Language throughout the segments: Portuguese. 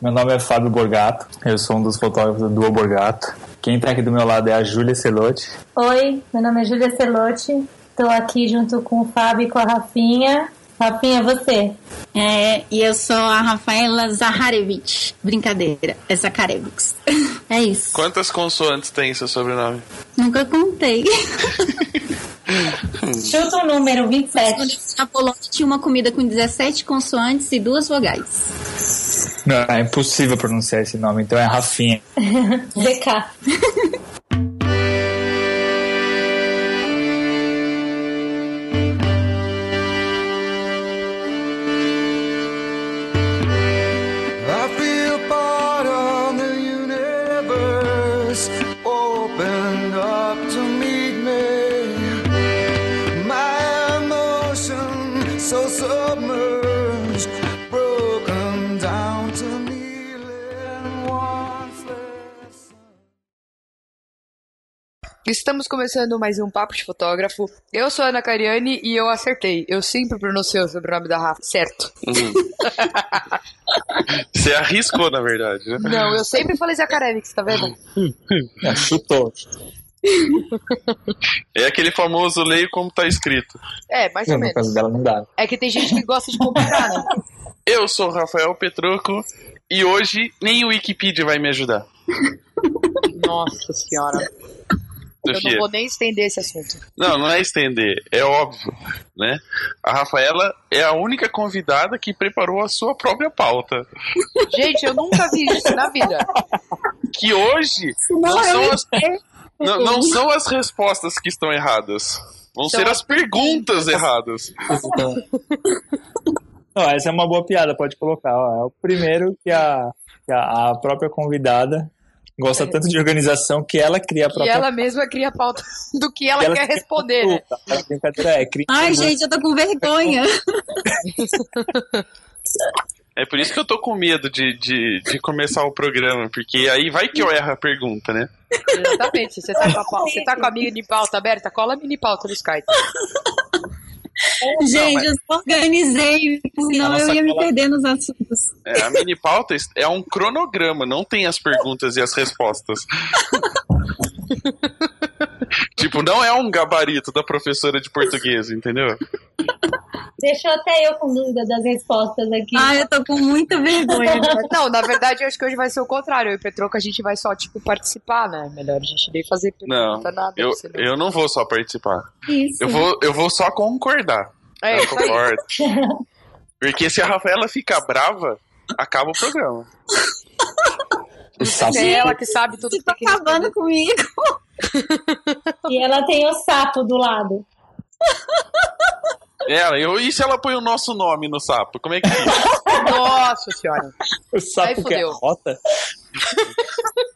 Meu nome é Fábio Borgato, eu sou um dos fotógrafos do Duo Borgato. Quem tá aqui do meu lado é a Júlia Celotti. Oi, meu nome é Júlia Celotti, estou aqui junto com o Fábio e com a Rafinha. Rafinha, você? É, e eu sou a Rafaela Zaharevich. Brincadeira, é Zakarevich. É isso. Quantas consoantes tem seu sobrenome? Nunca contei. Chuta o um número, 27. Na Polônia tinha uma comida com 17 consoantes e duas vogais. Não, é impossível pronunciar esse nome, então é Rafinha. DK. Estamos começando mais um Papo de Fotógrafo. Eu sou a Ana Cariani e eu acertei. Eu sempre pronunciei o sobrenome da Rafa certo. Uhum. Você arriscou, na verdade, né? Não, eu sempre falei Zakarevix, tá vendo? É, chutou. É aquele famoso leio como tá escrito. É, mais ou No menos. caso dela não dá. É que tem gente que gosta de complicar, né? Eu sou o Rafael Petroco e hoje nem o Wikipedia vai me ajudar. Nossa senhora. Eu não vou nem estender esse assunto. Não, não é estender, é óbvio, né? A Rafaela é a única convidada que preparou a sua própria pauta. Gente, eu nunca vi isso na vida. Que hoje não são as, não, não são as respostas que estão erradas. Vão São ser as as perguntas erradas. Não, essa é uma boa piada, pode colocar. ó. É o primeiro que a, que a, a própria convidada gosta tanto de organização que ela cria a E própria ela mesma cria a pauta do que ela, ela quer responder, né? A brincadeira é cria Ai, gente, eu tô com vergonha. É por isso que eu tô com medo de, de, de começar o programa, porque aí vai que eu erro a pergunta, né? Exatamente. Você tá com a, você tá com a mini pauta aberta? Cola a mini pauta no Skype. Gente, eu só organizei, senão eu ia me cola- perder nos assuntos. É, a mini pauta é um cronograma, não tem as perguntas e as respostas. tipo, não é um gabarito da professora de português, entendeu? Deixou até eu com dúvida das respostas aqui. Ai, eu tô com muita vergonha. Não, na verdade, eu acho que hoje vai ser o contrário. Eu e o Petroco, a gente vai só, tipo, participar, né? Melhor a gente nem fazer Não, pergunta, nada. eu, senão- eu não vou só participar. Isso. Eu vou, eu vou só concordar. É, eu concordo. Porque se a Rafaela ficar brava, acaba o programa. Sapo. É ela que sabe tudo Você que tá que acabando comigo. E ela tem o sapo do lado. Ela, eu, e se ela põe o nosso nome no sapo? Como é que responder. Nossa senhora. O sapo que é rota.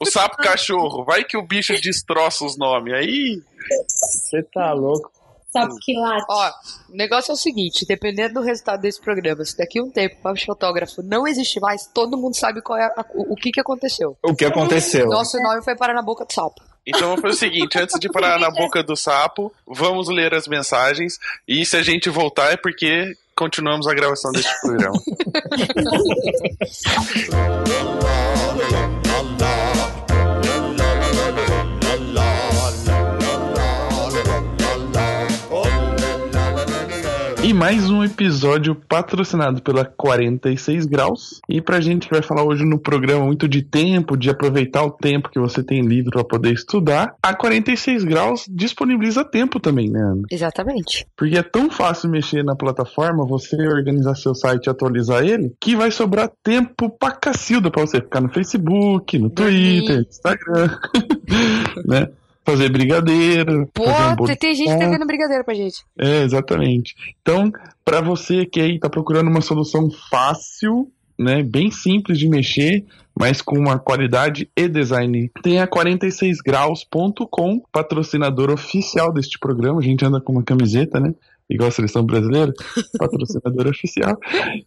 O sapo cachorro, vai que o bicho destroça os nomes. Aí. Você tá louco. Sapo que late. Ó, o negócio é o seguinte, dependendo do resultado desse programa, se daqui a um tempo o Papo Fotógrafo não existe mais, todo mundo sabe qual é a- o, o que que aconteceu. O que aconteceu? Nosso nome foi parar na boca do sapo. Então vamos fazer o seguinte: antes de parar na boca do sapo, vamos ler as mensagens. E se a gente voltar é porque continuamos a gravação deste programa. E mais um episódio patrocinado pela 46 Graus. E pra gente que vai falar hoje no programa muito de tempo, de aproveitar o tempo que você tem livre para poder estudar, a 46 Graus disponibiliza tempo também, né, Ana? Exatamente. Porque é tão fácil mexer na plataforma, você organizar seu site e atualizar ele, que vai sobrar tempo pra cacilda pra você ficar no Facebook, no Twitter, no Instagram, né? Fazer brigadeiro. Pô, fazer tem, gente devendo brigadeiro pra gente. É, exatamente. Então, para você que aí tá procurando uma solução fácil, né, bem simples de mexer, mas com uma qualidade e design, tem a 46graus.com, patrocinador oficial deste programa. A gente anda com uma camiseta, né? Igual a seleção brasileira, patrocinador oficial.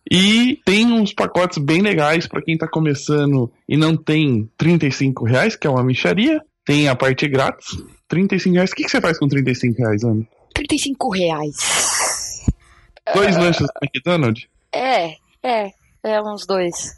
E tem uns pacotes bem legais para quem tá começando e não tem 35 reais, que é uma micharia. Tem a parte grátis, 35 reais. O que, que você faz com 35 reais, Ana? 35 reais. Dois lanches do McDonald's? É, é, é uns dois.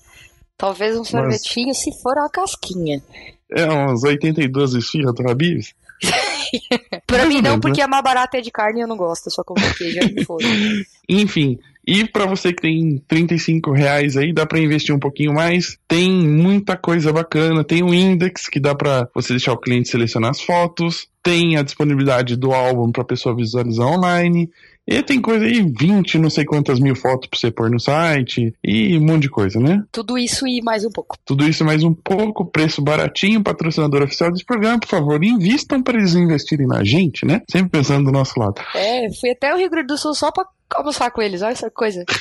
Talvez um sorvetinho se for uma casquinha. É uns 82 esfirras do Habib's. Pra mim não, porque a mais barata é de carne e eu não gosto, só como queijo e foda. Enfim, e pra você que tem 35 reais aí, dá pra investir um pouquinho mais. Tem muita coisa bacana. Tem o index que dá pra você deixar o cliente selecionar as fotos. Tem a disponibilidade do álbum pra pessoa visualizar online. E tem coisa aí, 20, não sei quantas mil fotos pra você pôr no site. E um monte de coisa, né? Tudo isso e mais um pouco. Tudo isso mais um pouco, preço baratinho, patrocinador oficial desse programa, por favor, invistam para eles investirem na gente, né? Sempre pensando do nosso lado. É, fui até o Rio Grande do Sul só pra almoçar com eles, olha essa coisa.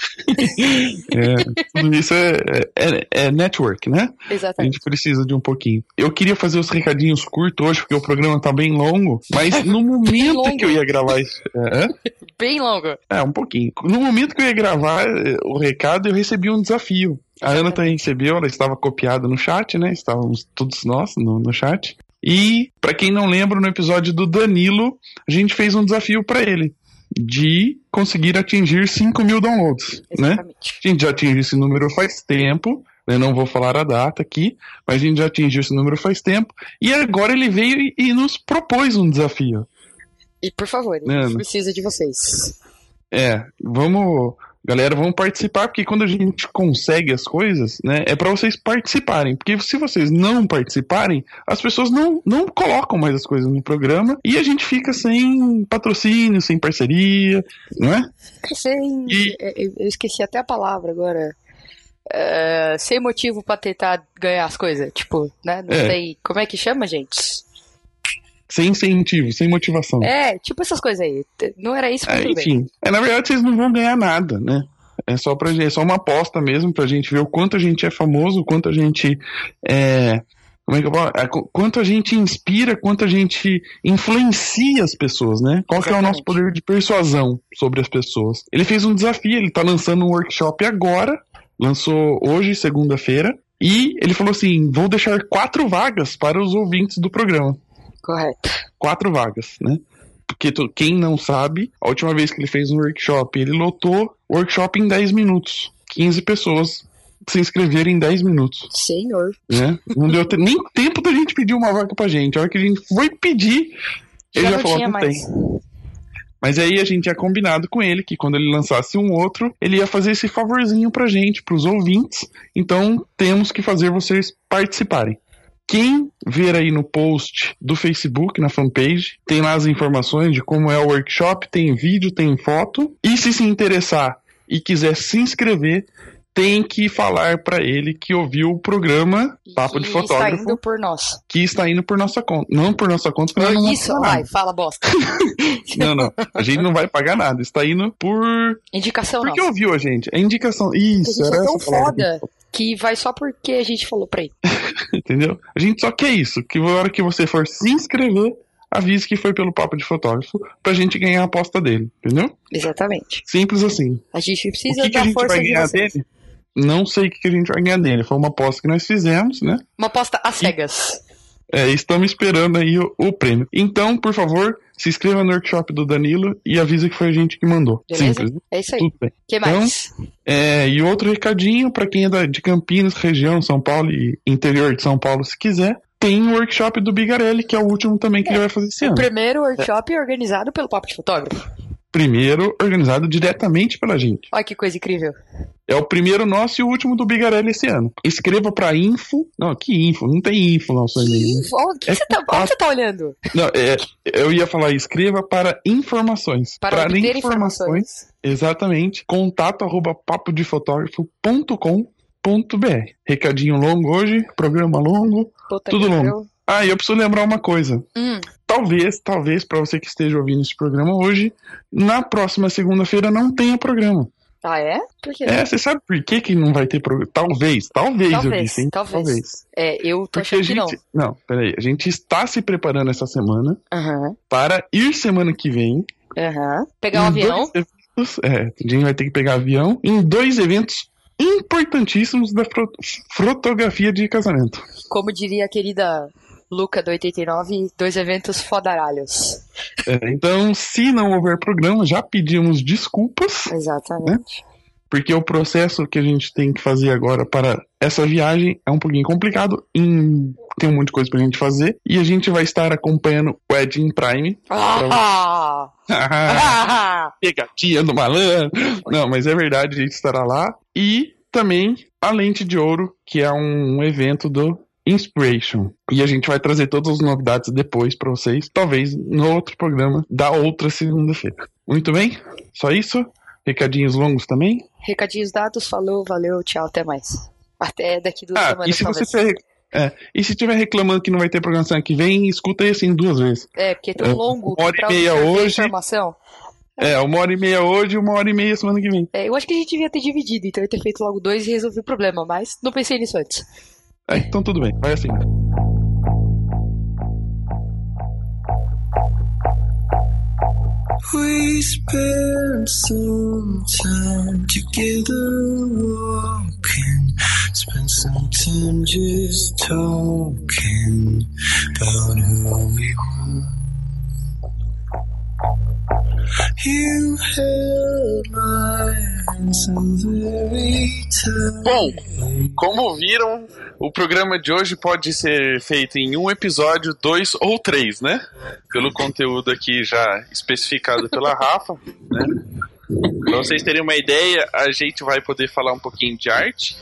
É, isso é, é, é network, né? A Exatamente. gente precisa de um pouquinho. Eu queria fazer os recadinhos curtos hoje, porque o programa tá bem longo, mas no momento que eu ia gravar isso. É, Bem longo. é, um pouquinho. No momento que eu ia gravar é, o recado, eu recebi um desafio. A Ana também recebeu, ela estava copiada no chat, né? Estávamos todos nós no, no chat. E, pra quem não lembra, no episódio do Danilo, a gente fez um desafio pra ele de conseguir atingir 5 mil downloads, né? A gente já atingiu esse número faz tempo, né? Não vou falar a data aqui, mas a gente já atingiu esse número faz tempo. E agora ele veio e, e nos propôs um desafio. E por favor, gente Mano. precisa de vocês. É, vamos, galera, vamos participar, porque quando a gente consegue as coisas, né, é pra vocês participarem. Porque se vocês não participarem, as pessoas não, não colocam mais as coisas no programa e a gente fica sem patrocínio, sem parceria, não é? Sem, E- é, eu esqueci até a palavra agora. É, sem motivo pra tentar ganhar as coisas. Tipo, né? Não É. sei. Como é que chama, gente? Sem incentivo, sem motivação. É, tipo essas coisas aí. Não era isso, mas É, bem. enfim, é, na verdade vocês não vão ganhar nada, né? É só, pra, gente- é só uma aposta mesmo pra gente ver o quanto a gente é famoso, o quanto a gente é. Como é que eu falo? É, qu- quanto a gente inspira, quanto a gente influencia as pessoas, né? Qual que é o nosso poder de persuasão sobre as pessoas? Ele fez um desafio, ele tá lançando um workshop agora, lançou hoje, segunda-feira, e ele falou assim: vou deixar quatro vagas para os ouvintes do programa Correto. quatro vagas, né? Porque tu- quem não sabe, a última vez que ele fez um workshop, ele lotou o workshop em 10 minutos. 15 pessoas se inscreveram em 10 minutos, Senhor. né? Não deu nem tempo da gente pedir uma vaga pra gente. A hora que a gente foi pedir, ele Já já, não falou não mais. tem. Mas aí a gente tinha combinado com ele que quando ele lançasse um outro, ele ia fazer esse favorzinho pra gente, pros ouvintes. Então temos que fazer vocês participarem. Quem ver aí no post do Facebook, na fanpage, tem lá as informações de como é o workshop, tem vídeo, tem foto. E se se interessar e quiser se inscrever, tem que falar pra ele que ouviu o programa Papo de Fotógrafo, está indo por nós. que está indo por nossa conta. Não por nossa conta, porque nós não Isso, pagar vai, fala bosta. Não, não. A gente não vai pagar nada. Está indo por. Indicação Porque nossa. ouviu a gente. É indicação. A Isso, gente era é tão essa palavra. Que vai só porque a gente falou pra ele. Entendeu? A gente só quer isso. Que na hora que você for se inscrever, avise que foi pelo papo de fotógrafo pra gente ganhar a aposta dele. Entendeu? Exatamente. Simples assim. A gente O precisa que, que a da gente força vai de ganhar vocês. dele? Não sei o que, a gente vai ganhar dele. Foi uma aposta que nós fizemos, né? Uma aposta às cegas. É, estamos esperando aí o, o prêmio. Então, por favor, se inscreva no workshop do Danilo e avisa que foi a gente que mandou. Beleza? Simples. né? É isso aí. Tudo bem. que mais? É, e outro recadinho para quem é da- de Campinas, região São Paulo e interior de São Paulo, se quiser, tem o workshop do Bigarelli, que é o último também que ele vai fazer esse ano. Primeiro workshop organizado pelo Papo de Fotógrafo. Primeiro, organizado diretamente pela gente. Olha que coisa incrível. É o primeiro nosso e o último do Bigarelli esse ano. Escreva para info. Não, que info? Não tem info no nosso e-mail. né? Onde que É você tá, onde você tá olhando? Não, é, eu ia falar, escreva para informações. Para Pra obter informações. Exatamente. Contato arroba papodefotografo.com.br. Recadinho longo hoje, programa longo. Puta Tudo longo. Ah, e eu preciso lembrar uma coisa. Hum, Talvez, talvez, para você que esteja ouvindo esse programa hoje, na próxima segunda-feira não tenha programa. ah, é? Por quê? É, você sabe por que, que não vai ter programa? Talvez, talvez, eu Talvez, disse, hein? talvez. É, eu tô Porque a achando que não. gente. Não, peraí. A gente está se preparando essa semana Aham, para ir semana que vem. aham. Pegar um avião. eventos- é, a gente vai ter que pegar avião em dois eventos importantíssimos da fotografia de casamento. Como diria a querida Luca do 89, dois eventos fodaralhos. É, então, se não houver programa, já pedimos desculpas. Exatamente. porque o processo que a gente tem que fazer agora para essa viagem é um pouquinho complicado, em- tem um monte de coisa pra gente fazer, e a gente vai estar acompanhando o Ed em Prime. Ah! Ah! Pegadinha do malandro. Não, mas é verdade, a gente estará lá. E também a Lente de Ouro, que é um evento do Inspiration. E a gente vai trazer todas as novidades depois pra vocês, talvez no outro programa da outra segunda-feira. Muito bem? Só isso? Recadinhos longos também? Recadinhos dados, falou, valeu, tchau, até mais. Até daqui duas Ah, semanas, e se você talvez. tiver, é, e se tiver reclamando que não vai ter programação que vem, escuta aí assim duas vezes. É, porque é tão É, longo uma hora e meia hoje. informação. É, uma hora e meia hoje e uma hora e meia semana que vem. É, eu acho que a gente devia ter dividido, então eu ia ter feito logo dois e resolver o problema, mas não pensei nisso antes. É, então tudo bem, vai assim. We spent some time together walking, spent some time just talking about who we were. You held my hand so very tight. Bom, como viram, o programa de hoje pode ser feito em um episódio, dois ou três, né? Pelo conteúdo aqui já especificado pela Rafa, né? Pra vocês terem uma ideia, a gente vai poder falar um pouquinho de arte,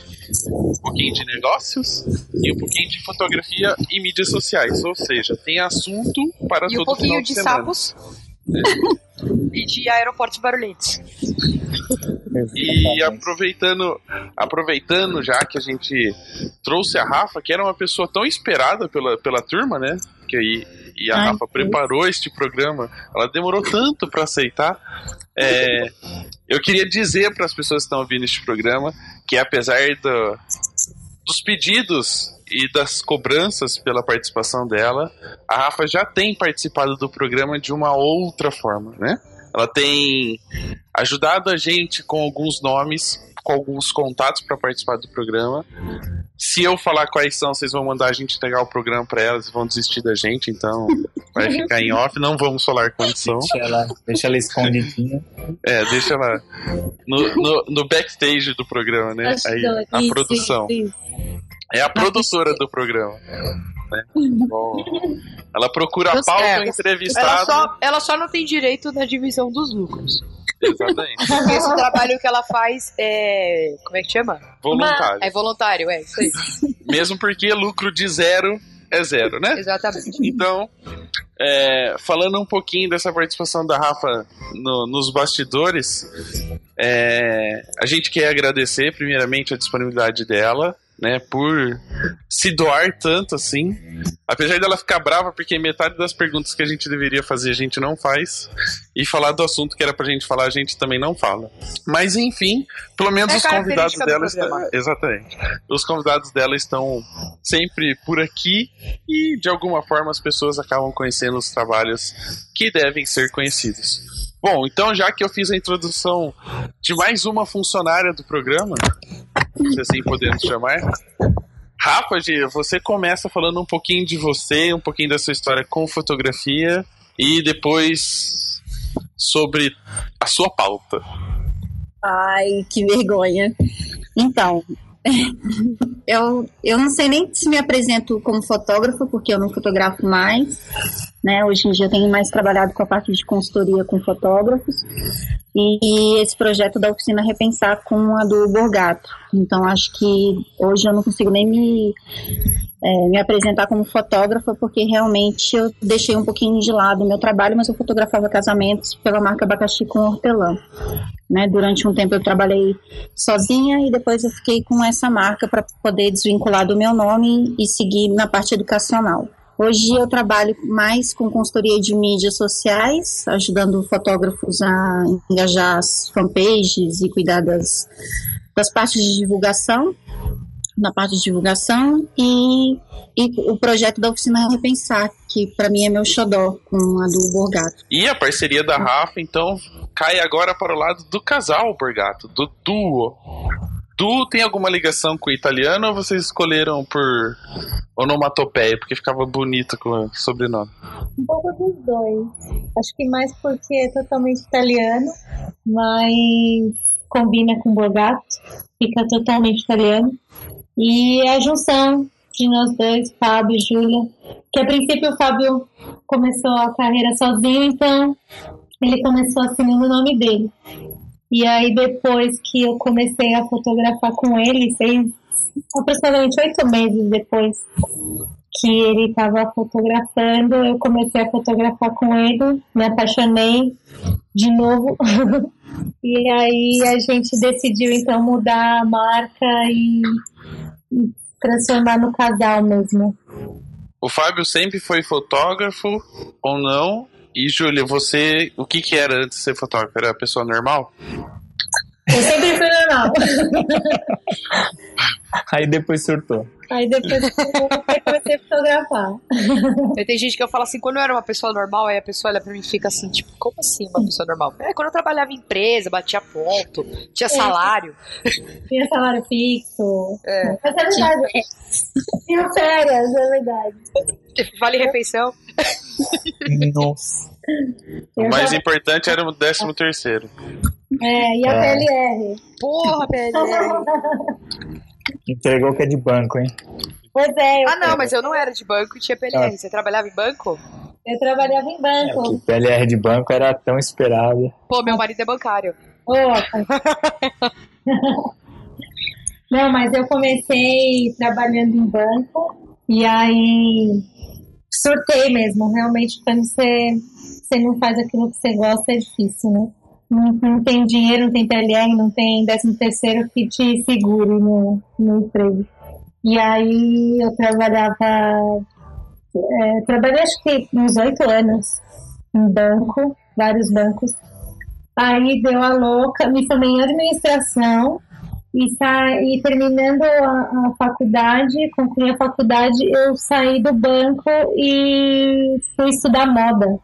um pouquinho de negócios e um pouquinho de fotografia e mídias sociais. Ou seja, tem assunto para E um todo final pouquinho de, de semana. e de aeroportos barulhentos. E aproveitando, aproveitando já que a gente trouxe a Rafa, que era uma pessoa tão esperada pela, pela turma, né? Que aí e a Ai, Rafa preparou este programa, ela demorou tanto para aceitar. É, eu queria dizer para as pessoas que estão ouvindo este programa que apesar do- dos pedidos e das cobranças pela participação dela, a Rafa já tem participado do programa de uma outra forma, né? Ela tem ajudado a gente com alguns nomes, com alguns contatos para participar do programa. Se eu falar quais são, vocês vão mandar a gente entregar o programa para elas e vão desistir da gente, então vai ficar em off, não vamos falar quantos são. Deixa ela, deixa ela escondidinha. É, deixa ela no, no, no backstage do programa, né? Aí, a Isso, produção. isso, isso. É a produtora do programa. né? Bom, ela procura a pauta, o Ela só, ela só não tem direito na divisão dos lucros. Exatamente. Porque esse trabalho que ela faz é. Como é que chama? Voluntário. É voluntário, é isso aí. Mesmo porque lucro de zero é zero, né? Exatamente. Então, é, falando um pouquinho dessa participação da Rafa no- nos bastidores, é, a gente quer agradecer primeiramente a disponibilidade dela, né, por se doar tanto assim. Apesar dela ficar brava porque metade das perguntas que a gente deveria fazer a gente não faz e falar do assunto que era pra gente falar a gente também não fala. Mas enfim, pelo menos É os convidados dela estão, programa. exatamente. Os convidados dela estão sempre por aqui e de alguma forma as pessoas acabam conhecendo os trabalhos que devem ser conhecidos. Bom, então já que eu fiz a introdução de mais uma funcionária do programa, se assim podemos chamar, Rafa, você começa falando um pouquinho de você, um pouquinho da sua história com fotografia e depois sobre a sua pauta. Ai, que vergonha. Então, eu, eu não sei nem se me apresento como fotógrafa, porque eu não fotografo mais. Né? Hoje em dia eu tenho mais trabalhado com a parte de consultoria com fotógrafos. E esse projeto da oficina Repensar com a do Borgato. Então acho que hoje eu não consigo nem me, é, me apresentar como fotógrafa, porque realmente eu deixei um pouquinho de lado o meu trabalho, mas eu fotografava casamentos pela marca Abacaxi com Hortelã. Né? Durante um tempo eu trabalhei sozinha e depois eu fiquei com essa marca para poder desvincular do meu nome e seguir na parte educacional. Hoje eu trabalho mais com consultoria de mídias sociais, ajudando fotógrafos a engajar as fanpages e cuidar das, das partes de divulgação, na parte de divulgação, e, e o projeto da Oficina Repensar, que para mim é meu xodó, com a do Borgato. E a parceria da Rafa, então, cai agora para o lado do casal Borgato, do duo. Du tem alguma ligação com o italiano ou vocês escolheram por onomatopeia, porque ficava bonito com o sobrenome? Um pouco dos dois. Acho que mais porque é totalmente italiano, mas combina com Borgato, fica totalmente italiano. E a junção de nós dois, Fábio e Júlia, que a princípio o Fábio começou a carreira sozinho, então ele começou assinando o nome dele. E aí depois que eu comecei a fotografar com ele, seis, aproximadamente oito meses depois que ele estava fotografando, eu comecei a fotografar com ele, me apaixonei de novo. e aí a gente decidiu então mudar a marca e, e transformar no casal mesmo. O Fábio sempre foi fotógrafo ou não? E Júlia, você, o que que era antes de ser fotógrafo? Era pessoa normal? Eu sempre fui normal. Aí depois surtou. Aí depois eu comecei a fotografar. Aí tem gente que eu falo assim, quando eu era uma pessoa normal, aí a pessoa olha pra mim e fica assim, tipo, como assim uma pessoa normal? É, quando eu trabalhava em empresa, batia ponto, tinha salário. Tinha salário fixo. É. Mas é verdade. Tinha férias, é verdade. Vale refeição. Nossa. O mais já- importante era o décimo terceiro. É, e a É. PLR. Porra, PLR. Entregou que é de banco, hein? Pois é, Ah, não, mas eu não era de banco e tinha PLR. Você trabalhava em banco? eu trabalhava em É, banco. que PLR de banco era tão esperado. Pô, meu marido é bancário. Não, mas eu comecei trabalhando em banco e aí surtei mesmo. Realmente, quando você, você não faz aquilo que você gosta, é difícil, né? Não, não tem dinheiro, não tem PLR, não tem 13 terceiro que te segure no, no emprego. E aí eu trabalhava, é, trabalhei acho que uns oito anos em banco, vários bancos. Aí deu a louca, me formei em administração e, sa e terminando a, a faculdade, concluí a faculdade, eu saí do banco e fui estudar moda,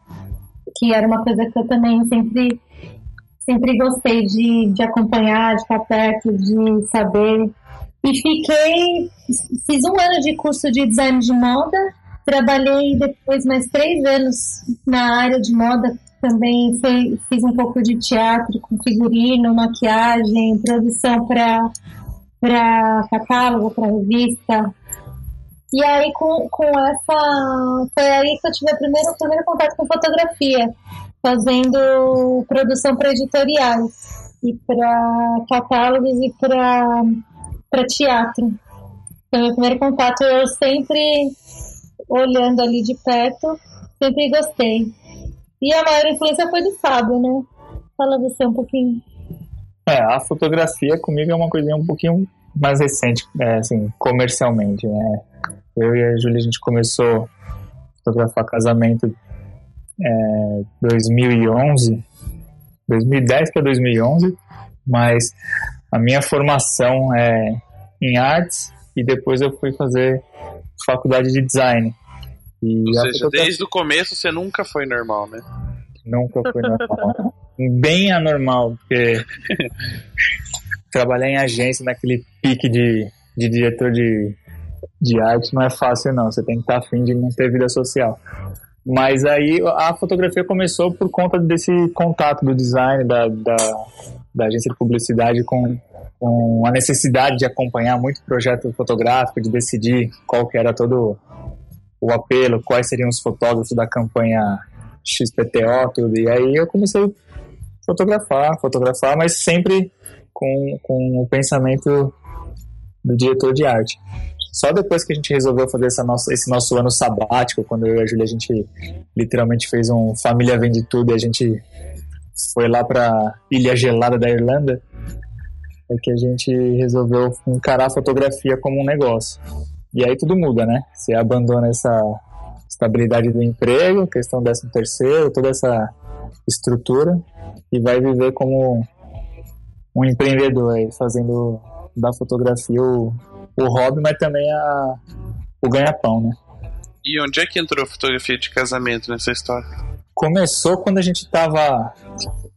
que era uma coisa que eu também sempre, sempre gostei de, de acompanhar, de estar perto, de saber. E fiquei, fiz um ano de curso de design de moda, trabalhei depois mais três anos na área de moda também fiz um pouco de teatro com figurino, maquiagem, produção para catálogo, para revista. E aí com, com essa. Foi aí que eu tive o primeiro, primeiro contato com fotografia, fazendo produção para editoriais e para catálogos e para teatro. Foi meu primeiro contato, eu sempre olhando ali de perto, sempre gostei. E a maior influência foi do Fábio, né? Fala você um pouquinho. É, a fotografia comigo é uma coisinha um pouquinho mais recente, é, assim, comercialmente, né? Eu e a Júlia, a gente começou a fotografar casamento é, 2011, 2010 para 2011, mas a minha formação é em artes e depois eu fui fazer faculdade de design. E Ou seja, desde o começo você nunca foi normal, né? nunca foi normal. Bem anormal, porque trabalhar em agência naquele pique de, de diretor de, de arte não é fácil, não. Você tem que estar afim de não ter vida social. Mas aí a fotografia começou por conta desse contato do design, da, da, da agência de publicidade com, com a necessidade de acompanhar muito projeto fotográfico, de decidir qual que era todo o apelo, quais seriam os fotógrafos da campanha XPTO, tudo. E aí eu comecei a fotografar, fotografar, mas sempre com, com o pensamento do diretor de arte. Só depois que a gente resolveu fazer essa nossa, esse nosso ano sabático, quando eu e a Júlia, a gente literalmente fez um Família Vende Tudo e a gente foi lá pra Ilha Gelada da Irlanda, é que a gente resolveu encarar a fotografia como um negócio. E aí tudo muda, né? Você abandona essa estabilidade do emprego, questão décimo terceiro, toda essa estrutura e vai viver como um empreendedor aí, fazendo da fotografia o, o hobby, mas também a, o ganha-pão, né? E onde é que entrou a fotografia de casamento nessa história? Começou quando a gente estava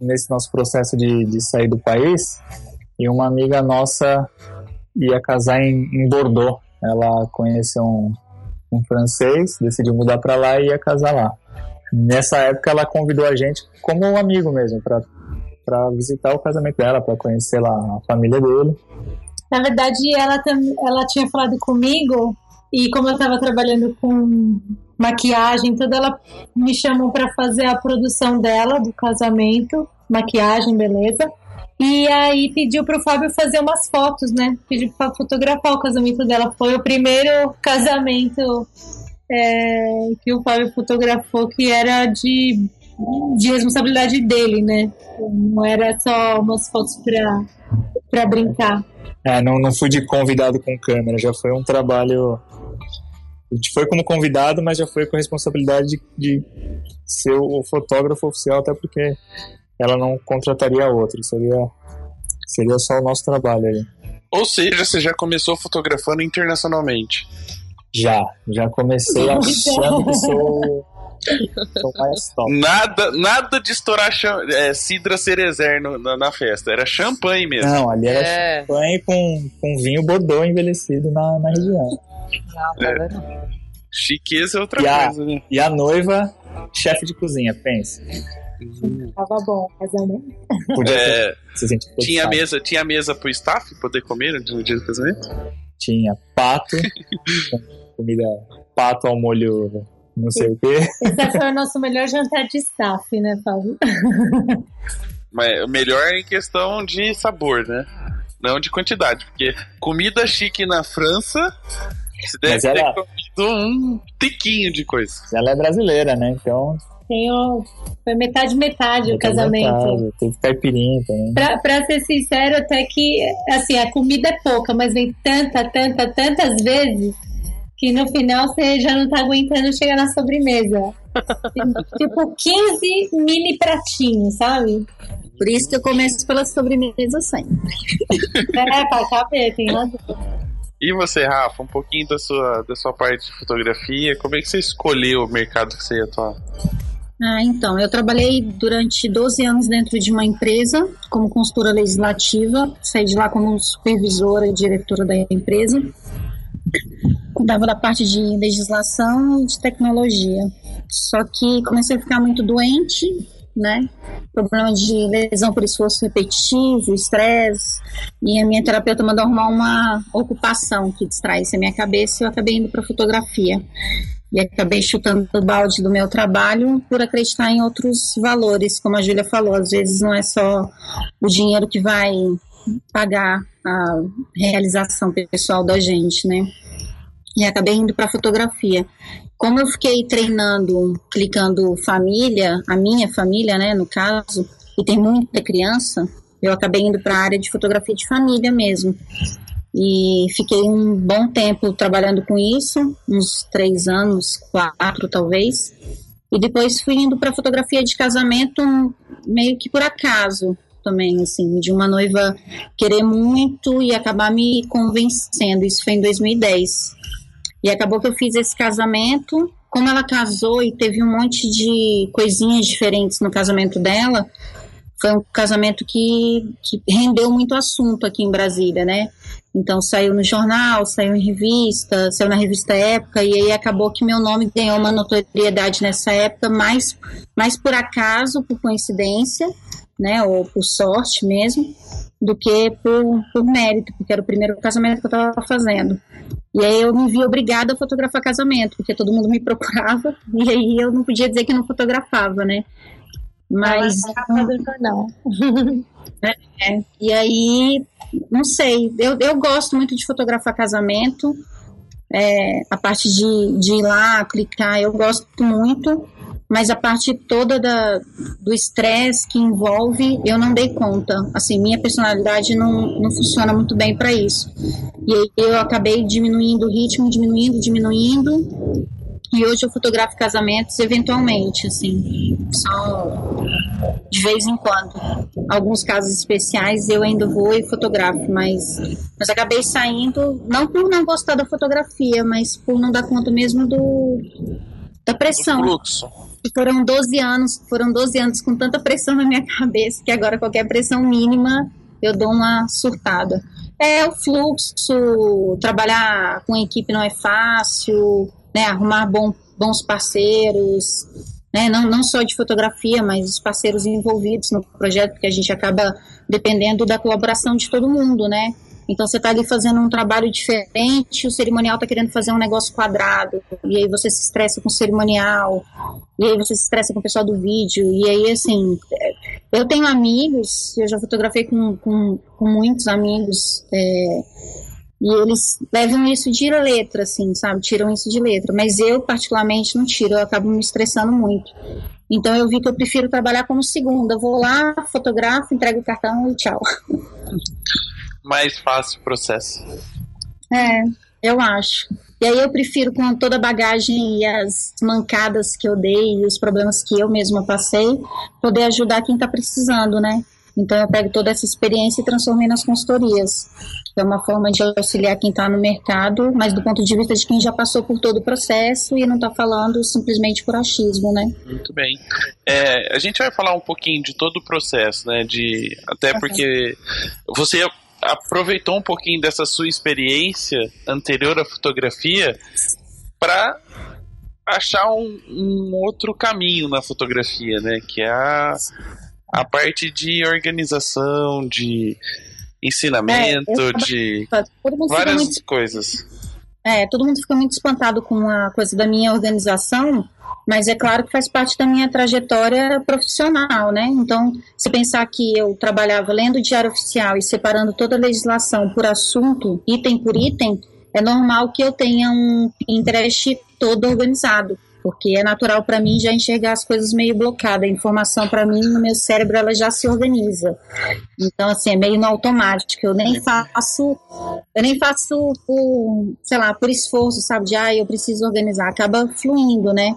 nesse nosso processo de, de sair do país e uma amiga nossa ia casar em, em Bordeaux. Ela conheceu um, um francês, decidiu mudar para lá e ia casar lá. Nessa época ela convidou a gente como um amigo mesmo para visitar o casamento dela, para conhecer lá a família dele. Na verdade, ela, ela tinha falado comigo e como eu estava trabalhando com maquiagem, tudo, ela me chamou para fazer a produção dela do casamento, maquiagem, beleza. E aí pediu pro Fábio fazer umas fotos, né? Pediu para fotografar o casamento dela. Foi o primeiro casamento é, que o Fábio fotografou que era de, de responsabilidade dele, né? Não era só umas fotos para para brincar. É, não, não fui de convidado com câmera, já foi um trabalho. A gente foi como convidado, mas já foi com a responsabilidade de, de ser o fotógrafo oficial, até porque ela não contrataria outro, seria, seria só o nosso trabalho aí. Ou seja, você já começou fotografando internacionalmente. Já, já comecei achando que sou. Nada, nada de estourar cham- é, Cidra Cerezer no- na, na festa. Era champanhe mesmo. Não, ali era É. champanhe com, com vinho Bordeaux envelhecido na, na região. Não, tá? Chiqueza é outra E a- coisa, né? E a noiva, chefe de cozinha, pensa. Tava bom, casamento. Podia É, se tinha mesa, tinha mesa pro staff poder comer no dia do casamento? Tinha pato, com comida pato ao molho não sei o quê. Esse foi o nosso melhor jantar de staff, né, Fábio? Mas o melhor é em questão de sabor, né? Não de quantidade, porque comida chique na França, você deve Mas ter ela- comido um tiquinho de coisa. Ela é brasileira, né? Então, Tem o... Foi metade, metade o casamento. metade, Teve caipirinha também. Pra, pra ser sincero, até que, assim, a comida é pouca, mas vem tanta, tanta, tantas vezes que no final você já não tá aguentando chegar na sobremesa. Tem, tipo, 15 mini pratinhos, sabe? Por isso que eu começo pela sobremesa sempre. É, pra caber, tem razão. E você, Rafa, um pouquinho da sua, da sua parte de fotografia, como é que você escolheu o mercado que você ia atuar? Ah, então, eu trabalhei durante 12 anos dentro de uma empresa como consultora legislativa, saí de lá como supervisora e diretora da empresa. Cuidava da parte de legislação e de tecnologia. Só que comecei a ficar muito doente, né? Problema de lesão por esforço repetitivo, estresse. E a minha terapeuta mandou arrumar uma ocupação que distraísse a minha cabeça e eu acabei indo para fotografia e acabei chutando o balde do meu trabalho por acreditar em outros valores, como a Júlia falou, às vezes não é só o dinheiro que vai pagar a realização pessoal da gente, né? E acabei indo para fotografia. Como eu fiquei treinando, clicando família, a minha família, né, no caso, e tem muita criança, eu acabei indo para a área de fotografia de família mesmo e fiquei um bom tempo trabalhando com isso, uns três anos, quatro talvez. E depois fui indo para fotografia de casamento meio que por acaso também, assim, de uma noiva querer muito e acabar me convencendo. Isso foi em 2010. E acabou que eu fiz esse casamento. Como ela casou e teve um monte de coisinhas diferentes no casamento dela, foi um casamento que, que rendeu muito assunto aqui em Brasília, né? Então saiu no jornal, saiu em revista, saiu na revista Época, e aí acabou que meu nome ganhou uma notoriedade nessa época, mais, mais por acaso, por coincidência, né? Ou por sorte mesmo, do que por, por mérito, porque era o primeiro casamento que eu estava fazendo. E aí eu me vi obrigada a fotografar casamento, porque todo mundo me procurava, e aí eu não podia dizer que não fotografava, né? Mas. Na capa do jornal. É, e aí, não sei, eu, eu gosto muito de fotografar casamento, é, a parte de, de ir lá, clicar, eu gosto muito, mas a parte toda da, do estresse que envolve, eu não dei conta. Assim, minha personalidade não, não funciona muito bem para isso. E aí eu acabei diminuindo o ritmo, diminuindo, diminuindo. E hoje eu fotografo casamentos eventualmente, assim, só de vez em quando. Alguns casos especiais eu ainda vou e fotografo, mas, mas acabei saindo, não por não gostar da fotografia, mas por não dar conta mesmo do da pressão. Fluxo. Foram 12 anos, foram 12 anos com tanta pressão na minha cabeça que agora qualquer pressão mínima eu dou uma surtada. É o fluxo, trabalhar com equipe não é fácil, né, arrumar bom, bons parceiros, né? Não, não só de fotografia, mas os parceiros envolvidos no projeto, porque a gente acaba dependendo da colaboração de todo mundo, né? Então você está ali fazendo um trabalho diferente, o cerimonial está querendo fazer um negócio quadrado, e aí você se estressa com o cerimonial, e aí você se estressa com o pessoal do vídeo, e aí assim, eu tenho amigos, eu já fotografei com, com, com muitos amigos, é, e eles levam isso de letra, assim, sabe? Tiram isso de letra. Mas eu, particularmente, não tiro, eu acabo me estressando muito. Então eu vi que eu prefiro trabalhar como segunda. Vou lá, fotografo, entrego o cartão e tchau. Mais fácil o processo. É, eu acho. E aí eu prefiro, com toda a bagagem e as mancadas que eu dei e os problemas que eu mesma passei, poder ajudar quem está precisando, né? Então eu pego toda essa experiência e transformei nas consultorias. É uma forma de auxiliar quem está no mercado, mas do ponto de vista de quem já passou por todo o processo e não está falando simplesmente por achismo, né? Muito bem. É, a gente vai falar um pouquinho de todo o processo, né? De, até porque você aproveitou um pouquinho dessa sua experiência anterior à fotografia para achar um, um, outro caminho na fotografia, né? Que é a, a parte de organização, de ensinamento, é, de várias muito, coisas. É, todo mundo fica muito espantado com a coisa da minha organização, mas é claro que faz parte da minha trajetória profissional, né? Então, se pensar que eu trabalhava lendo o diário oficial e separando toda a legislação por assunto, item por item, é normal que eu tenha um Pinterest todo organizado porque é natural para mim já enxergar as coisas meio blocadas. A informação para mim no meu cérebro ela já se organiza. Então assim é meio no automático. Eu nem faço, eu nem faço por, sei lá, por esforço, sabe? De ah, eu preciso organizar. Acaba fluindo, né?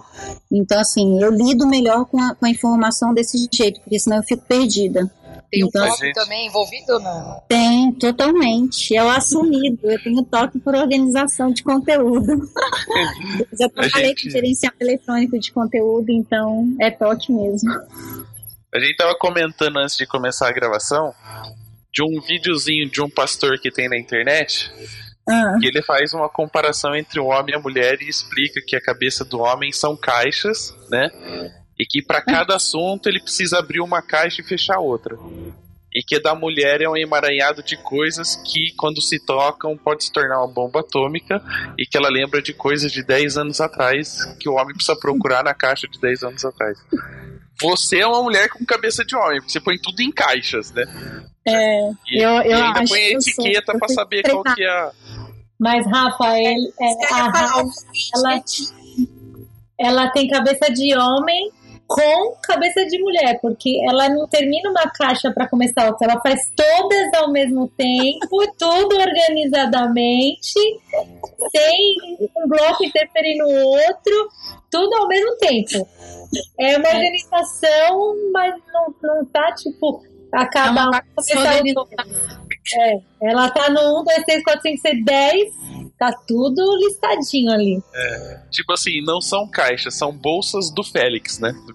Então assim eu lido melhor com a, com a informação desse jeito, porque senão eu fico perdida. Tem então, um toque gente... também envolvido, não? Tem, totalmente. É o assumido. Eu tenho toque por organização de conteúdo. já trabalhei gente... com gerenciamento eletrônico de conteúdo, então é toque mesmo. A gente tava comentando antes de começar a gravação de um videozinho de um pastor que tem na internet. Ah. E ele faz uma comparação entre o homem e a mulher e explica que a cabeça do homem são caixas, né? E que para cada assunto ele precisa abrir uma caixa e fechar outra. E que da mulher é um emaranhado de coisas que, quando se tocam, pode se tornar uma bomba atômica e que ela lembra de coisas de 10 anos atrás que o homem precisa procurar na caixa de 10 anos atrás. Você é uma mulher com cabeça de homem, porque você põe tudo em caixas, né? É, e, eu, eu e ainda põe a etiqueta para saber qual que é a. Mas, Rafael, é, a Rafa, ela, ela tem cabeça de homem com cabeça de mulher, porque ela não termina uma caixa para começar outra, ela faz todas ao mesmo tempo, tudo organizadamente, sem um bloco interferir no outro, tudo ao mesmo tempo. É uma organização, mas não, não tá tipo acaba é, é, ela tá no 1, 2, 3, 4, 5, 6, 10 Tá tudo listadinho ali. É, tipo assim, não são caixas, são bolsas do Félix, né? Do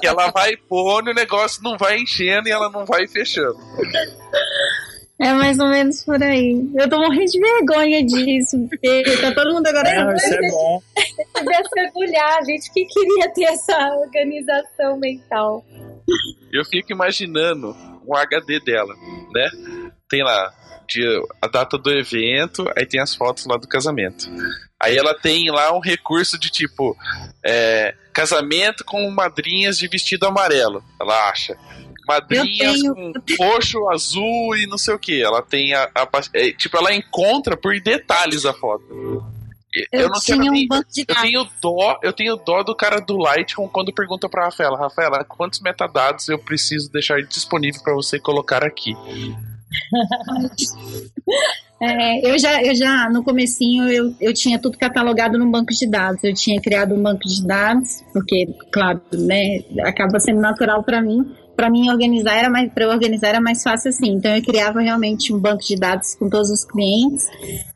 que ela vai pondo e o negócio não vai enchendo e ela não vai fechando. É mais ou menos por aí. Eu tô morrendo de vergonha disso, porque tá todo mundo agora. Não, isso é bom. Deve a gente que queria ter essa organização mental. Eu fico imaginando o HD dela, né? Tem lá dia, a data do evento, aí tem as fotos lá do casamento. Aí ela tem lá um recurso de tipo é, casamento com madrinhas de vestido amarelo. Ela acha. Madrinhas com roxo, azul e não sei o que. Ela tem a, a, é, tipo, ela encontra por detalhes a foto. Eu, eu não tinha um banco de eu tenho dó, eu tenho dó do cara do Lightroom quando pergunta para Rafaela, Rafaela, quantos metadados eu preciso deixar disponível para você colocar aqui? É, eu já, eu já no comecinho eu, eu tinha tudo catalogado num banco de dados. Eu tinha criado um banco de dados, porque, claro, né, acaba sendo natural para mim. Para mim organizar era mais, para organizar era mais fácil assim. Então eu criava realmente um banco de dados com todos os clientes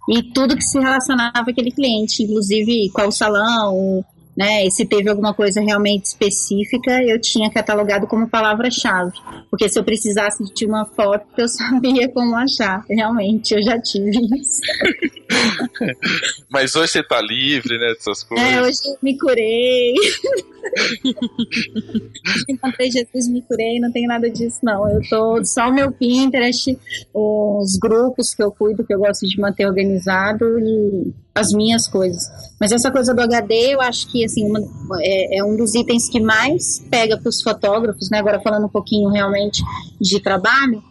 e tudo que se relacionava àquele cliente, inclusive qual salão, né? E se teve alguma coisa realmente específica, eu tinha catalogado como palavra-chave. Porque se eu precisasse de uma foto, eu sabia como achar. Realmente, eu já tive isso. Mas hoje você tá livre, né, dessas coisas. É, hoje eu me curei. Encontrei Jesus, me curei, não tem nada disso, não. Eu tô só o meu Pinterest, os grupos que eu cuido, que eu gosto de manter organizado e as minhas coisas. Mas essa coisa do HD, eu acho que assim, uma, é, é um dos itens que mais pega para os fotógrafos, né? Agora falando um pouquinho realmente de trabalho,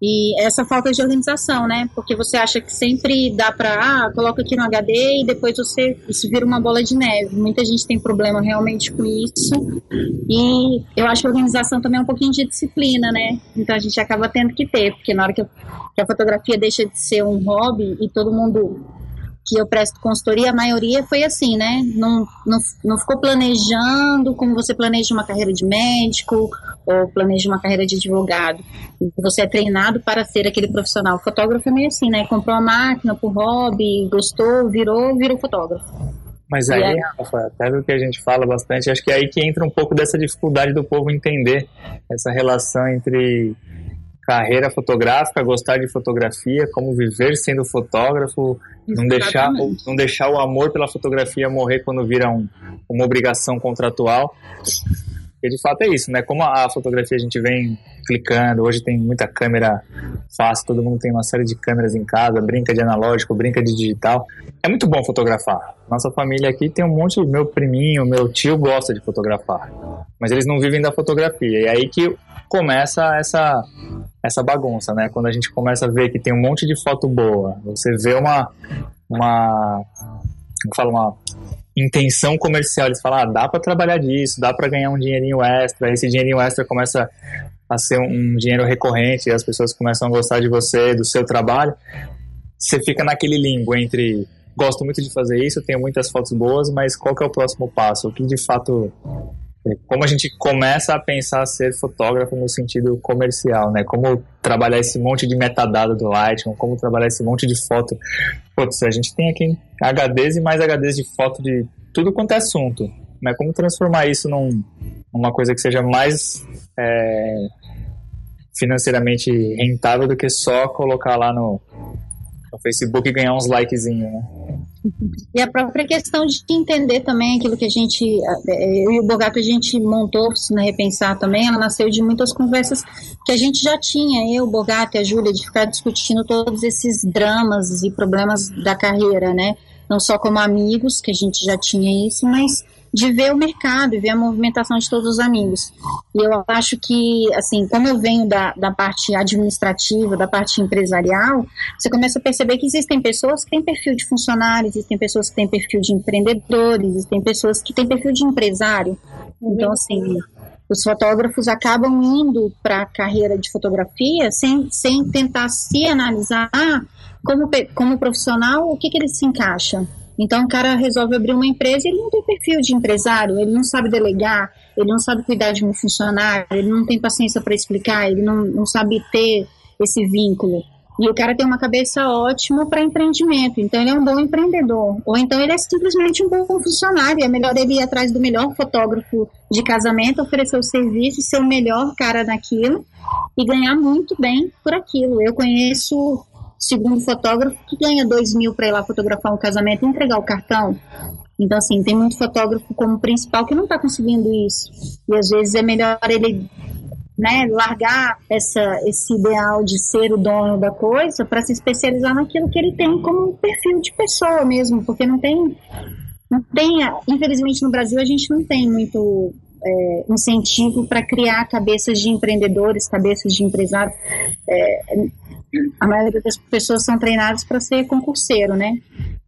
e essa falta de organização, né? Porque você acha que sempre dá para, ah, coloca aqui no HD e depois você isso vira uma bola de neve. Muita gente tem problema realmente com isso. E eu acho que a organização também é um pouquinho de disciplina, né? Então a gente acaba tendo que ter, porque na hora que, que a fotografia deixa de ser um hobby e todo mundo que eu presto consultoria, a maioria foi assim, né? Não, não, não ficou planejando como você planeja uma carreira de médico ou planeja uma carreira de advogado. Você é treinado para ser aquele profissional. O fotógrafo é meio assim, né? Comprou a máquina por hobby, gostou, virou, virou fotógrafo. Mas aí, Rafa, até o que a gente fala bastante, acho que é aí que entra um pouco dessa dificuldade do povo entender essa relação entre carreira fotográfica, gostar de fotografia, como viver sendo fotógrafo, não deixar, não deixar o amor pela fotografia morrer quando vira um, uma obrigação contratual. Porque de fato é isso, né? Como a fotografia a gente vem clicando, hoje tem muita câmera fácil, todo mundo tem uma série de câmeras em casa, brinca de analógico, brinca de digital. É muito bom fotografar. Nossa família aqui tem um monte, meu priminho, meu tio gosta de fotografar. Mas eles não vivem da fotografia. E é aí que começa essa essa bagunça, né? Quando a gente começa a ver que tem um monte de foto boa, você vê uma uma fala uma intenção comercial, eles falam, ah, dá para trabalhar disso, dá para ganhar um dinheirinho extra, esse dinheirinho extra começa a ser um dinheiro recorrente, as pessoas começam a gostar de você, do seu trabalho, você fica naquele limbo entre gosto muito de fazer isso, tenho muitas fotos boas, mas qual que é o próximo passo? O que de fato como a gente começa a pensar ser fotógrafo no sentido comercial, né? Como trabalhar esse monte de metadado do Lightroom, como trabalhar esse monte de foto. Putz, a gente tem aqui HDs e mais HDs de foto de tudo quanto é assunto. Né? Como transformar isso num, numa coisa que seja mais é, financeiramente rentável do que só colocar lá no, no Facebook e ganhar uns likezinhos, né? E a própria questão de entender também aquilo que a gente, é, eu e o Bogato, a gente montou na Repensar também, ela nasceu de muitas conversas que a gente já tinha, eu, o Bogato e a Júlia, de ficar discutindo todos esses dramas e problemas da carreira, né? Não só como amigos, que a gente já tinha isso, mas de ver o mercado e ver a movimentação de todos os amigos. E eu acho que, assim, como eu venho da, da parte administrativa, da parte empresarial, você começa a perceber que existem pessoas que têm perfil de funcionário, existem pessoas que têm perfil de empreendedor, existem pessoas que têm perfil de empresário. Então, assim, os fotógrafos acabam indo para a carreira de fotografia sem, sem tentar se analisar como, como profissional o que, que ele se encaixa. Então o cara resolve abrir uma empresa e ele não tem perfil de empresário, ele não sabe delegar, ele não sabe cuidar de um funcionário, ele não tem paciência para explicar, ele não, não sabe ter esse vínculo. E o cara tem uma cabeça ótima para empreendimento, então ele é um bom empreendedor. Ou então ele é simplesmente um bom funcionário. É melhor ele ir atrás do melhor fotógrafo de casamento, oferecer o serviço, ser o melhor cara naquilo e ganhar muito bem por aquilo. Eu conheço segundo fotógrafo que ganha dois mil para ir lá fotografar um casamento e entregar o cartão. Então, assim, tem muito fotógrafo como principal que não está conseguindo isso. E às vezes é melhor ele né, largar essa, esse ideal de ser o dono da coisa para se especializar naquilo que ele tem como perfil de pessoa mesmo, porque não tem, não tem, infelizmente no Brasil a gente não tem muito é, incentivo para criar cabeças de empreendedores, cabeças de empresários. É, a maioria das pessoas são treinadas para ser concurseiro, né?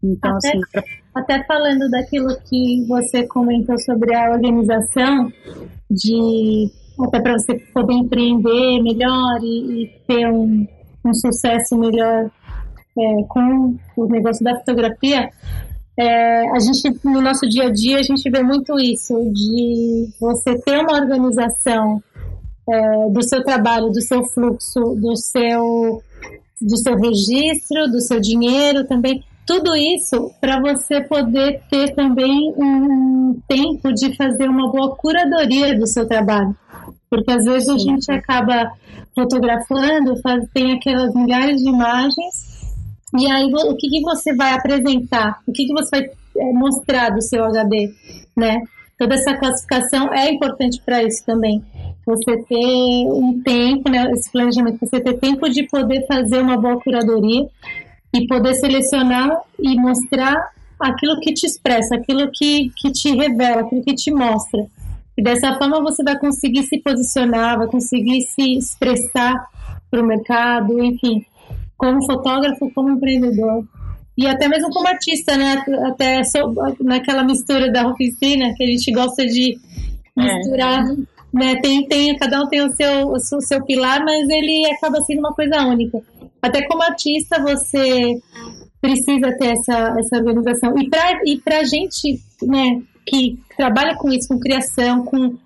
Então, até, assim, pra... até falando daquilo que você comentou sobre a organização, de até para você poder empreender melhor e, e ter um, um, sucesso melhor é, com o negócio da fotografia, é, a gente no nosso dia a dia a gente vê muito isso de você ter uma organização é, do seu trabalho, do seu fluxo, do seu do seu registro, do seu dinheiro também. Tudo isso para você poder ter também um tempo de fazer uma boa curadoria do seu trabalho. Porque às vezes a gente acaba fotografando, faz, tem aquelas milhares de imagens E aí, o que, que você vai apresentar? O que, que você vai é, mostrar do seu HD, né? Toda essa classificação é importante para isso também. Você ter um tempo, né, esse planejamento, você ter tempo de poder fazer uma boa curadoria e poder selecionar e mostrar aquilo que te expressa, aquilo que, que te revela, aquilo que te mostra. E dessa forma você vai conseguir se posicionar, vai conseguir se expressar para o mercado, enfim, como fotógrafo, como empreendedor. E até mesmo como artista, né? Até so, naquela mistura da oficina, que a gente gosta de misturar, é. né? Tem, tem, cada um tem o seu, o seu pilar, mas ele acaba sendo uma coisa única. Até como artista, você precisa ter essa, essa organização. E para e a gente, né, que trabalha com isso, com criação, com,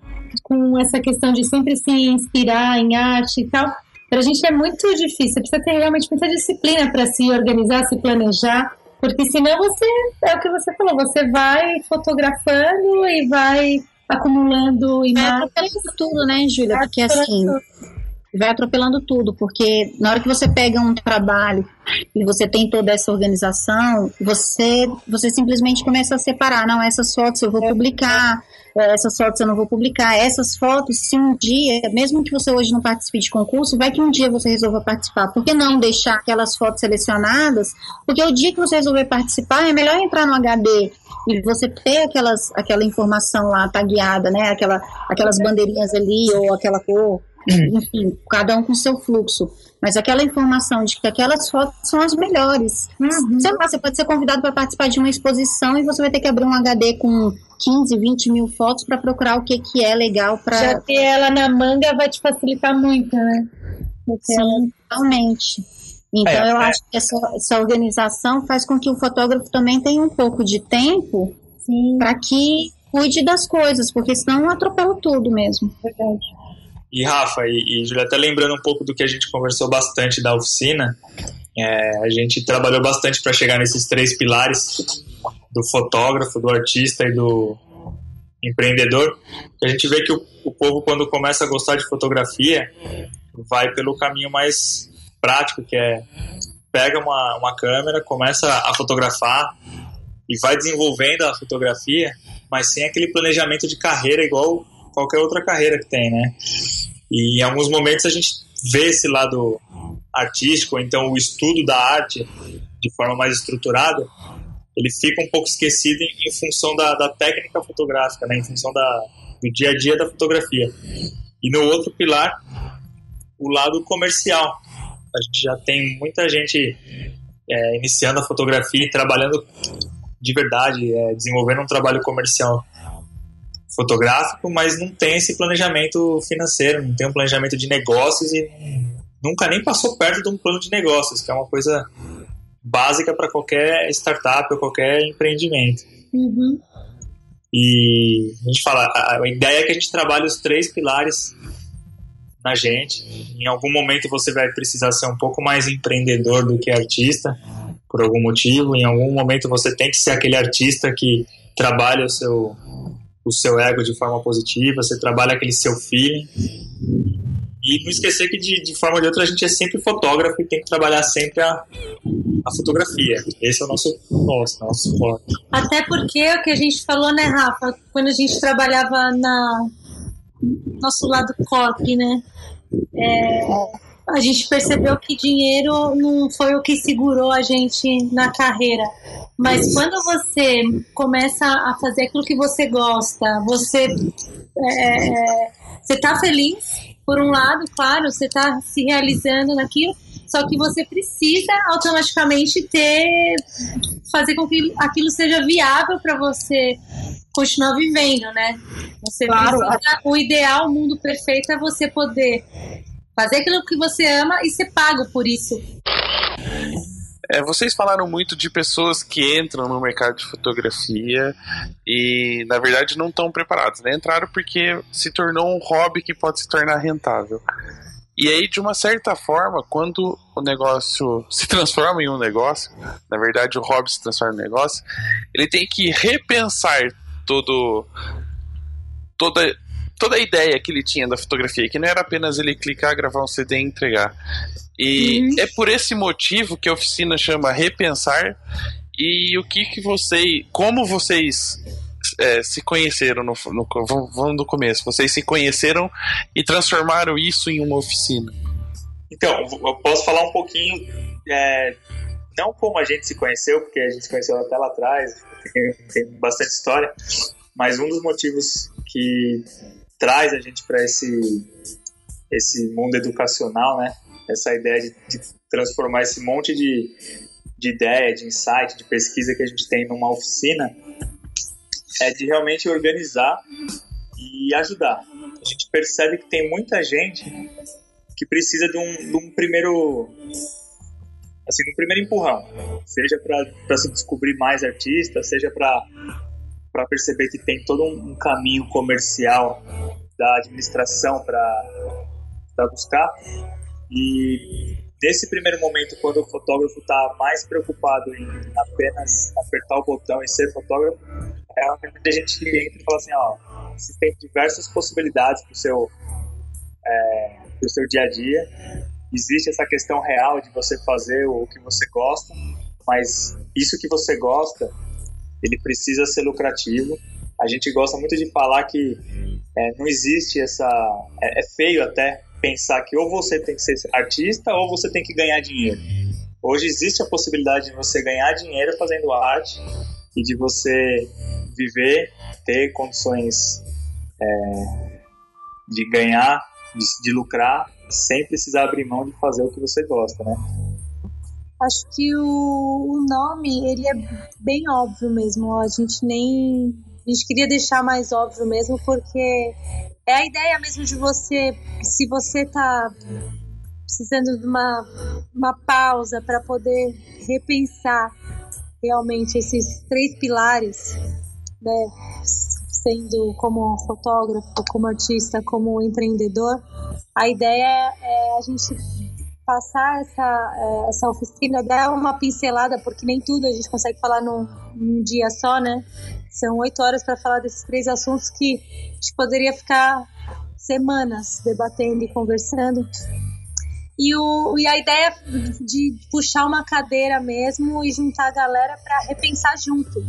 com essa questão de sempre se inspirar em arte e tal, para a gente é muito difícil. Precisa ter realmente muita disciplina para se organizar, se planejar, porque senão você, é o que você falou, você vai fotografando e vai acumulando imagens. É tudo, né, Júlia? Porque assim, vai atropelando tudo, porque na hora que você pega um trabalho e você tem toda essa organização, você, você simplesmente começa a separar, não, essas fotos eu vou publicar, é, essas fotos eu não vou publicar, essas fotos, se um dia, mesmo que você hoje não participe de concurso, vai que um dia você resolva participar, por que não deixar aquelas fotos selecionadas? Porque o dia que você resolver participar, é melhor entrar no HD e você ter aquelas, aquela informação lá tagueada, né, aquela, aquelas bandeirinhas ali, ou aquela cor, enfim, cada um com seu fluxo. Mas aquela informação de que aquelas fotos são as melhores. Uhum. Sei lá, você pode ser convidado para participar de uma exposição e você vai ter que abrir um HD com 15, 20 mil fotos para procurar o que, que é legal para. Já ter ela na manga vai te facilitar muito, né? Sim, totalmente. Então, é, eu é. acho que essa, essa organização faz com que o fotógrafo também tenha um pouco de tempo para que cuide das coisas, porque senão atropela tudo mesmo. Verdade. E Rafa e, e Julia, até lembrando um pouco do que a gente conversou bastante da oficina, é, a gente trabalhou bastante para chegar nesses três pilares do fotógrafo, do artista e do empreendedor. A gente vê que o, o povo, quando começa a gostar de fotografia, vai pelo caminho mais prático, que é pega uma, uma câmera, começa a fotografar e vai desenvolvendo a fotografia, mas sem aquele planejamento de carreira igual qualquer outra carreira que tem, né? E em alguns momentos a gente vê esse lado artístico, então o estudo da arte de forma mais estruturada, ele fica um pouco esquecido em, em função da, da, técnica fotográfica, né? em função da, do dia a dia da fotografia. E no outro pilar, o lado comercial. A gente já tem muita gente é, iniciando a fotografia e trabalhando de verdade, é, desenvolvendo um trabalho comercial fotográfico, mas não tem esse planejamento financeiro, não tem um planejamento de negócios e nunca nem passou perto de um plano de negócios, que é uma coisa básica para qualquer startup ou qualquer empreendimento. Uhum. E a gente fala, a, a ideia é que a gente trabalhe os três pilares na gente. Em algum momento você vai precisar ser um pouco mais empreendedor do que artista, por algum motivo. Em algum momento você tem que ser aquele artista que trabalha o seu o seu ego de forma positiva, você trabalha aquele seu feeling. E não esquecer que de, de forma ou de outra a gente é sempre fotógrafo e tem que trabalhar sempre a, a fotografia. Esse é o nosso, nosso, nosso forte. Até porque é o que a gente falou, né, Rafa? Quando a gente trabalhava na nosso lado copy, né? É, a gente percebeu que dinheiro não foi o que segurou a gente na carreira. Mas quando você começa a fazer aquilo que você gosta, você é, é você tá feliz, por um lado, claro, você está se realizando naquilo, só que você precisa automaticamente ter fazer com que aquilo seja viável para você continuar vivendo, né? Você claro. precisa, o ideal, o mundo perfeito é você poder fazer aquilo que você ama e ser pago por isso. É, vocês falaram muito de pessoas que entram no mercado de fotografia e, na verdade, não estão preparados. Né? Entraram porque se tornou um hobby que pode se tornar rentável. E aí, de uma certa forma, quando o negócio se transforma em um negócio, na verdade, o hobby se transforma em um negócio, ele tem que repensar todo, toda toda a ideia que ele tinha da fotografia, que não era apenas ele clicar, gravar um CD e entregar. E é por esse motivo que a oficina chama Repensar. E o que que vocês, como vocês é, se conheceram no, no vamos vamos do começo, vocês se conheceram e transformaram isso em uma oficina? Então, eu posso falar um pouquinho, é, não como a gente se conheceu, porque a gente se conheceu até lá atrás, tem, tem bastante história, mas um dos motivos que traz a gente para esse, esse mundo educacional, né? Essa ideia de, de transformar esse monte de, de ideia, de insight, de pesquisa que a gente tem numa oficina, é de realmente organizar e ajudar. A gente percebe que tem muita gente que precisa de um, de um primeiro assim, um primeiro empurrão, seja para se descobrir mais artistas, seja para para perceber que tem todo um caminho comercial da administração para buscar. E nesse primeiro momento, quando o fotógrafo está mais preocupado em apenas apertar o botão e ser fotógrafo, é onde a gente entra e fala assim, ó, você tem diversas possibilidades para o seu, é, seu dia a dia. Existe essa questão real de você fazer o que você gosta, mas isso que você gosta ele precisa ser lucrativo. A gente gosta muito de falar que é, não existe essa. É, é, feio até pensar que ou você tem que ser artista ou você tem que ganhar dinheiro. Hoje existe a possibilidade de você ganhar dinheiro fazendo arte e de você viver, ter condições é, de ganhar, de, de lucrar, sem precisar abrir mão de fazer o que você gosta, né? Acho que o, o nome, ele é bem óbvio mesmo. A gente nem. A gente queria deixar mais óbvio mesmo, porque é a ideia mesmo de você. Se você tá precisando de uma, uma pausa para poder repensar realmente esses três pilares, né? Sendo como fotógrafo, como artista, como empreendedor, a ideia é a gente passar essa, é, essa oficina, dar uma pincelada, porque nem tudo a gente consegue falar num, num dia só, né? São oito horas para falar desses três assuntos que a gente poderia ficar semanas debatendo e conversando. E, o, e a ideia de puxar uma cadeira mesmo e juntar a galera para repensar junto.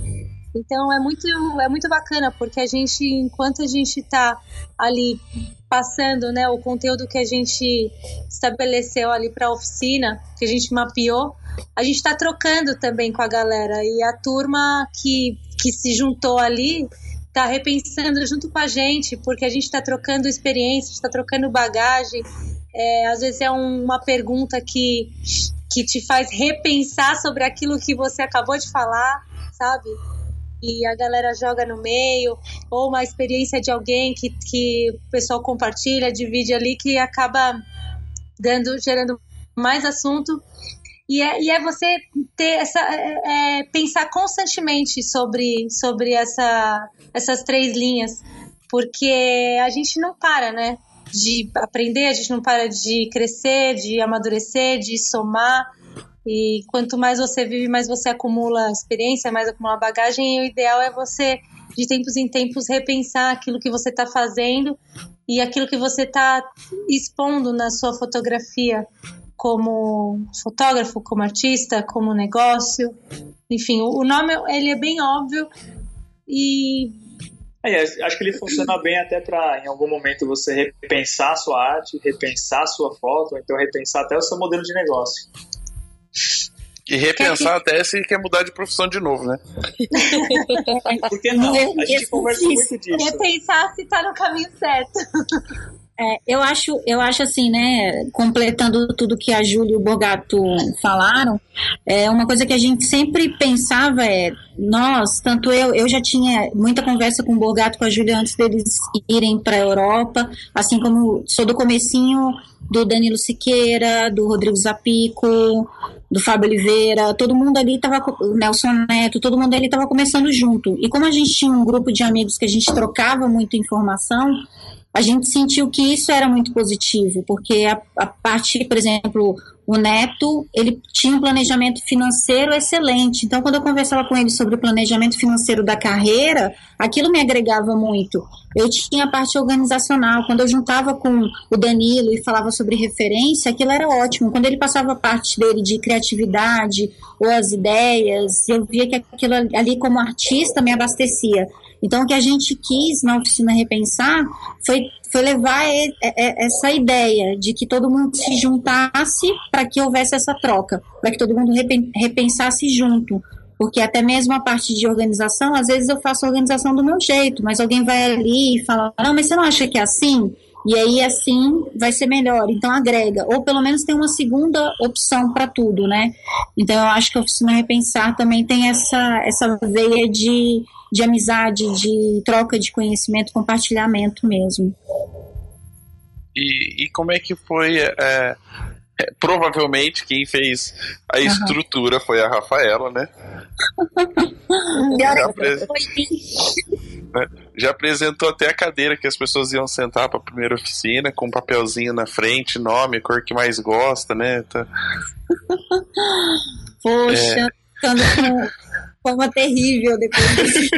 Então é muito, é muito bacana, porque a gente, enquanto a gente está ali passando né, o conteúdo que a gente estabeleceu ali para a oficina, que a gente mapeou, a gente está trocando também com a galera. E a turma que, que se juntou ali está repensando junto com a gente, porque a gente está trocando experiência, está trocando bagagem. É, às vezes é um, uma pergunta que, que te faz repensar sobre aquilo que você acabou de falar, sabe? E a galera joga no meio, ou uma experiência de alguém que, que o pessoal compartilha, divide ali, que acaba dando, gerando mais assunto. E é, e é você ter essa. É, é, pensar constantemente sobre, sobre essa, essas três linhas, porque a gente não para, né? De aprender, a gente não para de crescer, de amadurecer, de somar. E quanto mais você vive, mais você acumula experiência, mais acumula bagagem. E o ideal é você, de tempos em tempos, repensar aquilo que você está fazendo e aquilo que você está expondo na sua fotografia, como fotógrafo, como artista, como negócio. Enfim, o nome ele é bem óbvio e é, acho que ele funciona bem até para, em algum momento, você repensar a sua arte, repensar a sua foto, então repensar até o seu modelo de negócio. E repensar até se quer mudar de profissão de novo, né? Por que não? A gente conversa muito disso. Repensar se tá no caminho certo. É, eu acho, eu acho assim, né, completando tudo que a Júlia e o Bogato falaram, é uma coisa que a gente sempre pensava é, nós, tanto eu, eu já tinha muita conversa com o Bogato, com a Júlia antes deles irem para a Europa, assim como sou do comecinho do Danilo Siqueira, do Rodrigo Zapico, do Fábio Oliveira, todo mundo ali estava, Nelson Neto, todo mundo ali estava começando junto. E como a gente tinha um grupo de amigos que a gente trocava muita informação, a gente sentiu que isso era muito positivo, porque a, a parte, por exemplo, o Neto, ele tinha um planejamento financeiro excelente. Então, quando eu conversava com ele sobre o planejamento financeiro da carreira, aquilo me agregava muito. Eu tinha a parte organizacional. Quando eu juntava com o Danilo e falava sobre referência, aquilo era ótimo. Quando ele passava a parte dele de criatividade ou as ideias, eu via que aquilo ali, como artista, me abastecia. Então, o que a gente quis na oficina Repensar foi, foi levar essa ideia de que todo mundo se juntasse para que houvesse essa troca, para que todo mundo repensasse junto. Porque até mesmo a parte de organização, às vezes eu faço a organização do meu jeito, mas alguém vai ali e fala: não, mas você não acha que é assim? E aí assim vai ser melhor, então agrega, ou pelo menos tem uma segunda opção para tudo, né? Então eu acho que a oficina repensar também tem essa essa veia de, de amizade, de troca de conhecimento, compartilhamento mesmo. E, e como é que foi? É, é, provavelmente quem fez a uhum. estrutura foi a Rafaela, né? Né? Já apresentou até a cadeira que as pessoas iam sentar para a primeira oficina, com um papelzinho na frente, nome, cor que mais gosta, né? Tá... Poxa, é... forma terrível depois disso.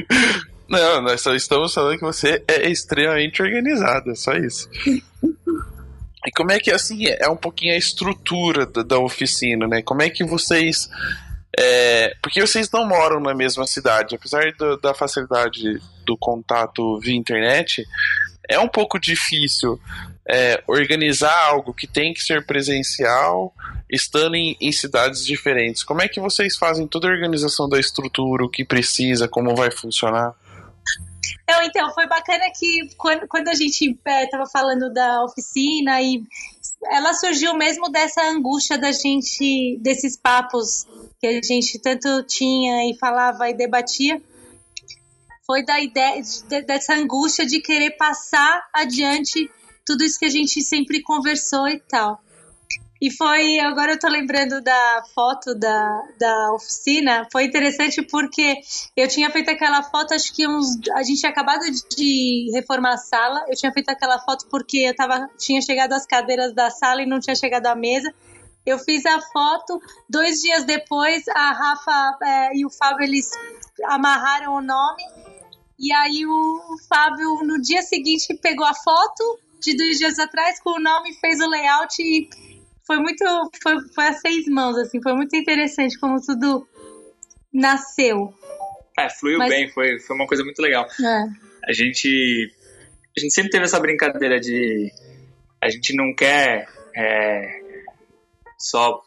Não, nós só estamos falando que você é extremamente organizada, só isso. E como é que, assim, é um pouquinho a estrutura da, da oficina, né? Como é que vocês. É, porque vocês não moram na mesma cidade, apesar do, da facilidade do contato via internet, é um pouco difícil é, organizar algo que tem que ser presencial, estando em, em, cidades diferentes. Como é que vocês fazem toda a organização da estrutura, o que precisa, como vai funcionar? Então, foi bacana que quando, quando a gente estava é, falando da oficina e ela surgiu mesmo dessa angústia da gente, desses papos que a gente tanto tinha e falava e debatia, foi da ideia, de, dessa angústia de querer passar adiante tudo isso que a gente sempre conversou e tal. E foi, agora eu tô lembrando da foto da, da oficina, foi interessante porque eu tinha feito aquela foto, acho que uns, a gente tinha acabado de reformar a sala, eu tinha feito aquela foto porque eu tava, tinha chegado às cadeiras da sala e não tinha chegado à mesa, eu fiz a foto, dois dias depois a Rafa é, e o Fábio, eles amarraram o nome, e aí o Fábio, no dia seguinte, pegou a foto de dois dias atrás com o nome, fez o layout e foi muito. Foi, foi a seis mãos, assim, foi muito interessante como tudo nasceu. É, fluiu Mas... bem, foi, foi uma coisa muito legal. É. A gente. A gente sempre teve essa brincadeira de. A gente não quer é, só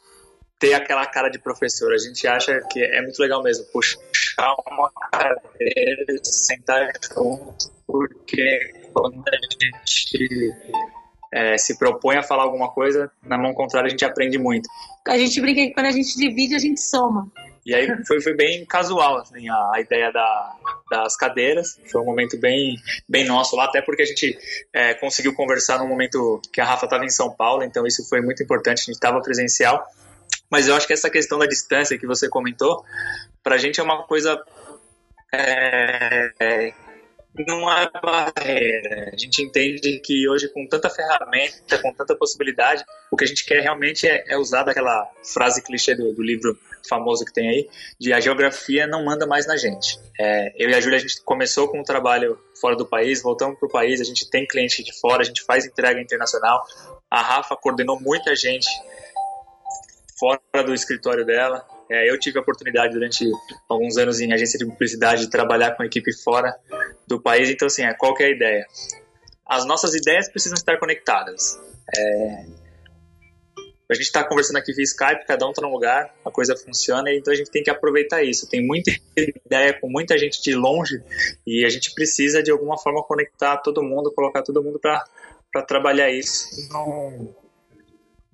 ter aquela cara de professor. A gente acha que é muito legal mesmo puxar uma cadeira, sentar junto, porque quando a gente é, se propõe a falar alguma coisa, na mão contrária a gente aprende muito. A gente brinca que quando a gente divide, a gente soma. E aí foi, foi bem casual, assim, a, a ideia da, das cadeiras. Foi um momento bem, bem nosso lá, até porque a gente é, conseguiu conversar no momento que a Rafa estava em São Paulo, então isso foi muito importante, a gente estava presencial. Mas eu acho que essa questão da distância que você comentou, para a gente é uma coisa é, é, não é barreira. A gente entende que hoje, com tanta ferramenta, com tanta possibilidade, o que a gente quer realmente é, é usar daquela frase clichê do, do, livro famoso que tem aí, de a geografia não manda mais na gente. É, eu e a Júlia, a gente começou com um trabalho fora do país, voltamos para o país, a gente tem cliente de fora, a gente faz entrega internacional. A Rafa coordenou muita gente fora do escritório dela. É, eu tive a oportunidade durante alguns anos em agência de publicidade de trabalhar com equipe fora do país. Então, assim, é, qual é a ideia? As nossas ideias precisam estar conectadas. É, a gente está conversando aqui via Skype, cada um está num lugar, a coisa funciona, então a gente tem que aproveitar isso. Tem muita ideia com muita gente de longe e a gente precisa de alguma forma conectar todo mundo, colocar todo mundo para trabalhar isso num,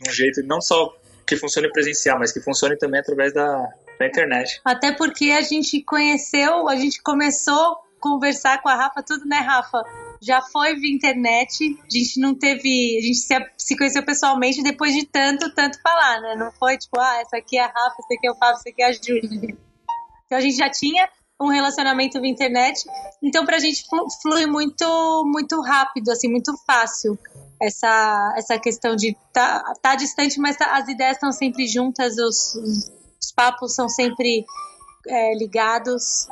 num jeito não só que funcione presencial, mas que funcione também através da, da internet. Até porque a gente conheceu, a gente começou a conversar com a Rafa, tudo, né, Rafa? Já foi via internet, a gente não teve. A gente se, se conheceu pessoalmente depois de tanto, tanto falar, né? Não foi tipo, ah, essa aqui é a Rafa, essa aqui é o Fábio, essa aqui é a Júlia. Então a gente já tinha um relacionamento via internet, então pra gente flui muito, muito rápido, assim, muito fácil. Essa, essa questão de tá, tá distante, mas tá- as ideias estão sempre juntas, os, os papos são sempre é, ligados.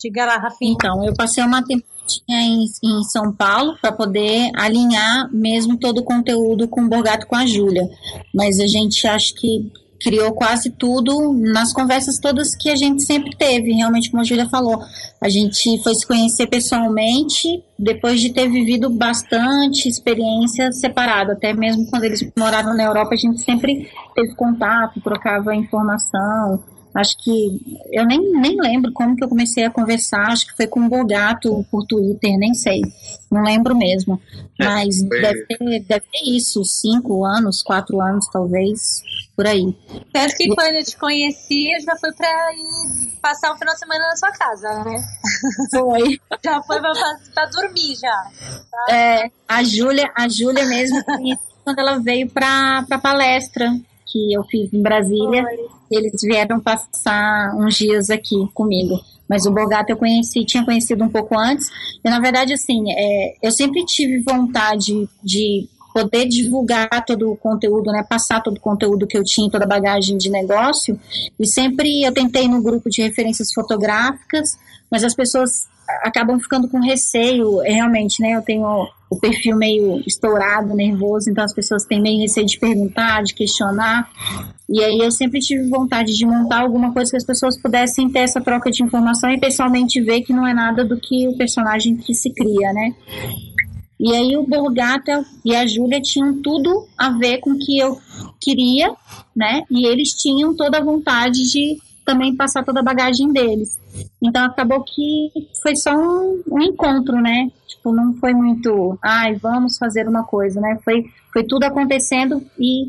Diga lá, Rafinha. Então, eu passei uma temporada em, em São Paulo para poder alinhar mesmo todo o conteúdo com o Borgato com a Júlia. Mas a gente acho que criou quase tudo nas conversas todas que a gente sempre teve, realmente como a Júlia falou. A gente foi se conhecer pessoalmente depois de ter vivido bastante experiência separada, até mesmo quando eles moravam na Europa, a gente sempre teve contato, trocava informação. Acho que eu nem, nem lembro como que eu comecei a conversar, acho que foi com o Bogato por Twitter, nem sei, não lembro mesmo. Mas foi- deve, ter, deve ter isso, cinco anos, quatro anos talvez, por aí. Tanto que quando eu te conheci, eu já fui pra ir passar um final de semana na sua casa, né? Foi. Já foi pra, pra dormir já. É, a Júlia, a Júlia mesmo, quando ela veio para a palestra que eu fiz em Brasília, eles vieram passar uns dias aqui comigo. Mas o Bogato eu conheci, tinha conhecido um pouco antes. E na verdade, assim, é, eu sempre tive vontade de poder divulgar todo o conteúdo, né, passar todo o conteúdo que eu tinha, toda a bagagem de negócio. E sempre eu tentei no grupo de referências fotográficas, mas as pessoas acabam ficando com receio, realmente, né? Eu tenho o perfil meio estourado, nervoso, então as pessoas têm meio receio de perguntar, de questionar. E aí eu sempre tive vontade de montar alguma coisa que as pessoas pudessem ter essa troca de informação e pessoalmente ver que não é nada do que o personagem que se cria, né? E aí o Borgata e a Júlia tinham tudo a ver com o que eu queria, né? E eles tinham toda a vontade de também passar toda a bagagem deles. Então acabou que foi só um, um encontro, né? Tipo, não foi muito, ai, vamos fazer uma coisa, né? Foi, foi tudo acontecendo e,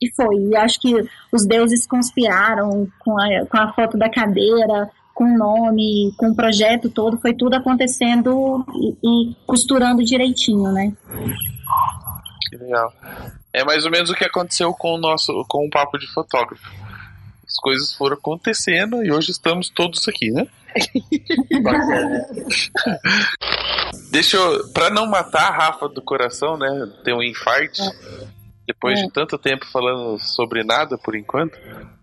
e foi. E acho que os deuses conspiraram com a, com a foto da cadeira, com o nome, com o projeto todo, foi tudo acontecendo e, e costurando direitinho, né? Que legal. É mais ou menos o que aconteceu com o nosso, com o papo de fotógrafo. As coisas foram acontecendo e hoje estamos todos aqui, né? Bacana. Deixa eu, pra não matar a Rafa do coração, né? Ter um infarte. Depois de tanto tempo falando sobre nada por enquanto,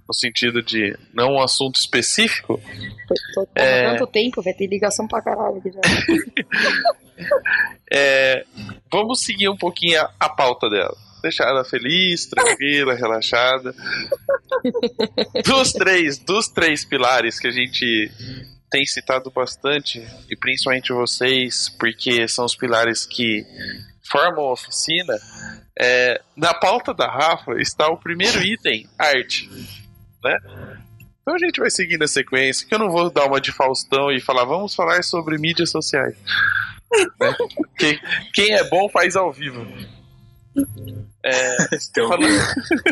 no sentido de não um assunto específico, Tô, tô, É. tanto tempo, vai ter ligação pra caralho aqui já. é, vamos seguir um pouquinho a, a pauta dela. Deixar ela feliz, tranquila, relaxada. Dos três, dos três pilares que a gente tem citado bastante, e principalmente vocês, porque são os pilares que formam a oficina, é, na pauta da Rafa está o primeiro item, arte. Né? Então a gente vai seguir na sequência, que eu não vou dar uma de Faustão e falar, vamos falar sobre mídias sociais. Né? Quem, quem é bom faz ao vivo. É, falando,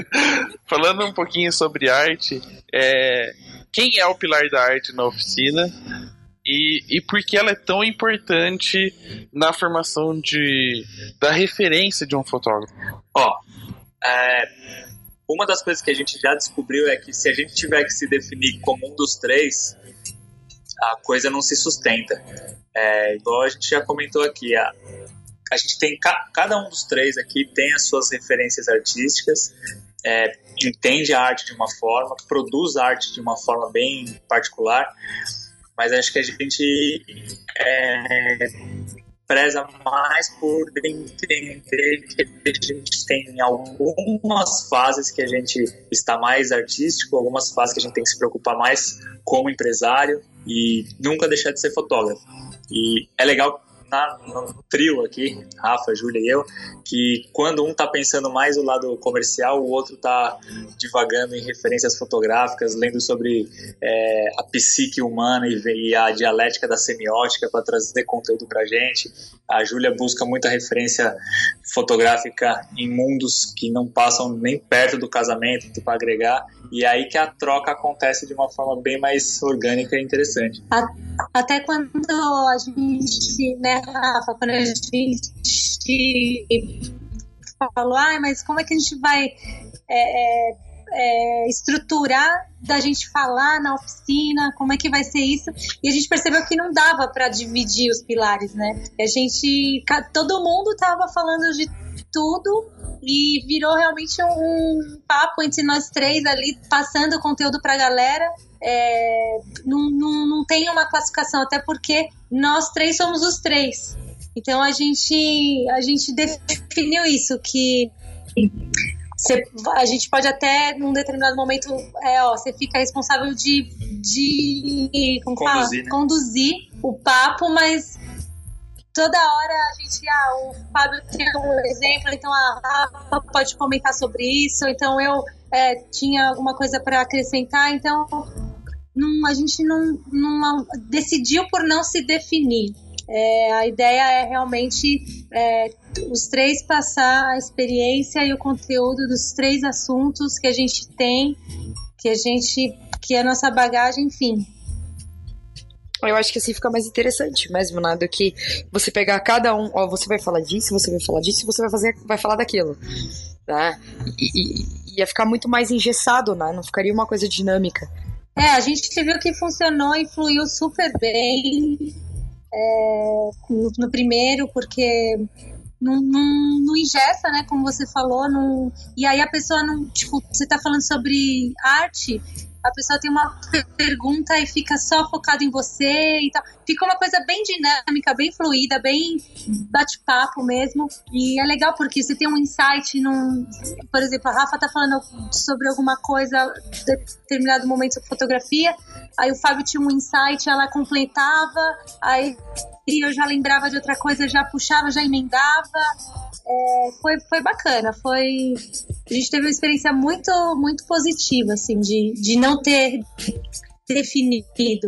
falando um pouquinho sobre arte, é, quem é o pilar da arte na oficina e, e por que ela é tão importante na formação de, da referência de um fotógrafo? Ó, é, uma das coisas que a gente já descobriu é que se a gente tiver que se definir como um dos três, a coisa não se sustenta. É, igual a gente já comentou aqui, a, a gente tem ca- cada um dos três aqui tem as suas referências artísticas, é, entende a arte de uma forma, produz arte de uma forma bem particular, mas acho que a gente é, preza mais por entender que a gente tem algumas fases que a gente está mais artístico, algumas fases que a gente tem que se preocupar mais como empresário e nunca deixar de ser fotógrafo. E é legal na, no trio aqui, Rafa, Júlia e eu, que quando um tá pensando mais o lado comercial, o outro tá divagando em referências fotográficas, lendo sobre é, a psique humana e, a dialética da semiótica para trazer conteúdo pra gente. A Júlia busca muita referência fotográfica em mundos que não passam nem perto do casamento para agregar, e é aí que a troca acontece de uma forma bem mais orgânica e interessante. Até quando a gente, né, Rafa, quando a gente falou, ai, mas como é que a gente vai é, é, é, estruturar da gente falar na oficina, como é que vai ser isso. E a gente percebeu que não dava para dividir os pilares, né? A gente, todo mundo tava falando de tudo e virou realmente um papo entre nós três ali, passando conteúdo pra galera. É, não, não, não tem uma classificação, até porque nós três somos os três. Então a gente, a gente definiu isso, que você- a gente pode até, num determinado momento, é, ó, você fica responsável de, de como fala? Conduzir, né? conduzir o papo, mas toda hora a gente, ah, o Fábio tem um exemplo, então a Rafa pode comentar sobre isso, então eu é, tinha alguma coisa para acrescentar, então não, a gente não, não decidiu por não se definir. É, a ideia é realmente é, os três passar a experiência e o conteúdo dos três assuntos que a gente tem, que a gente, que é a nossa bagagem, enfim. Eu acho que assim fica mais interessante mesmo, né? Do que você pegar cada um, ó, você vai falar disso, você vai falar disso, você vai fazer, vai falar daquilo. Né? E, e- ia ficar muito mais engessado, né? Não ficaria uma coisa dinâmica. É, a gente viu que funcionou e fluiu super bem é, no, no primeiro, porque não, não, não né? Como você falou, não, e aí a pessoa não, tipo, você tá falando sobre arte, a pessoa tem uma pergunta e fica só focado em você e tal. Fica uma coisa bem dinâmica, bem fluida, bem bate-papo mesmo. E é legal porque você tem um insight num. Por exemplo, a Rafa tá falando sobre alguma coisa, determinado momento sobre fotografia. Aí o Fábio tinha um insight, ela completava, aí eu já lembrava de outra coisa, já puxava, já emendava. É, foi, foi bacana, foi. A gente teve uma experiência muito, muito positiva, assim, de, de não ter definido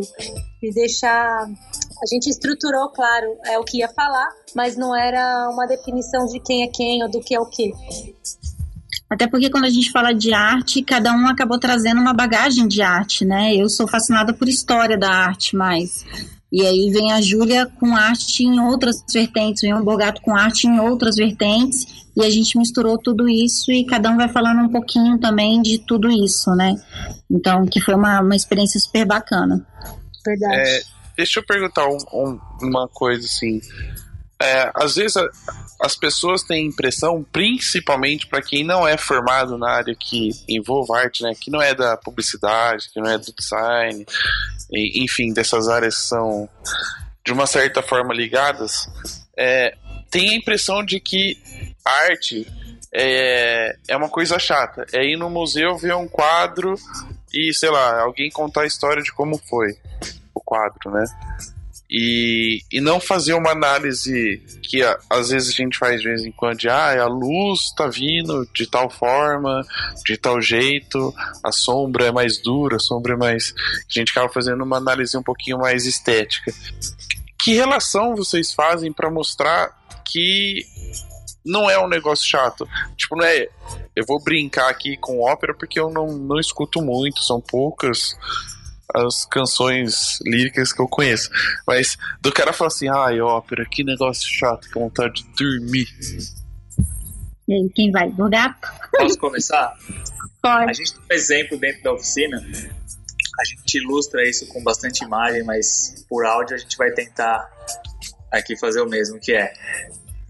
e deixar. A gente estruturou, claro, é o que ia falar, mas não era uma definição de quem é quem ou do que é o que. Até porque quando a gente fala de arte, cada um acabou trazendo uma bagagem de arte, né? Eu sou fascinada por história da arte, mas. E aí vem a Júlia com arte em outras vertentes, vem o Borgato com arte em outras vertentes, e a gente misturou tudo isso e cada um vai falando um pouquinho também de tudo isso, né? Então, que foi uma, uma experiência super bacana. Verdade. É, deixa eu perguntar um- um- uma coisa assim. É, às vezes a- as pessoas têm impressão, principalmente para quem não é formado na área que envolve arte, né, que não é da publicidade, que não é do design, enfim, dessas áreas são de uma certa forma ligadas, é, tem a impressão de que arte é, é uma coisa chata. É ir no museu ver um quadro e, sei lá, alguém contar a história de como foi o quadro, né? E, e não fazer uma análise que a- às vezes a gente faz de vez em quando de ah, a luz tá vindo de tal forma, de tal jeito, a sombra é mais dura, a sombra é mais. A gente acaba fazendo uma análise um pouquinho mais estética. Que relação vocês fazem para mostrar que não é um negócio chato? Tipo, não é. Eu vou brincar aqui com ópera porque eu não, não escuto muito, são poucas as canções líricas que eu conheço. Mas do cara falar assim, ai, ópera, que negócio chato, que vontade de dormir. E aí, quem vai? Borgato? Posso começar? Pode. A gente tem um exemplo dentro da oficina. A gente ilustra isso com bastante imagem, mas por áudio a gente vai tentar aqui fazer o mesmo, que é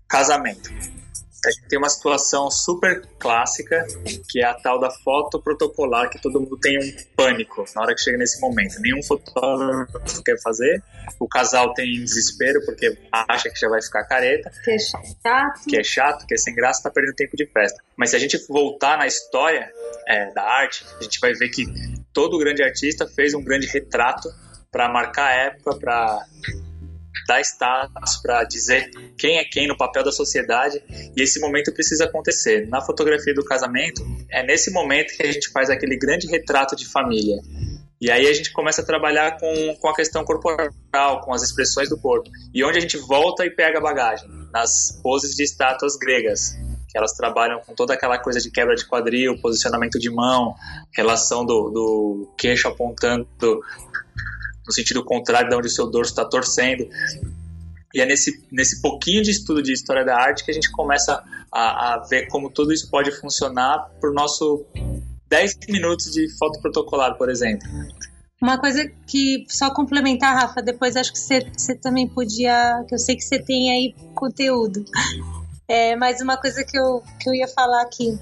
casamento. A gente tem uma situação super clássica, que é a tal da foto protocolar, que todo mundo tem um pânico na hora que chega nesse momento. Nenhum fotógrafo quer fazer, o casal tem desespero porque acha que já vai ficar careta, Que é chato. que é chato, que é sem graça, tá perdendo tempo de festa. Mas se a gente voltar na história é, da arte, a gente vai ver que todo grande artista fez um grande retrato para marcar a época, para dar status, para dizer quem é quem no papel da sociedade. E esse momento precisa acontecer. Na fotografia do casamento, é nesse momento que a gente faz aquele grande retrato de família. E aí a gente começa a trabalhar com, com a questão corporal, com as expressões do corpo. E onde a gente volta e pega a bagagem? Nas poses de estátuas gregas, que elas trabalham com toda aquela coisa de quebra de quadril, posicionamento de mão, relação do, do queixo apontando no sentido contrário de onde o seu dorso está torcendo. E é nesse, nesse pouquinho de estudo de história da arte que a gente começa a, a ver como tudo isso pode funcionar para o nosso 10 minutos de foto protocolar, por exemplo. Uma coisa que, só complementar, Rafa, depois acho que você, você também podia, que eu sei que você tem aí conteúdo. É, mas uma coisa que eu, que eu ia falar aqui,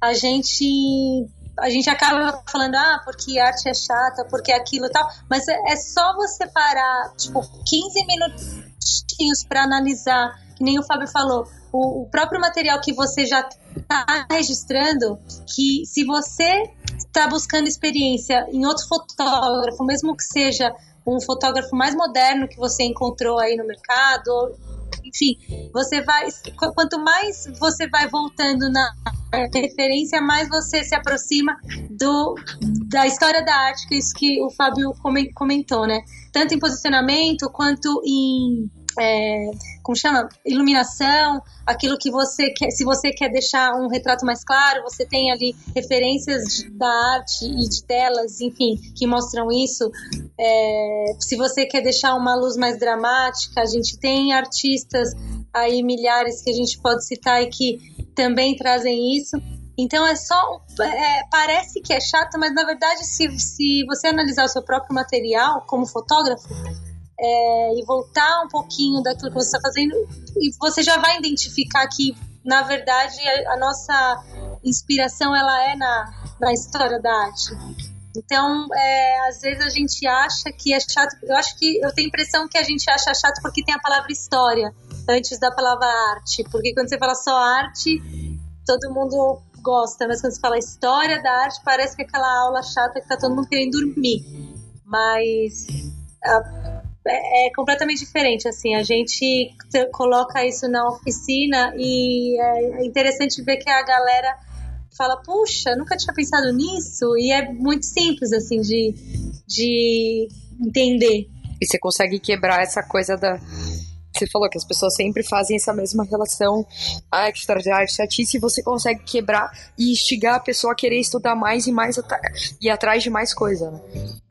a gente a gente acaba falando, ah, porque arte é chata, porque aquilo e tal, mas é, é só você parar, tipo, 15 minutinhos para analisar, que nem o Fábio falou, o, o próprio material que você já está registrando, que se você está buscando experiência em outro fotógrafo, mesmo que seja um fotógrafo mais moderno que você encontrou aí no mercado, enfim, você vai. Quanto mais você vai voltando na referência, mais você se aproxima do, da história da arte, que é isso que o Fábio comentou, né? Tanto em posicionamento quanto em é, como chama? Iluminação, aquilo que você quer, se você quer deixar um retrato mais claro, você tem ali referências da arte e de telas, enfim, que mostram isso. É, se você quer deixar uma luz mais dramática, a gente tem artistas aí, milhares que a gente pode citar e que também trazem isso. Então é só. É, parece que é chato, mas na verdade, se, se você analisar o seu próprio material como fotógrafo, é, e voltar um pouquinho daquilo que você está fazendo, e você já vai identificar que, na verdade, a, a nossa inspiração ela é na, na história da arte. Então, é, às vezes a gente acha que é chato. Eu acho que eu tenho a impressão que a gente acha chato porque tem a palavra história antes da palavra arte. Porque quando você fala só arte, todo mundo gosta, mas quando você fala história da arte, parece que é aquela aula chata que tá todo mundo querendo dormir. Mas a, é, é completamente diferente, assim, a gente coloca isso na oficina e é interessante ver que a galera fala, puxa, nunca tinha pensado nisso, e é muito simples, assim, de, de entender. E você consegue quebrar essa coisa da, você falou que as pessoas sempre fazem essa mesma relação. Ah, que história de arte chatice, e você consegue quebrar e instigar a pessoa a querer estudar mais e mais e atrás de mais coisa, né?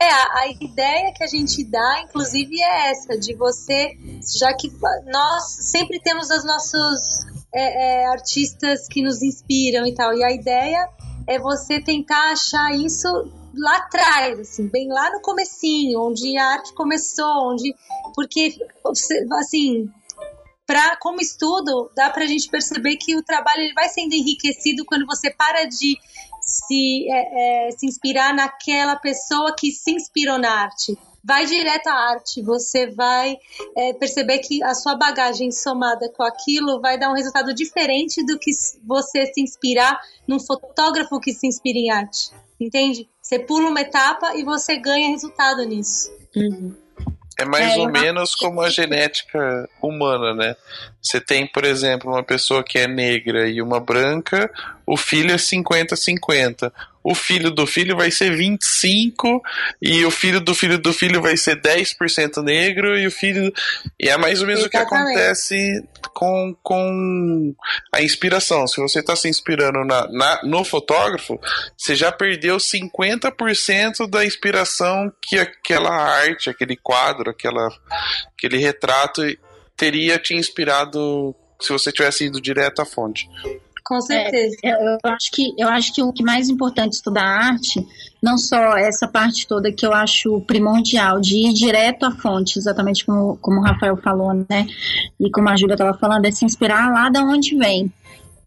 É, a, a ideia que a gente dá, inclusive, é essa, de você, já que nós sempre temos os nossos é, é, artistas que nos inspiram e tal, e a ideia é você tentar achar isso lá atrás, assim, bem lá no comecinho, onde a arte começou, onde porque assim, para como estudo, dá para a gente perceber que o trabalho ele vai sendo enriquecido quando você para de se, é, é, se inspirar naquela pessoa que se inspirou na arte. Vai direto à arte, você vai é, perceber que a sua bagagem somada com aquilo vai dar um resultado diferente do que você se inspirar num fotógrafo que se inspira em arte. Entende? Você pula uma etapa e você ganha resultado nisso. Uhum. É mais é, ou menos como a genética humana, né? Você tem, por exemplo, uma pessoa que é negra e uma branca, o filho é 50-50 o filho do filho vai ser 25 e o filho do filho do filho vai ser 10% negro e o filho e é mais ou menos Exatamente. o que acontece com, com a inspiração. Se você está se inspirando na, na, no fotógrafo, você já perdeu 50% da inspiração que aquela arte, aquele quadro, aquela, aquele retrato teria te inspirado se você tivesse ido direto à fonte. Com certeza. É, eu, acho que, eu acho que o que mais importante estudar arte, não só essa parte toda que eu acho primordial, de ir direto à fonte, exatamente como, como o Rafael falou, né? E como a Júlia estava falando, é se inspirar lá da onde vem.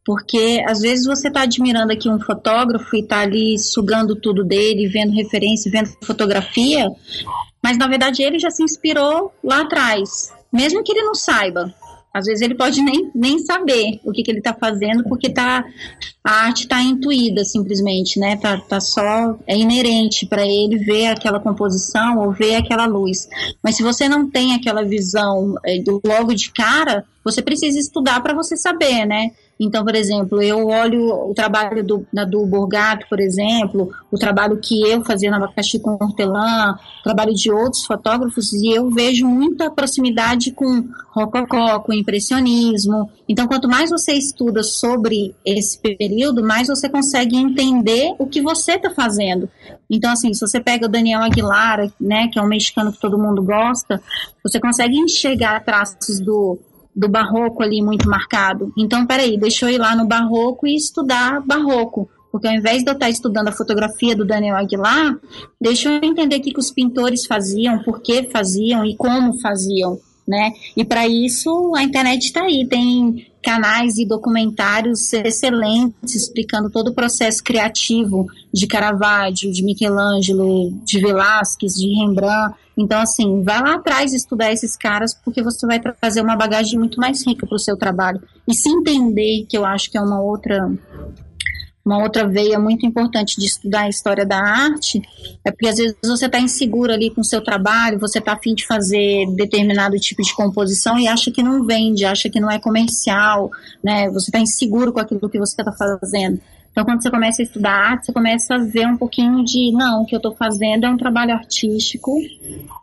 Porque às vezes você está admirando aqui um fotógrafo e está ali sugando tudo dele, vendo referência, vendo fotografia, mas na verdade ele já se inspirou lá atrás, mesmo que ele não saiba. Às vezes ele pode nem, nem saber o que, que ele está fazendo, porque tá, a arte está intuída simplesmente, né? Tá, tá só, é inerente para ele ver aquela composição ou ver aquela luz. Mas se você não tem aquela visão é, do logo de cara, você precisa estudar para você saber, né? Então, por exemplo, eu olho o trabalho do, da, do Borgato, por exemplo, o trabalho que eu fazia na Abacaxi com hortelã, o trabalho de outros fotógrafos, e eu vejo muita proximidade com rococó, com impressionismo. Então, quanto mais você estuda sobre esse período, mais você consegue entender o que você está fazendo. Então, assim, se você pega o Daniel Aguilar, né, que é um mexicano que todo mundo gosta, você consegue enxergar traços do do barroco ali muito marcado. Então, peraí, deixa eu ir lá no barroco e estudar barroco. Porque ao invés de eu estar estudando a fotografia do Daniel Aguilar, deixa eu entender o que, que os pintores faziam, por que faziam e como faziam, né? E para isso a internet está aí, tem canais e documentários excelentes explicando todo o processo criativo de Caravaggio, de Michelangelo, de Velázquez, de Rembrandt. Então, assim, vai lá atrás estudar esses caras, porque você vai trazer uma bagagem muito mais rica para o seu trabalho. E se entender, que eu acho que é uma outra uma outra veia muito importante de estudar a história da arte é porque às vezes você está inseguro ali com o seu trabalho, você está afim de fazer determinado tipo de composição e acha que não vende, acha que não é comercial, né? Você está inseguro com aquilo que você está fazendo. Então, quando você começa a estudar arte, você começa a ver um pouquinho de, não, o que eu estou fazendo é um trabalho artístico,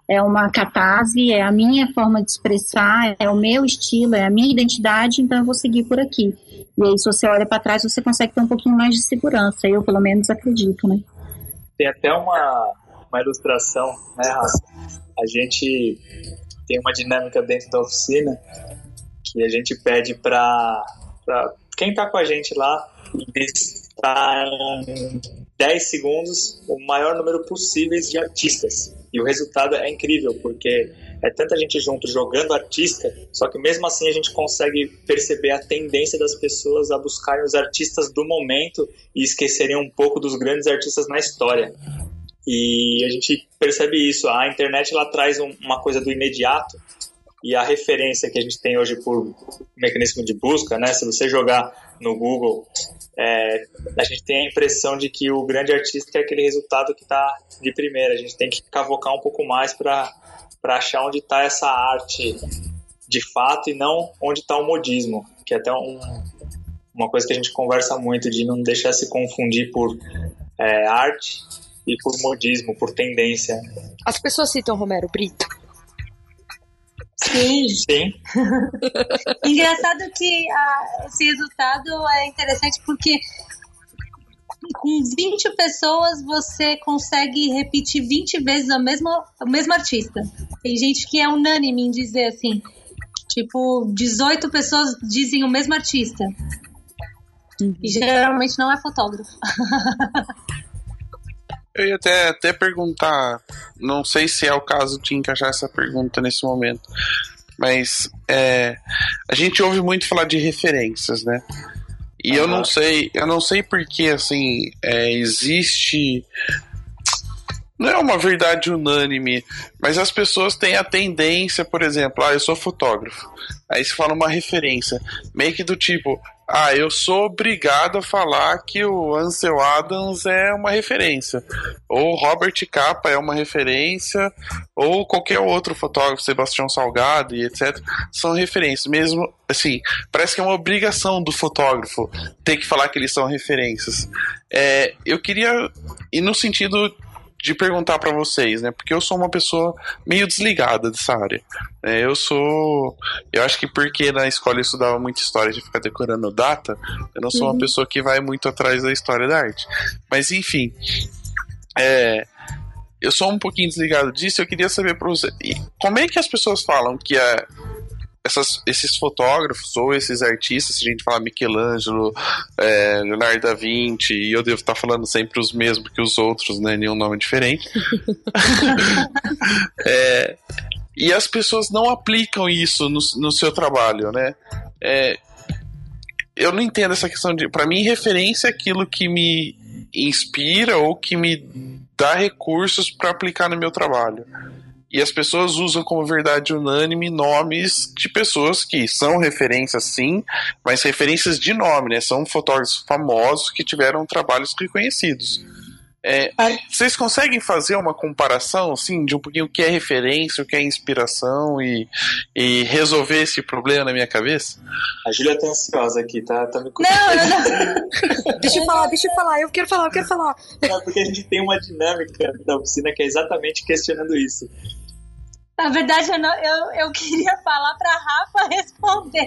é uma catarse, é a minha forma de expressar, é o meu estilo, é a minha identidade, então eu vou seguir por aqui. E aí, se você olha para trás, você consegue ter um pouquinho mais de segurança. Eu, pelo menos, acredito, né? Tem até uma, uma ilustração, né, Raça? A gente tem uma dinâmica dentro da oficina que a gente pede para quem está com a gente lá listar em 10 segundos o maior número possível de artistas. E o resultado é incrível, porque é tanta gente junto jogando artista, só que mesmo assim a gente consegue perceber a tendência das pessoas a buscarem os artistas do momento e esquecerem um pouco dos grandes artistas na história. E a gente percebe isso. A internet ela traz um, uma coisa do imediato e a referência que a gente tem hoje por mecanismo de busca, né? Se você jogar no Google, é, a gente tem a impressão de que o grande artista é aquele resultado que está de primeira. A gente tem que cavocar um pouco mais para achar onde está essa arte de fato e não onde está o modismo, que é até um, uma coisa que a gente conversa muito de não deixar se confundir por é, arte e por modismo, por tendência. As pessoas citam Romero Brito. Sim. Sim. Engraçado que ah, esse resultado é interessante porque com 20 pessoas você consegue repetir 20 vezes a mesma, o mesmo artista. Tem gente que é unânime em dizer assim, tipo, 18 pessoas dizem o mesmo artista. E geralmente não é fotógrafo. Eu ia até, até perguntar, não sei se é o caso de encaixar essa pergunta nesse momento, mas é, a gente ouve muito falar de referências, né? E eu não sei, eu não sei porque assim é, existe não é uma verdade unânime, mas as pessoas têm a tendência, por exemplo, ah, eu sou fotógrafo. Aí se fala uma referência, meio que do tipo, ah, eu sou obrigado a falar que o Ansel Adams é uma referência, ou Robert Capa é uma referência, ou qualquer outro fotógrafo, Sebastião Salgado e etc, são referências. Mesmo assim, parece que é uma obrigação do fotógrafo ter que falar que eles são referências. É, eu queria, e no sentido de perguntar para vocês, né? Porque eu sou uma pessoa meio desligada dessa área. Né? Eu sou. Eu acho que porque na escola eu estudava muita história de ficar decorando data, eu não sou Uhum. uma pessoa que vai muito atrás da história da arte. Mas enfim. É. Eu sou um pouquinho desligado disso. Eu queria saber para você. Como é que as pessoas falam que é essas, esses fotógrafos ou esses artistas, se a gente falar Michelangelo, é, Leonardo da Vinci, e eu devo estar falando sempre os mesmos que os outros, né? Nenhum nome diferente. É, e as pessoas não aplicam isso no, no seu trabalho, né? É, eu não entendo essa questão de. Para mim, referência é aquilo que me inspira ou que me dá recursos para aplicar no meu trabalho. E as pessoas usam como verdade unânime nomes de pessoas que são referências sim, mas referências de nome, né? São fotógrafos famosos que tiveram trabalhos reconhecidos. É, vocês conseguem fazer uma comparação, assim, de um pouquinho o que é referência, o que é inspiração e, e resolver esse problema na minha cabeça? A Júlia tá ansiosa aqui, tá, tá me Não, eu não. Deixa eu falar, deixa eu falar, eu quero falar, eu quero falar. Não, porque a gente tem uma dinâmica da oficina que é exatamente questionando isso. Na verdade, eu, não, eu, eu queria falar pra Rafa responder.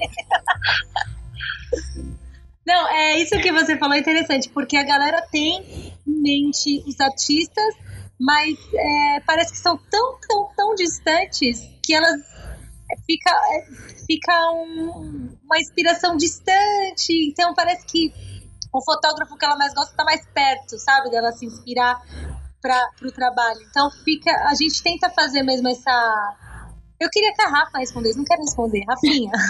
Não, é isso que você falou é interessante, porque a galera tem em mente os artistas, mas é, parece que são tão, tão, tão distantes que elas é, fica, é, fica um- uma inspiração distante. Então parece que o fotógrafo que ela mais gosta está mais perto, sabe? Dela se inspirar para o trabalho. Então fica, a gente tenta fazer mesmo essa. Eu queria que a Rafa respondesse, não quero responder, Rafinha.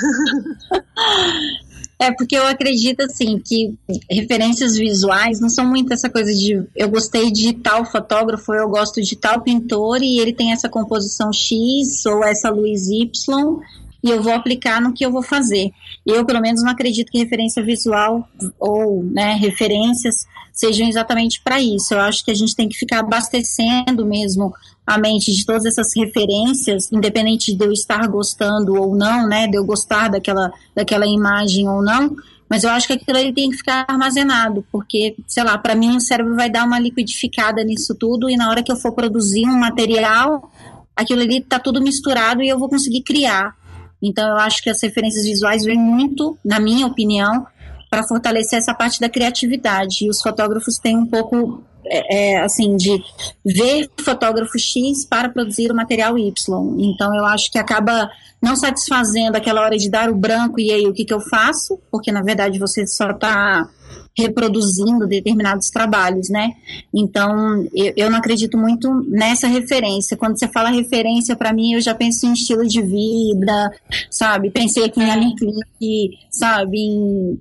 É porque eu acredito assim que referências visuais não são muito essa coisa de eu gostei de tal fotógrafo, eu gosto de tal pintor e ele tem essa composição X ou essa luz Y e eu vou aplicar no que eu vou fazer. Eu, pelo menos, não acredito que referência visual ou né, referências sejam exatamente para isso. Eu acho que a gente tem que ficar abastecendo mesmo a mente de todas essas referências, independente de eu estar gostando ou não, né, de eu gostar daquela, daquela imagem ou não, mas eu acho que aquilo ali tem que ficar armazenado, porque, sei lá, para mim o cérebro vai dar uma liquidificada nisso tudo e na hora que eu for produzir um material, aquilo ali tá tudo misturado e eu vou conseguir criar. Então eu acho que as referências visuais vêm muito, na minha opinião, para fortalecer essa parte da criatividade. E os fotógrafos têm um pouco é, é, assim, de ver fotógrafo X para produzir o material Y. Então, eu acho que acaba não satisfazendo aquela hora de dar o branco e aí o que, que eu faço, porque na verdade você só está reproduzindo determinados trabalhos, né? Então, eu, eu, não acredito muito nessa referência. Quando você fala referência, para mim, eu já penso em estilo de vida, sabe? Pensei aqui em Alan Click, sabe? Em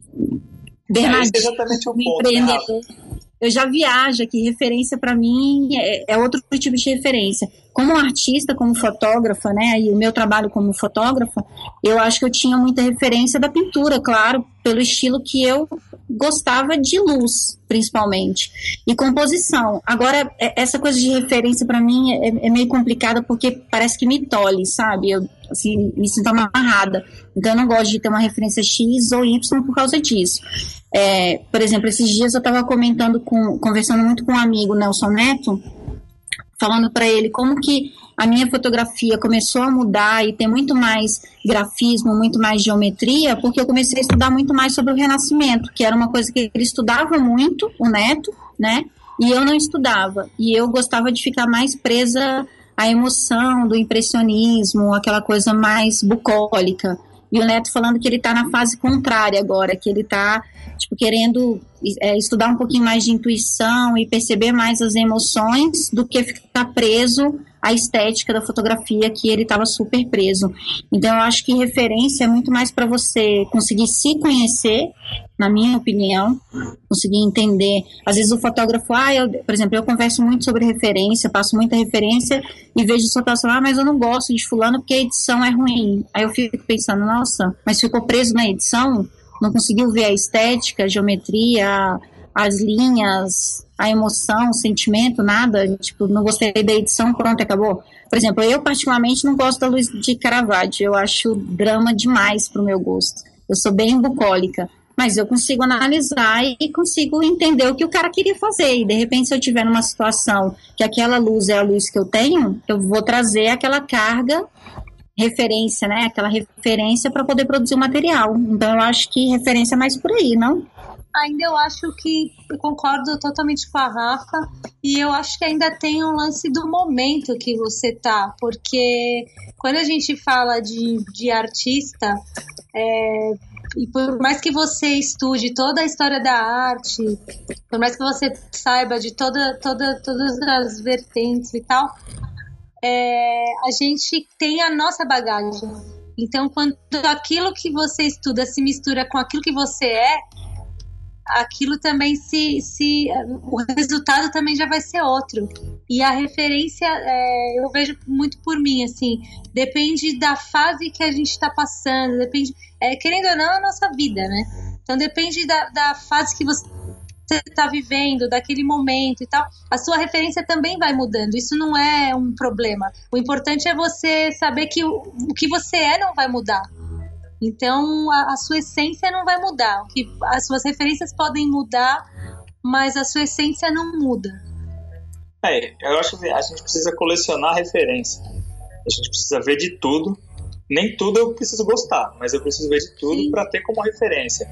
Bernardinho, é, é exatamente o ponto, empreendedor. Eu já viajo aqui, referência para mim é, é, outro tipo de referência. Como artista, como fotógrafa, né, e o meu trabalho como fotógrafa, eu acho que eu tinha muita referência da pintura, claro, pelo estilo que eu gostava de luz, principalmente, e composição. Agora, é, essa coisa de referência para mim é, é, meio complicada porque parece que me tolhe, sabe? Eu assim, me sinto amarrada. Então, eu não gosto de ter uma referência X ou Y por causa disso. É, por exemplo, esses dias eu estava comentando com, conversando muito com um amigo, Nelson Neto, falando para ele como que a minha fotografia começou a mudar e ter muito mais grafismo, muito mais geometria, porque eu comecei a estudar muito mais sobre o Renascimento, que era uma coisa que ele estudava muito, o Neto, né? E eu não estudava. E eu gostava de ficar mais presa à emoção do impressionismo, aquela coisa mais bucólica. E o Neto falando que ele está na fase contrária agora, que ele está tipo, querendo é, estudar um pouquinho mais de intuição e perceber mais as emoções do que ficar preso à estética da fotografia que ele estava super preso. Então eu acho que referência é muito mais para você conseguir se conhecer, na minha opinião, conseguir entender. Às vezes o fotógrafo, ah, eu, por exemplo, eu converso muito sobre referência, passo muita referência e vejo o fotógrafo, ah, mas eu não gosto de fulano porque a edição é ruim. Aí eu fico pensando, nossa, mas ficou preso na edição? Não conseguiu ver a estética, a geometria, as linhas, a emoção, o sentimento, nada. Tipo, não gostei da edição, pronto, acabou. Por exemplo, eu particularmente não gosto da luz de Caravaggio. Eu acho drama demais pro meu gosto. Eu sou bem bucólica. Mas eu consigo analisar e consigo entender o que o cara queria fazer. E de repente, se eu tiver numa situação que aquela luz é a luz que eu tenho, eu vou trazer aquela carga referência, né? Aquela referência para poder produzir o material. Então eu acho que referência é mais por aí, não? Ainda eu acho que eu concordo totalmente com a Rafa e eu acho que ainda tem um lance do momento que você tá, porque quando a gente fala de, de artista, é, e por mais que você estude toda a história da arte, por mais que você saiba de toda, toda, todas as vertentes e tal, é, a gente tem a nossa bagagem. Então, quando aquilo que você estuda se mistura com aquilo que você é, aquilo também se, se o resultado também já vai ser outro e a referência é, eu vejo muito por mim assim depende da fase que a gente está passando depende é, querendo ou não a nossa vida né então depende da, da fase que você está vivendo, daquele momento e tal, a sua referência também vai mudando. Isso não é um problema. O importante é você saber que o, o que você é não vai mudar. Então, a, a, sua essência não vai mudar. Que, as suas referências podem mudar, mas a sua essência não muda. É, eu acho que a gente precisa colecionar referência. A gente precisa ver de tudo. Nem tudo eu preciso gostar, mas eu preciso ver de tudo para ter como referência.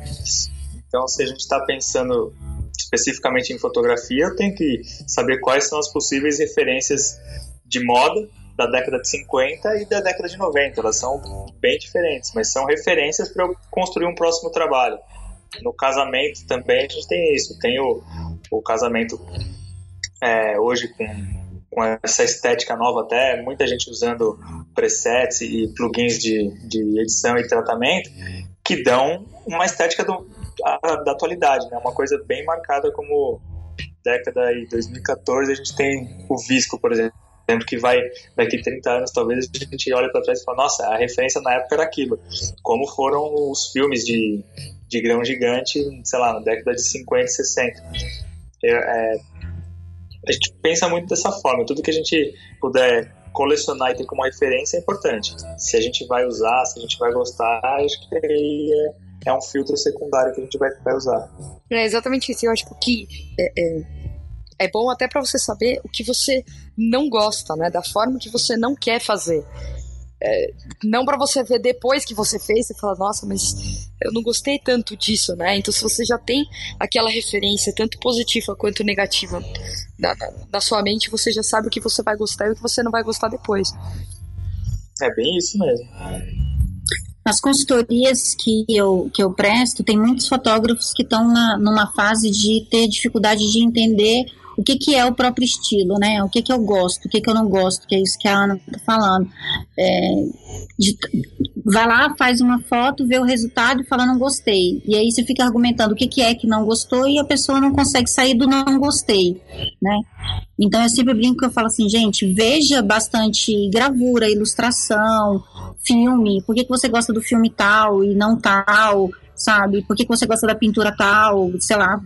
Então, se a gente está pensando especificamente em fotografia, eu tenho que saber quais são as possíveis referências de moda da década de 50 e da década de 90. Elas são bem diferentes, mas são referências para eu construir um próximo trabalho. no casamento também a gente tem isso. Tem o, o casamento é, hoje com, com essa estética nova até, muita gente usando presets e plugins de, de edição e tratamento que dão uma estética do, a, da atualidade, né? Uma coisa bem marcada como década de 2014 a gente tem o Visco, por exemplo, que vai daqui 30 anos talvez a gente olha para trás e fala, nossa, a referência na época era aquilo. Como foram os filmes de, de grão gigante, sei lá, na década de 50 e 60. É, é, a gente pensa muito dessa forma, tudo que a gente puder colecionar e ter como referência é importante. Se a gente vai usar, se a gente vai gostar, acho que aí é, é um filtro secundário que a gente vai, vai usar. É exatamente isso. Eu acho que é, é, é bom até para você saber o que você não gosta, né? Da forma que você não quer fazer. É, não para você ver depois que você fez, você fala, nossa, mas eu não gostei tanto disso, né? Então, se você já tem aquela referência, tanto positiva quanto negativa, na, na, na sua mente, você já sabe o que você vai gostar e o que você não vai gostar depois. É bem isso mesmo. Nas consultorias que eu, que eu presto, tem muitos fotógrafos que estão numa fase de ter dificuldade de entender o que, que é o próprio estilo, né? O que, que eu gosto, o que, que eu não gosto, que é isso que a Ana está falando. É, de, vai lá, faz uma foto, vê o resultado e fala não gostei. E aí você fica argumentando o que, que é que não gostou e a pessoa não consegue sair do não gostei, né? Então eu sempre brinco eu falo assim, gente, veja bastante gravura, ilustração, filme, por que, que você gosta do filme tal e não tal, sabe? Por que, que você gosta da pintura tal? Sei lá,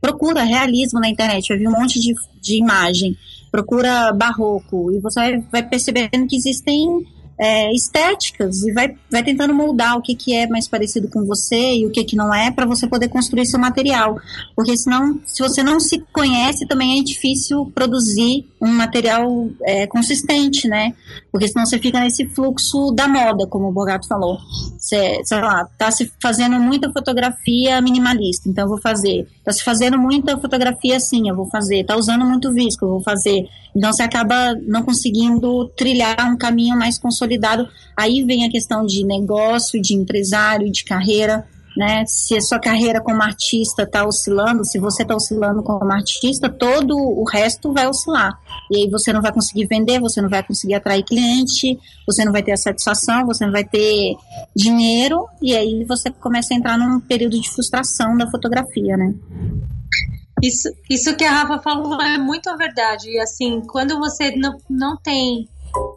procura realismo na internet, vai vir um monte de, de imagem, procura barroco, e você vai percebendo que existem é, estéticas e vai, vai tentando moldar o que, que é mais parecido com você e o que, que não é para você poder construir seu material. Porque senão, se você não se conhece, também é difícil produzir um material é, consistente, né? Porque senão você fica nesse fluxo da moda, como o Bogato falou. Você, sei lá, tá se fazendo muita fotografia minimalista, então eu vou fazer. Tá se fazendo muita fotografia assim, eu vou fazer. Tá usando muito visco, eu vou fazer. Então você acaba não conseguindo trilhar um caminho mais consolidado. Aí vem a questão de negócio, de empresário, de carreira né? Se a sua carreira como artista está oscilando, se você está oscilando como artista, todo o resto vai oscilar. E aí você não vai conseguir vender, você não vai conseguir atrair cliente, você não vai ter a satisfação, você não vai ter dinheiro, e aí você começa a entrar num período de frustração da fotografia, né? Isso, isso que a Rafa falou é muito verdade. E assim, quando você não, não tem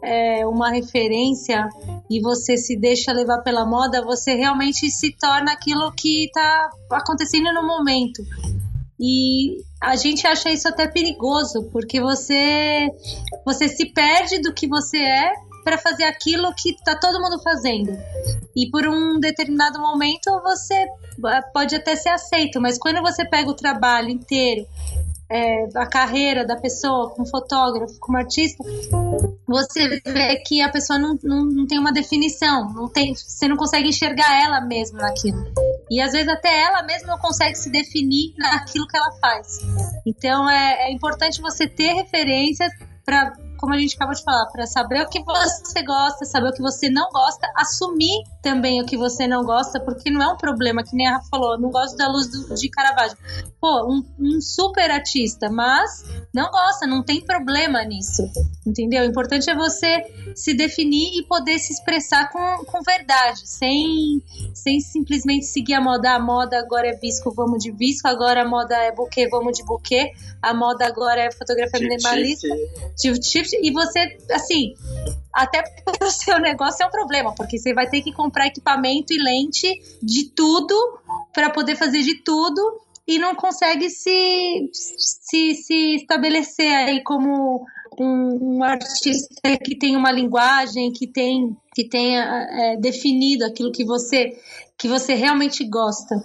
é, uma referência e você se deixa levar pela moda, você realmente se torna aquilo que está acontecendo no momento. E a gente acha isso até perigoso, porque você você se perde do que você é para fazer aquilo que está todo mundo fazendo. E por um determinado momento você pode até ser aceito, mas quando você pega o trabalho inteiro é, a carreira da pessoa como fotógrafo, como artista, você vê que a pessoa não, não, não, tem uma definição, não tem, você não consegue enxergar ela mesma naquilo. E às vezes até ela mesma não consegue se definir naquilo que ela faz. Então é, é importante você ter referências para como a gente acabou de falar, para saber o que você gosta, saber o que você não gosta, assumir também o que você não gosta, porque não é um problema, que nem a Rafa falou, não gosto da luz do, de Caravaggio. Pô, um, um, super artista, mas não gosta, não tem problema nisso, entendeu? O importante é você se definir e poder se expressar com, com verdade, sem, sem simplesmente seguir a moda. A moda agora é visco, vamos de visco, agora a moda é buquê, vamos de buquê, a moda agora é fotografia minimalista, e você, assim, até o seu negócio é um problema, porque você vai ter que comprar equipamento e lente de tudo para poder fazer de tudo e não consegue se, se, se estabelecer aí como um, um, artista que tem uma linguagem, que tem que tenha é, definido aquilo que você que você realmente gosta.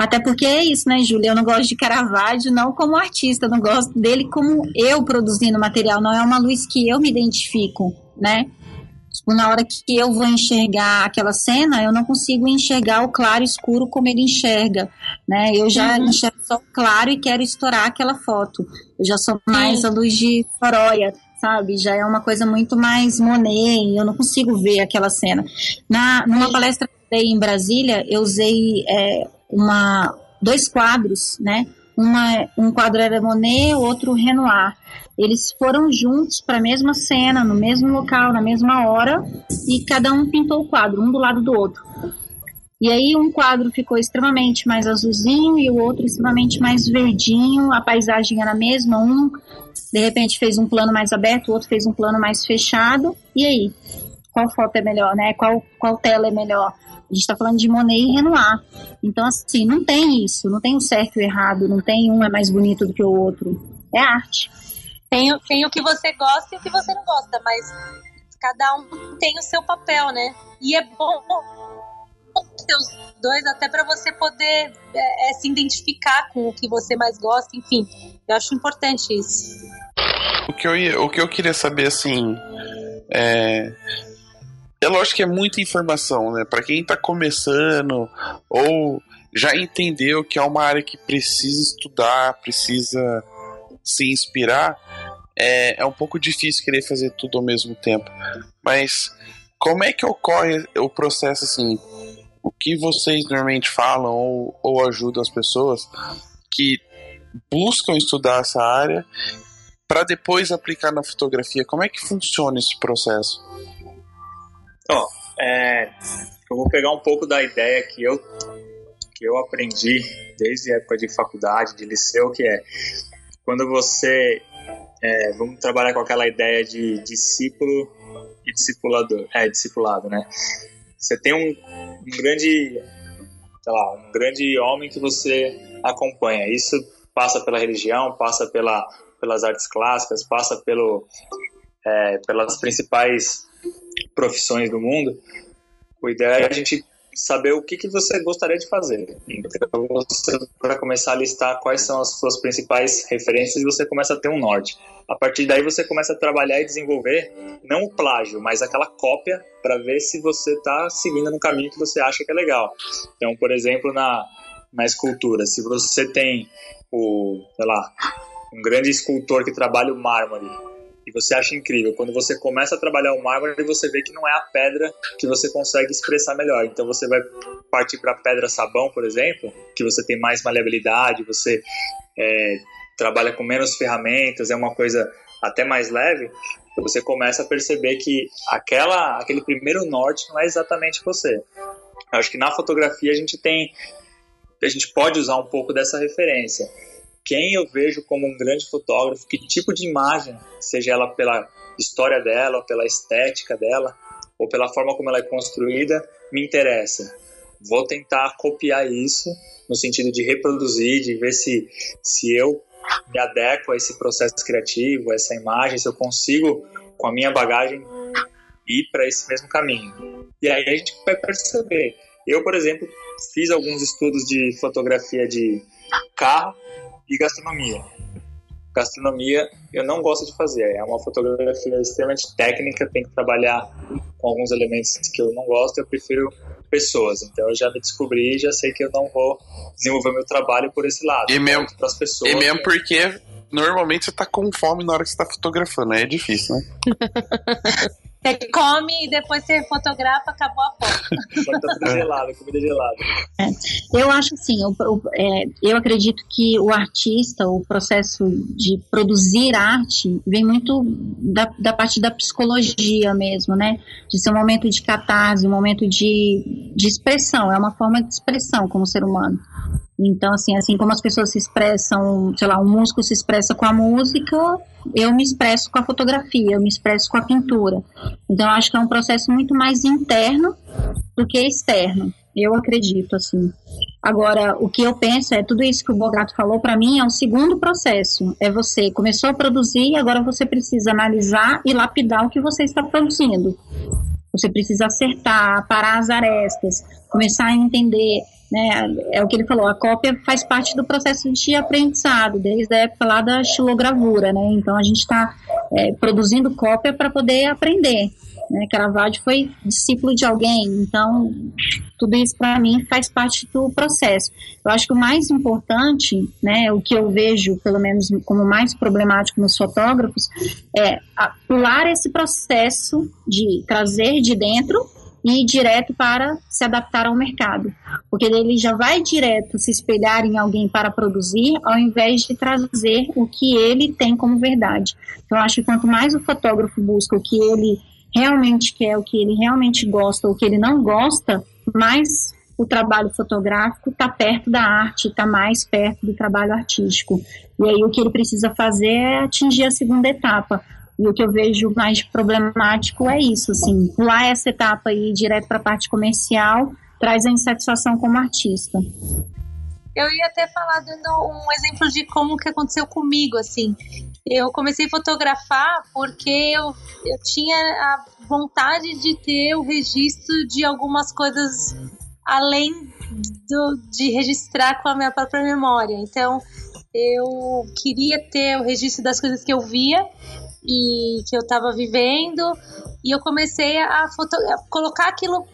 Até porque é isso, né, Júlia? Eu não gosto de Caravaggio não como artista, eu não gosto dele como eu produzindo material, não é uma luz que eu me identifico, né? Tipo, na hora que eu vou enxergar aquela cena, eu não consigo enxergar o claro e escuro como ele enxerga, né? Eu já uhum. enxergo só o claro e quero estourar aquela foto. Eu já sou mais Sim. a luz de Foroia, sabe? Já é uma coisa muito mais Monet, eu não consigo ver aquela cena. Na, numa palestra em Brasília, eu usei é, uma, dois quadros, né? Uma, um quadro era Monet, outro Renoir. Eles foram juntos para a mesma cena, no mesmo local, na mesma hora, e cada um pintou o quadro, um do lado do outro. E aí um quadro ficou extremamente mais azulzinho e o outro extremamente mais verdinho, a paisagem era a mesma, um de repente fez um plano mais aberto, o outro fez um plano mais fechado. E aí? Qual foto é melhor, né? Qual, qual tela é melhor? A gente está falando de Monet e Renoir. Então, assim, não tem isso, não tem o um certo e o errado, não tem um é mais bonito do que o outro. É arte. Tem, tem o que você gosta e o que você não gosta, mas cada um tem o seu papel, né? E é bom ter os dois até para você poder é, é, se identificar com o que você mais gosta, enfim. Eu acho importante isso. O que eu, o que eu queria saber, assim, é, é lógico que é muita informação, né? Para quem tá começando ou já entendeu que é uma área que precisa estudar, precisa se inspirar, é, é um pouco difícil querer fazer tudo ao mesmo tempo. Mas como é que ocorre o processo assim? O que vocês normalmente falam ou, ou ajudam as pessoas que buscam estudar essa área para depois aplicar na fotografia? Como é que funciona esse processo? Ó, é, eu vou pegar um pouco da ideia que eu que eu aprendi desde a época de faculdade, de liceu, que é quando você é, vamos trabalhar com aquela ideia de discípulo e discipulador, é discipulado, né? Você tem um, um grande, sei lá, um grande homem que você acompanha. Isso passa pela religião, passa pela, pelas artes clássicas, passa pelo, é, pelas principais profissões do mundo, o ideal é a gente saber o que, que você gostaria de fazer. Então, você vai começar a listar quais são as suas principais referências e você começa a ter um norte. A partir daí, você começa a trabalhar e desenvolver não o plágio, mas aquela cópia para ver se você está seguindo no caminho que você acha que é legal. Então, por exemplo, na, na escultura, se você tem o, sei lá, um grande escultor que trabalha o mármore e você acha incrível. Quando você começa a trabalhar o mármore, você vê que não é a pedra que você consegue expressar melhor. Então você vai partir para pedra sabão, por exemplo, que você tem mais maleabilidade, você é, trabalha com menos ferramentas, é uma coisa até mais leve. Você começa a perceber que aquela, aquele primeiro norte não é exatamente você. Eu acho que na fotografia a gente tem, a gente pode usar um pouco dessa referência quem eu vejo como um grande fotógrafo, que tipo de imagem, seja ela pela história dela, pela estética dela, ou pela forma como ela é construída, me interessa. Vou tentar copiar isso no sentido de reproduzir, de ver se, se eu me adequo a esse processo criativo, a essa imagem, se eu consigo, com a minha bagagem, ir para esse mesmo caminho. E aí a gente vai perceber. Eu, por exemplo, fiz alguns estudos de fotografia de carro e gastronomia. Gastronomia eu não gosto de fazer, é uma fotografia extremamente técnica, tem que trabalhar com alguns elementos que eu não gosto, eu prefiro pessoas. Então eu já me descobri e já sei que eu não vou desenvolver meu trabalho por esse lado. E mesmo, pras pessoas, e mesmo porque normalmente você tá com fome na hora que você tá fotografando, é difícil, né? Você come e depois você fotografa, acabou a foto. Só tá tudo gelado, comida gelada. É, eu acho assim, eu, eu, é, eu acredito que o artista, o processo de produzir arte, vem muito da, da parte da psicologia mesmo, né? De ser um momento de catarse, um momento de, de expressão, é uma forma de expressão como ser humano. Então, assim, assim como as pessoas se expressam, sei lá, um músico se expressa com a música, eu me expresso com a fotografia, eu me expresso com a pintura. Então, acho que é um processo muito mais interno do que externo. Eu acredito, assim. Agora, o que eu penso é tudo isso que o Bogato falou para mim é um segundo processo. É você começou a produzir, agora você precisa analisar e lapidar o que você está produzindo. Você precisa acertar, parar as arestas, começar a entender né, é o que ele falou, a cópia faz parte do processo de aprendizado, desde a época lá da xilogravura, né? Então a gente está é, produzindo cópia para poder aprender. Né? Caravaggio foi discípulo de alguém, então tudo isso para mim faz parte do processo. Eu acho que o mais importante, né, o que eu vejo pelo menos como mais problemático nos fotógrafos, é pular esse processo de trazer de dentro e ir direto para se adaptar ao mercado, porque ele já vai direto se espelhar em alguém para produzir, ao invés de trazer o que ele tem como verdade. Então, eu acho que quanto mais o fotógrafo busca o que ele realmente quer, o que ele realmente gosta, o que ele não gosta, mais o trabalho fotográfico está perto da arte, está mais perto do trabalho artístico. E aí o que ele precisa fazer é atingir a segunda etapa, e o que eu vejo mais problemático é isso, assim, pular essa etapa aí direto para a parte comercial traz a insatisfação como artista. Eu ia até falar dando um exemplo de como que aconteceu comigo, assim. Eu comecei a fotografar porque eu, eu tinha a vontade de ter o registro de algumas coisas além do, de registrar com a minha própria memória. Então, eu queria ter o registro das coisas que eu via e que eu estava vivendo e eu comecei a, foto, a colocar aquilo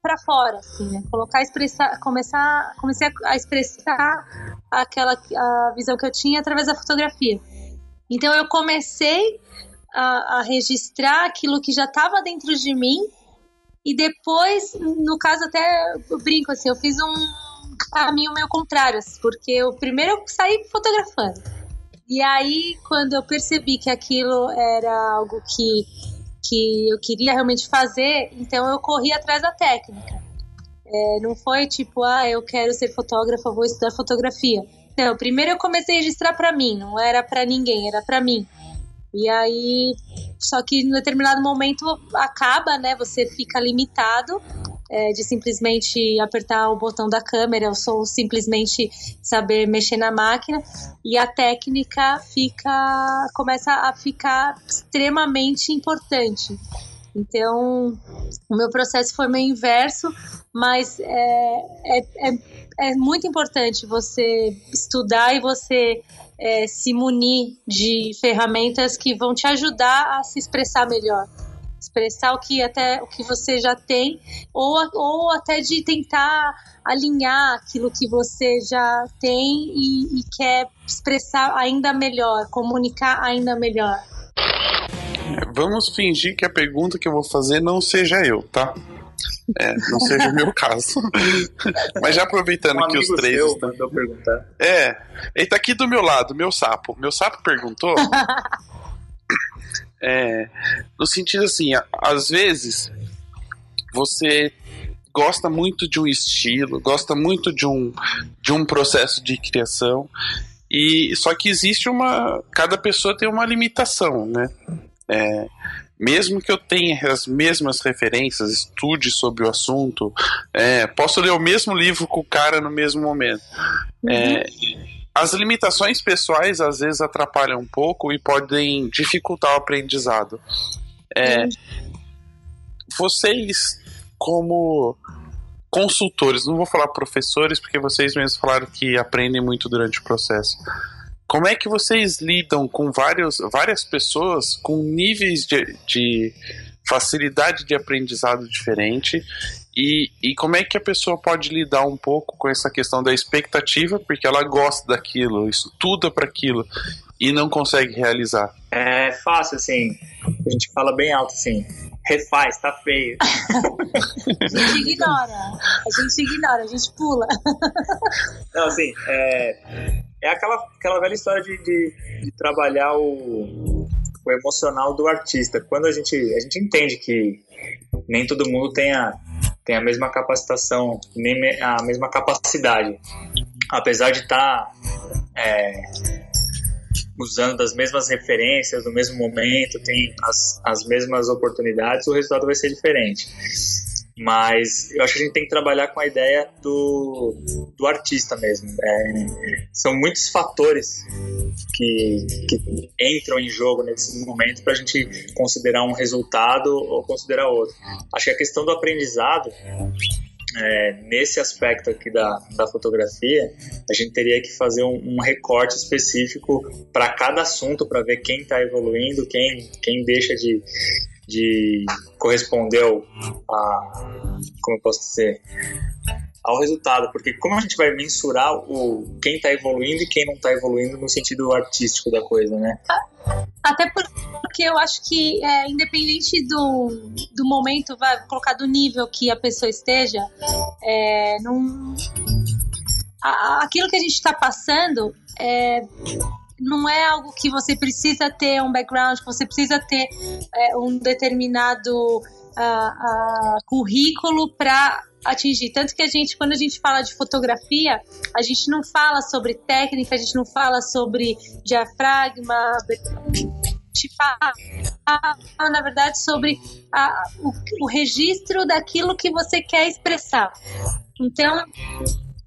para fora, assim, né? Colocar, expressar, começar, comecei a expressar aquela a visão que eu tinha através da fotografia. Então eu comecei a, a registrar aquilo que já estava dentro de mim e depois, no caso até eu brinco assim, eu fiz um caminho meio contrário, assim, porque eu primeiro eu saí fotografando. E aí, quando eu percebi que aquilo era algo que, que eu queria realmente fazer, então eu corri atrás da técnica. É, não foi tipo, ah, eu quero ser fotógrafa, vou estudar fotografia. Não, primeiro eu comecei a registrar para mim, não era para ninguém, era para mim. E aí, só que em determinado momento acaba, né? Você fica limitado é, de simplesmente apertar o botão da câmera ou simplesmente saber mexer na máquina e a técnica fica começa a ficar extremamente importante. Então, o meu processo foi meio inverso, mas é, é, é, é muito importante você estudar e você é, se munir de ferramentas que vão te ajudar a se expressar melhor expressar o que até o que você já tem ou, ou até de tentar alinhar aquilo que você já tem e, e quer expressar ainda melhor, comunicar ainda melhor. Vamos fingir que a pergunta que eu vou fazer não seja eu, tá? É, não seja o meu caso. Mas já aproveitando Um que os três seu estão. mandou perguntar. É, ele tá aqui do meu lado, meu sapo. Meu sapo perguntou. é, no sentido assim, às vezes você gosta muito de um estilo, gosta muito de um, de um processo de criação, e só que existe uma. Cada pessoa tem uma limitação, né? É, mesmo que eu tenha as mesmas referências, estude sobre o assunto, é, posso ler o mesmo livro com o cara no mesmo momento. É, as limitações pessoais às vezes atrapalham um pouco e podem dificultar o aprendizado. É, vocês, como consultores, não vou falar professores, porque vocês mesmos falaram que aprendem muito durante o processo. Como é que vocês lidam com vários, várias pessoas com níveis de, de facilidade de aprendizado diferente? E, e como é que a pessoa pode lidar um pouco com essa questão da expectativa, porque ela gosta daquilo, estuda para aquilo e não consegue realizar? É fácil, assim. A gente fala bem alto, assim. Refaz, tá feio. A gente ignora, a gente ignora, a gente pula. Não, assim, é, é aquela, aquela velha história de, de, de trabalhar o, o emocional do artista. Quando a gente, a gente entende que nem todo mundo tem a, tem a mesma capacitação, nem a mesma capacidade. Apesar de estar usando das mesmas referências, no mesmo momento, tem as, as mesmas oportunidades, o resultado vai ser diferente. Mas eu acho que a gente tem que trabalhar com a ideia do, do artista mesmo. É, são muitos fatores que, que entram em jogo nesse momento para a gente considerar um resultado ou considerar outro. Acho que a questão do aprendizado, é, nesse aspecto aqui da, da fotografia, a gente teria que fazer um, um recorte específico para cada assunto para ver quem está evoluindo, quem, quem deixa de, de corresponder a, como eu posso dizer, ao resultado, porque como a gente vai mensurar o quem está evoluindo e quem não está evoluindo no sentido artístico da coisa, né? Até porque eu acho que, é, independente do, do momento, vai colocar do nível que a pessoa esteja, é, não, aquilo que a gente está passando é, não é algo que você precisa ter um background, que você precisa ter é, um determinado ah, ah, currículo para atingir. Tanto que a gente, quando a gente fala de fotografia, a gente não fala sobre técnica, a gente não fala sobre diafragma, fala, na verdade, sobre a- o, o registro daquilo que você quer expressar. Então,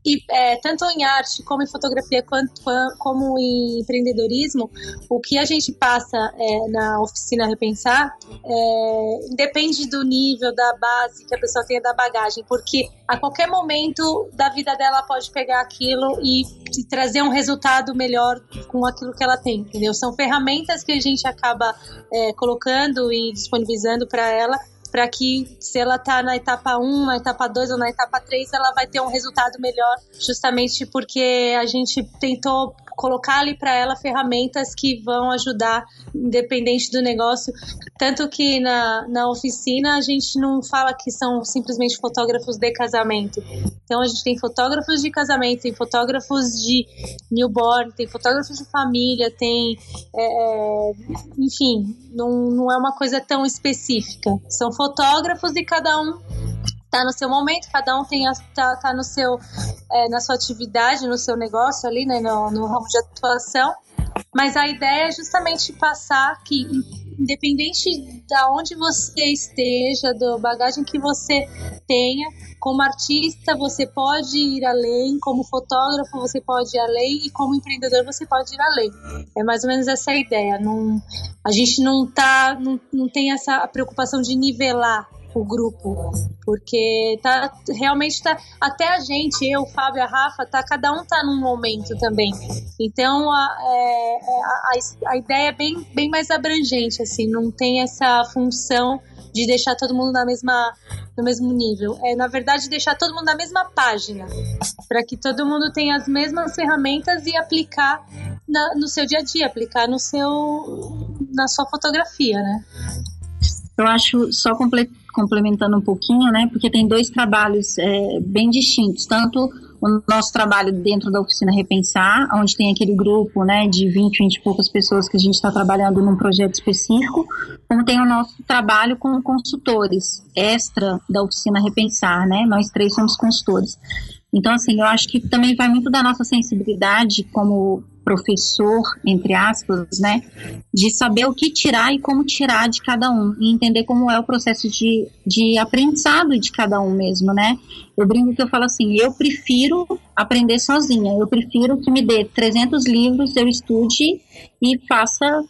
e, é, tanto em arte como em fotografia quanto, quan- como em empreendedorismo, o que a gente passa é, na oficina Repensar é, independe do nível, da base que a pessoa tenha da bagagem, porque a qualquer momento da vida dela pode pegar aquilo e, e trazer um resultado melhor com aquilo que ela tem, entendeu? São ferramentas que a gente acaba é, colocando e disponibilizando para ela para que se ela tá na etapa 1, na etapa 2 ou na etapa 3, ela vai ter um resultado melhor, justamente porque a gente tentou colocar ali para ela ferramentas que vão ajudar, independente do negócio. Tanto que na, na oficina a gente não fala que são simplesmente fotógrafos de casamento. Então a gente tem fotógrafos de casamento, tem fotógrafos de newborn, tem fotógrafos de família, tem. é, é, enfim, não, não é uma coisa tão específica. São fotógrafos e cada um tá no seu momento, cada um tem a, tá, tá no seu é, na sua atividade, no seu negócio ali, né, no, no ramo de atuação. Mas a ideia é justamente passar que independente da onde você esteja, da bagagem que você tenha, como artista você pode ir além, como fotógrafo você pode ir além e como empreendedor você pode ir além. É mais ou menos essa a ideia. Não, a gente não tá, não, não tem essa preocupação de nivelar o grupo, porque tá realmente tá até a gente, eu, Fábio, a Rafa, tá cada um tá num momento também. Então a, é, é, a, a ideia é bem, bem mais abrangente, assim, não tem essa função de deixar todo mundo na mesma no mesmo nível. É na verdade deixar todo mundo na mesma página, para que todo mundo tenha as mesmas ferramentas e aplicar na- no seu dia a dia, aplicar no seu na sua fotografia, né? Eu acho, só comple- complementando um pouquinho, né, porque tem dois trabalhos é, bem distintos, tanto o nosso trabalho dentro da oficina Repensar, onde tem aquele grupo, né, de 20, 20 e poucas pessoas que a gente está trabalhando num projeto específico, como tem o nosso trabalho com consultores, extra da oficina Repensar, né, nós três somos consultores. Então, assim, eu acho que também vai muito da nossa sensibilidade como professor, entre aspas, né, de saber o que tirar e como tirar de cada um, e entender como é o processo de, de aprendizado de cada um mesmo, né. Eu brinco que eu falo assim, eu prefiro aprender sozinha, eu prefiro que me dê 300 livros, eu estude e faça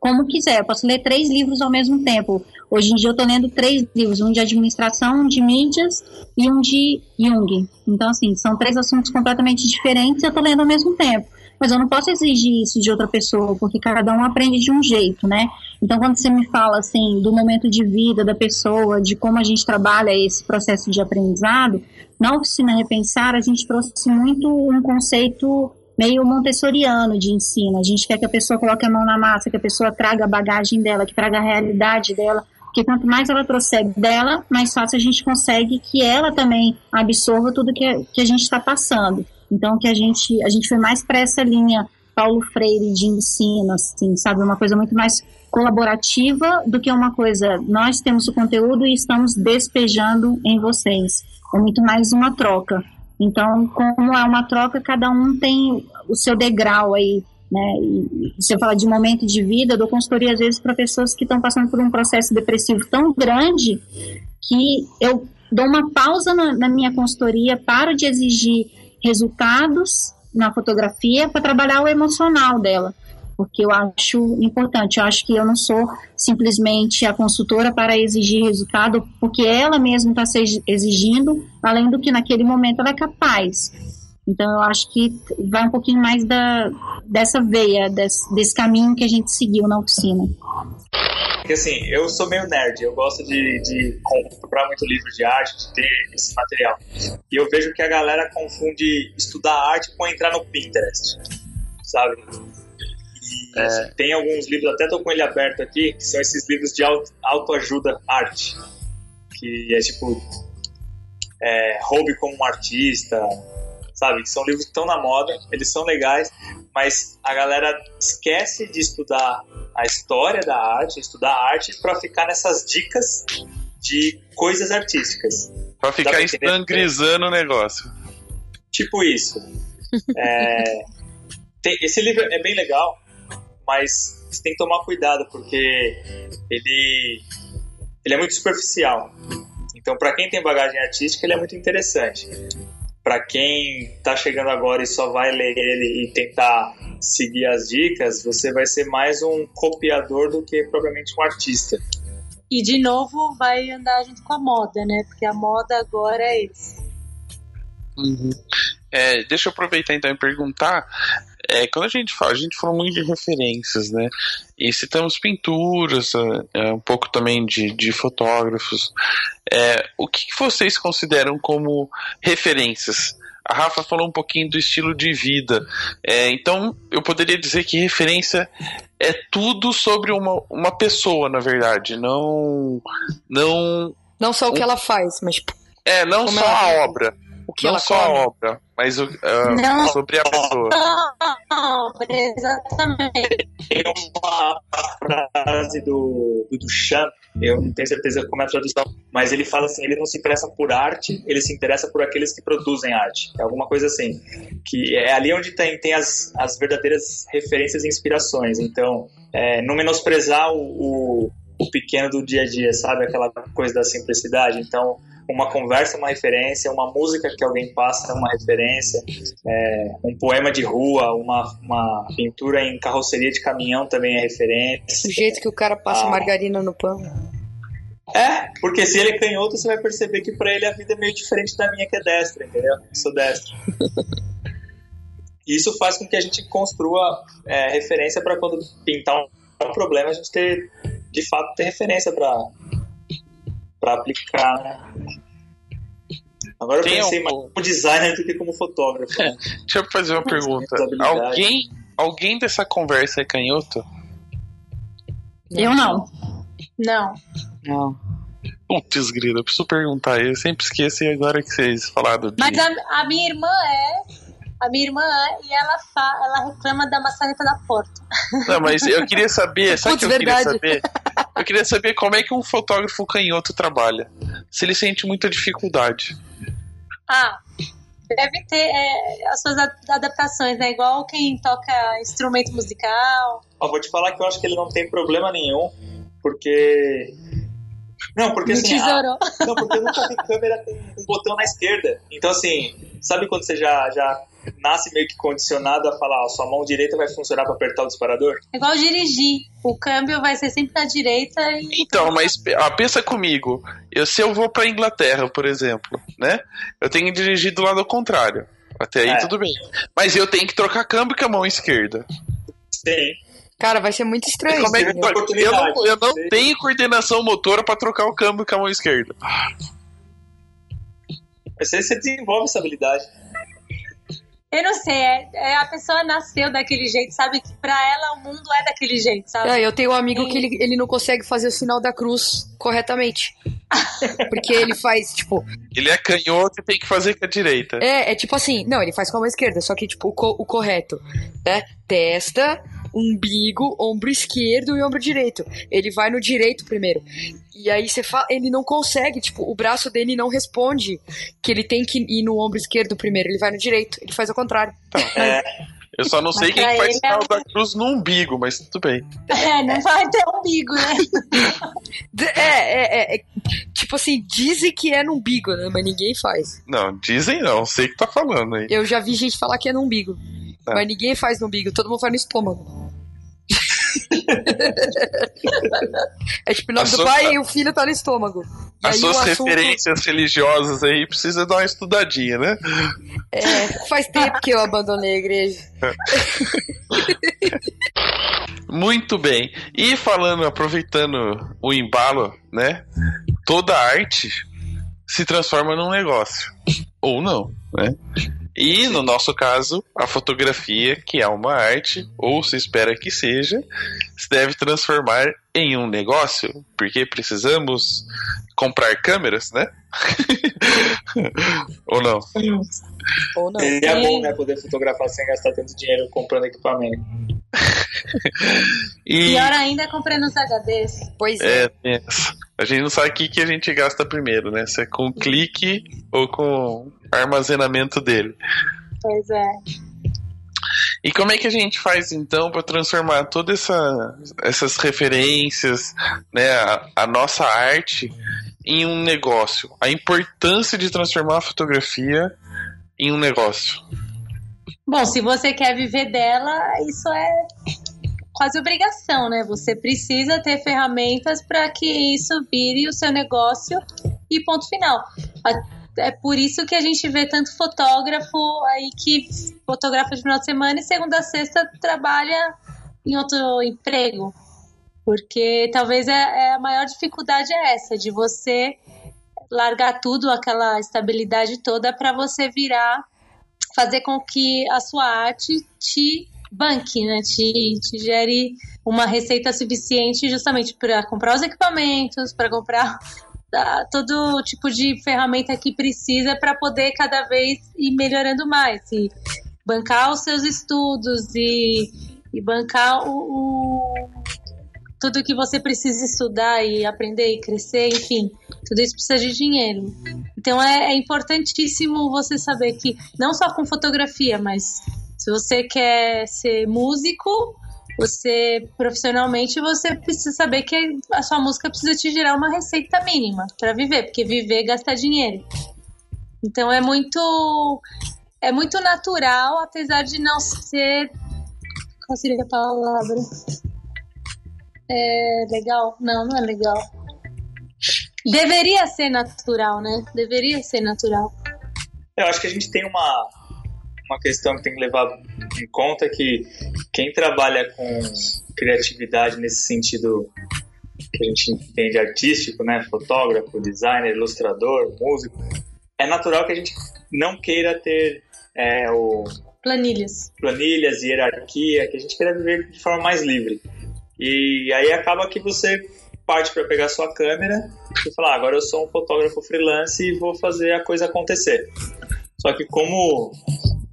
como quiser. Eu posso ler três livros ao mesmo tempo. Hoje em dia eu estou lendo três livros, um de administração, um de mídias e um de Jung. Então, assim, são três assuntos completamente diferentes e eu estou lendo ao mesmo tempo. Mas eu não posso exigir isso de outra pessoa, porque cada um aprende de um jeito, né? Então, quando você me fala, assim, do momento de vida da pessoa, de como a gente trabalha esse processo de aprendizado, na oficina Repensar, a gente trouxe muito um conceito meio montessoriano de ensino. A gente quer que a pessoa coloque a mão na massa, que a pessoa traga a bagagem dela, que traga a realidade dela, porque quanto mais ela trouxer dela, mais fácil a gente consegue que ela também absorva tudo que, que a gente está passando. Então, que a gente, a gente foi mais para essa linha Paulo Freire de ensino, assim, sabe? Uma coisa muito mais colaborativa do que uma coisa, nós temos o conteúdo e estamos despejando em vocês. É muito mais uma troca. Então, como é uma troca, cada um tem o seu degrau aí, né? E, se eu falar de momento de vida, eu dou consultoria às vezes para pessoas que estão passando por um processo depressivo tão grande que eu dou uma pausa na, na minha consultoria, paro de exigir resultados na fotografia para trabalhar o emocional dela porque eu acho importante. Eu acho que eu não sou simplesmente a consultora para exigir resultado, porque ela mesma está se exigindo, além do que naquele momento ela é capaz. Então eu acho que vai um pouquinho mais da, dessa veia, desse, desse caminho que a gente seguiu na oficina. Porque assim, eu sou meio nerd, eu gosto de, de comprar muito livro de arte, de ter esse material. E eu vejo que a galera confunde estudar arte com entrar no Pinterest, sabe? E assim, tem alguns livros, até tô com ele aberto aqui, que são esses livros de auto- autoajuda arte. Que é tipo. É, Roube como um artista, sabe? Que são livros que estão na moda, eles são legais, mas a galera esquece de estudar a história da arte, estudar a arte para ficar nessas dicas de coisas artísticas. Pra ficar estangrizando o negócio. Tipo isso. É, tem- esse livro é bem legal, mas você tem que tomar cuidado porque ele, ele é muito superficial. Então, para quem tem bagagem artística, ele é muito interessante. Para quem tá chegando agora e só vai ler ele e tentar seguir as dicas, você vai ser mais um copiador do que propriamente um artista. E de novo vai andar junto com a moda, né? Porque a moda agora é isso. É, deixa eu aproveitar então e perguntar. É, quando a gente fala, a gente falou muito de referências, né? E citamos pinturas, é, é, um pouco também de, de fotógrafos. É, o que vocês consideram como referências? A Rafa falou um pouquinho do estilo de vida. É, então, eu poderia dizer que referência é tudo sobre uma, uma pessoa, na verdade. Não. Não. Não só o que ela faz, mas tipo, É, não só a vive, obra. O que não ela só come. a obra, mas o, Não. sobre a pessoa. Não, exatamente. Tem uma frase do, do Duchamp, eu não tenho certeza como é a tradução, mas ele fala assim, ele não se interessa por arte, ele se interessa por aqueles que produzem arte. É alguma coisa assim. Que é ali onde tem, tem as, as verdadeiras referências e inspirações. Então, é, não menosprezar o, o, o pequeno do dia a dia, sabe? Aquela coisa da simplicidade. Então, uma conversa é uma referência, uma música que alguém passa é uma referência, é, um poema de rua, uma, uma pintura em carroceria de caminhão também é referência. o jeito que o cara passa Ah. margarina no pão. É, porque se ele é canhoto, você vai perceber que pra ele a vida é meio diferente da minha que é destra, entendeu? Eu sou destro. E Isso faz com que a gente construa é, referência para quando pintar um, problema, a gente ter, de fato, ter referência para para aplicar, né? Agora eu Tem pensei algum- mais como designer do que como fotógrafo. Deixa eu fazer uma pergunta. Alguém, alguém dessa conversa é canhoto? Eu não. Não. Não. Putz, grilo, eu preciso perguntar. Eu sempre esqueço e agora que vocês falaram de. Mas a, a minha irmã é. A minha irmã é, e ela, fa, ela reclama da maçaneta da porta. Não, mas eu queria saber. Sabe o que eu queria verdade. saber? Eu queria saber como é que um fotógrafo canhoto trabalha. Se ele sente muita dificuldade. Ah, deve ter é, as suas adaptações, né? Igual quem toca instrumento musical. Ó, vou te falar que eu acho que ele não tem problema nenhum, porque. Não, porque assim. a-. Não, porque eu nunca vi câmera com um botão na esquerda. Então, assim, sabe quando você já, já nasce meio que condicionado a falar, ó, sua mão direita vai funcionar para apertar o disparador? É igual dirigir. O câmbio vai ser sempre na direita e. Então, mas pe- ah, pensa comigo. Eu, se eu vou pra Inglaterra, por exemplo, né? Eu tenho que dirigir do lado contrário. Até aí É. tudo bem. Mas eu tenho que trocar câmbio com a mão esquerda. Sim. Cara, vai ser muito estranho. Como é que eu não, eu não tenho coordenação motora pra trocar o câmbio com a mão esquerda. Mas aí você desenvolve essa habilidade. Eu não sei, é, é a pessoa nasceu daquele jeito, sabe? Que pra ela o mundo é daquele jeito, sabe? É, eu tenho um amigo que ele, ele não consegue fazer o sinal da cruz corretamente. Porque ele faz, tipo, Ele é canhoto e tem que fazer com a direita. É, é tipo assim, não, ele faz com a mão esquerda, só que tipo o, co- o correto, né? Testa, umbigo, ombro esquerdo e ombro direito. Ele vai no direito primeiro. E aí você fala, ele não consegue, tipo, o braço dele não responde que ele tem que ir no ombro esquerdo primeiro, ele vai no direito, ele faz ao contrário. Eu só não sei Mas quem faz sinal é- da cruz no umbigo, mas tudo bem. É, não vai ter umbigo, né? É, é, é, é, tipo assim, dizem que é no umbigo, né? Mas ninguém faz. Não, dizem não, sei que tá falando aí. Eu já vi gente falar que é no umbigo. É. Mas ninguém faz no umbigo, todo mundo faz no estômago. é tipo o nome A do pai e o filho tá no estômago. E As suas assunto- referências religiosas aí precisa dar uma estudadinha, né? É, faz tempo que eu abandonei a igreja. Muito bem. E falando, aproveitando o embalo, né? Toda arte se transforma num negócio. Ou não, né? E no nosso caso, a fotografia, que é uma arte, ou se espera que seja, se deve transformar em um negócio, porque precisamos comprar câmeras, né? ou não? Ou não. Seria bom, né? Poder fotografar sem gastar tanto dinheiro comprando equipamento. E Pior ainda é comprando os HDs. Pois é. é, a gente não sabe o que, que a gente gasta primeiro, né? Se é com clique ou com armazenamento dele. Pois é. E como é que a gente faz então para transformar todas essa, essas referências, né, a, a nossa arte em um negócio? A importância de transformar a fotografia em um negócio. Bom, se você quer viver dela, isso é quase obrigação, né? Você precisa ter ferramentas para que isso vire o seu negócio e ponto final. A- É por isso que a gente vê tanto fotógrafo aí que fotografa de final de semana e segunda a sexta trabalha em outro emprego. Porque talvez é, é a maior dificuldade é essa, de você largar tudo, aquela estabilidade toda, para você virar fazer com que a sua arte te banque, né? Te, te gere uma receita suficiente justamente para comprar os equipamentos, para comprar todo tipo de ferramenta que precisa para poder cada vez ir melhorando mais e bancar os seus estudos e, e bancar o, o- tudo que você precisa estudar e aprender e crescer, enfim, tudo isso precisa de dinheiro. Então é, é importantíssimo você saber que, não só com fotografia, mas se você quer ser músico, você profissionalmente, você precisa saber que a sua música precisa te gerar uma receita mínima para viver, porque viver gasta dinheiro. Então é muito é muito natural, apesar de não ser qual seria a palavra? É legal? Não, não é legal. Deveria ser natural, né? Deveria ser natural. Eu acho que a gente tem uma, uma questão que tem que levar em conta que quem trabalha com criatividade nesse sentido que a gente entende artístico, né, fotógrafo, designer, ilustrador, músico, é natural que a gente não queira ter é, o Planilhas. planilhas, hierarquia, que a gente queira viver de forma mais livre. E aí acaba que você parte para pegar sua câmera e falar, "Ah, agora eu sou um fotógrafo freelance e vou fazer a coisa acontecer. Só que como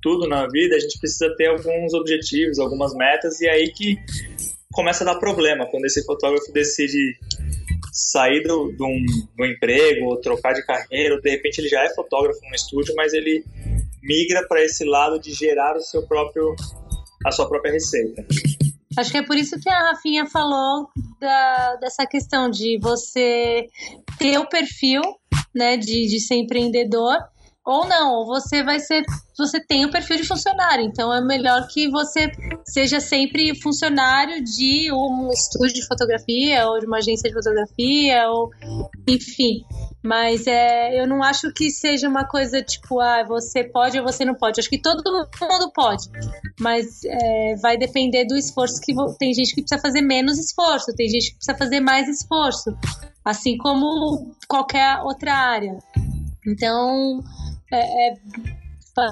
tudo na vida, a gente precisa ter alguns objetivos, algumas metas, e é aí que começa a dar problema, quando esse fotógrafo decide sair do, de, um, um emprego, ou trocar de carreira, ou de repente ele já é fotógrafo no estúdio, mas ele migra para esse lado de gerar o seu próprio a sua própria receita. Acho que é por isso que a Rafinha falou da, dessa questão de você ter o perfil, né, de, de ser empreendedor, ou não, ou você vai ser, você tem o perfil de funcionário, então é melhor que você seja sempre funcionário de um estúdio de fotografia, ou de uma agência de fotografia, ou enfim. Mas é, eu não acho que seja uma coisa tipo, ah, você pode ou você não pode. Acho que todo mundo pode. Mas é, vai depender do esforço que tem gente que precisa fazer menos esforço, tem gente que precisa fazer mais esforço, assim como qualquer outra área. Então é, é,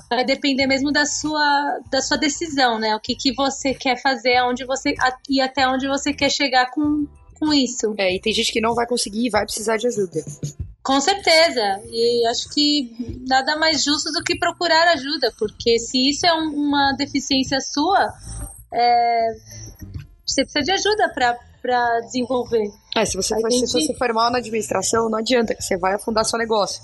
vai depender mesmo da sua da sua decisão, né? O que, que você quer fazer, aonde você e até onde você quer chegar com, com isso. É, e tem gente que não vai conseguir e vai precisar de ajuda. Com certeza. E acho que nada mais justo do que procurar ajuda, porque se isso é um- uma deficiência sua, é, você precisa de ajuda para desenvolver. É, se você, for, se você for mal na administração, não adianta, que você vai afundar seu negócio.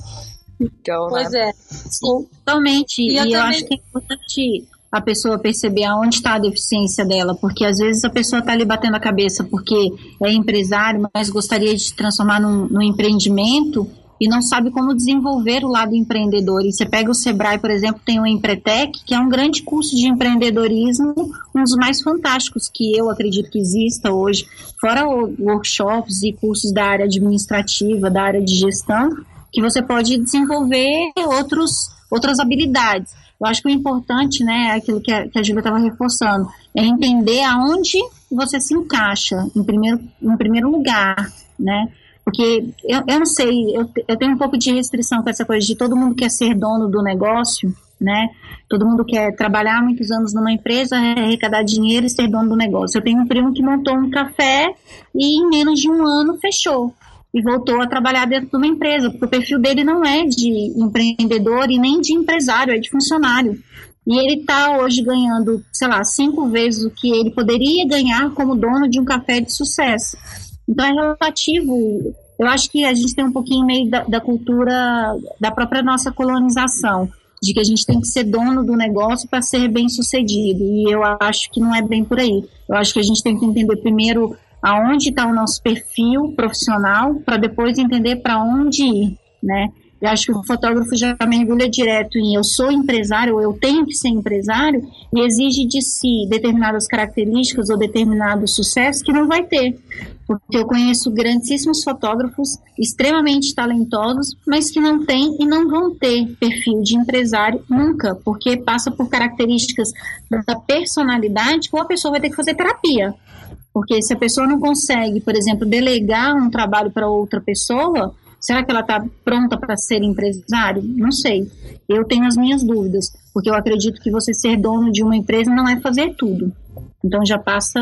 Então, Pois né? é. Sim, totalmente. E E, eu eu, também- acho que é importante a pessoa perceber aonde está a deficiência dela, porque às vezes a pessoa está ali batendo a cabeça porque é empresário, mas gostaria de se transformar num, num empreendimento e não sabe como desenvolver o lado empreendedor. E você pega o Sebrae, por exemplo, tem o Empretec, que é um grande curso de empreendedorismo, um dos mais fantásticos que eu acredito que exista hoje, fora workshops e cursos da área administrativa, da área de gestão, que você pode desenvolver outros, outras habilidades. Eu acho que o importante, né, é aquilo que a, que a Júlia estava reforçando, é entender aonde você se encaixa em primeiro, em primeiro lugar, né? Porque eu, eu não sei, eu, eu tenho um pouco de restrição com essa coisa de todo mundo quer ser dono do negócio, né? Todo mundo quer trabalhar muitos anos numa empresa, arrecadar dinheiro e ser dono do negócio. Eu tenho um primo que montou um café e em menos de um ano fechou e voltou a trabalhar dentro de uma empresa, porque o perfil dele não é de empreendedor e nem de empresário, é de funcionário. E ele está hoje ganhando, sei lá, cinco vezes o que ele poderia ganhar como dono de um café de sucesso. Então é relativo. Eu acho que a gente tem um pouquinho meio da, da cultura da própria nossa colonização, de que a gente tem que ser dono do negócio para ser bem sucedido. E eu acho que não é bem por aí. Eu acho que a gente tem que entender primeiro aonde está o nosso perfil profissional para depois entender para onde ir, né? Eu acho que o fotógrafo já mergulha direto em eu sou empresário, ou eu tenho que ser empresário, e exige de si determinadas características ou determinado sucesso que não vai ter. Porque eu conheço grandíssimos fotógrafos extremamente talentosos, mas que não têm e não vão ter perfil de empresário nunca, porque passa por características da personalidade que a pessoa vai ter que fazer terapia. Porque se a pessoa não consegue, por exemplo, delegar um trabalho para outra pessoa, Será que ela está pronta para ser empresário? Não sei. Eu tenho as minhas dúvidas, porque eu acredito que você ser dono de uma empresa não é fazer tudo. Então já passa,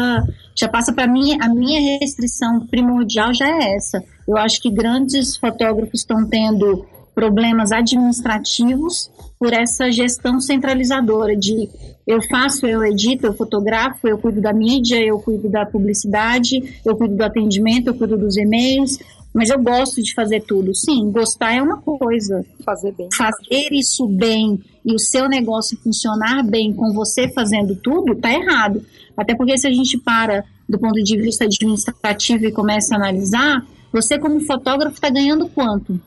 já passa para mim a minha restrição primordial já é essa. Eu acho que grandes fotógrafos estão tendo problemas administrativos por essa gestão centralizadora de eu faço, eu edito, eu fotografo, eu cuido da mídia, eu cuido da publicidade, eu cuido do atendimento, eu cuido dos e-mails, mas eu gosto de fazer tudo. Sim, gostar é uma coisa. Fazer bem. Fazer isso bem e o seu negócio funcionar bem com você fazendo tudo, tá errado. Até porque se a gente para do ponto de vista administrativo e começa a analisar, você como fotógrafo está ganhando quanto?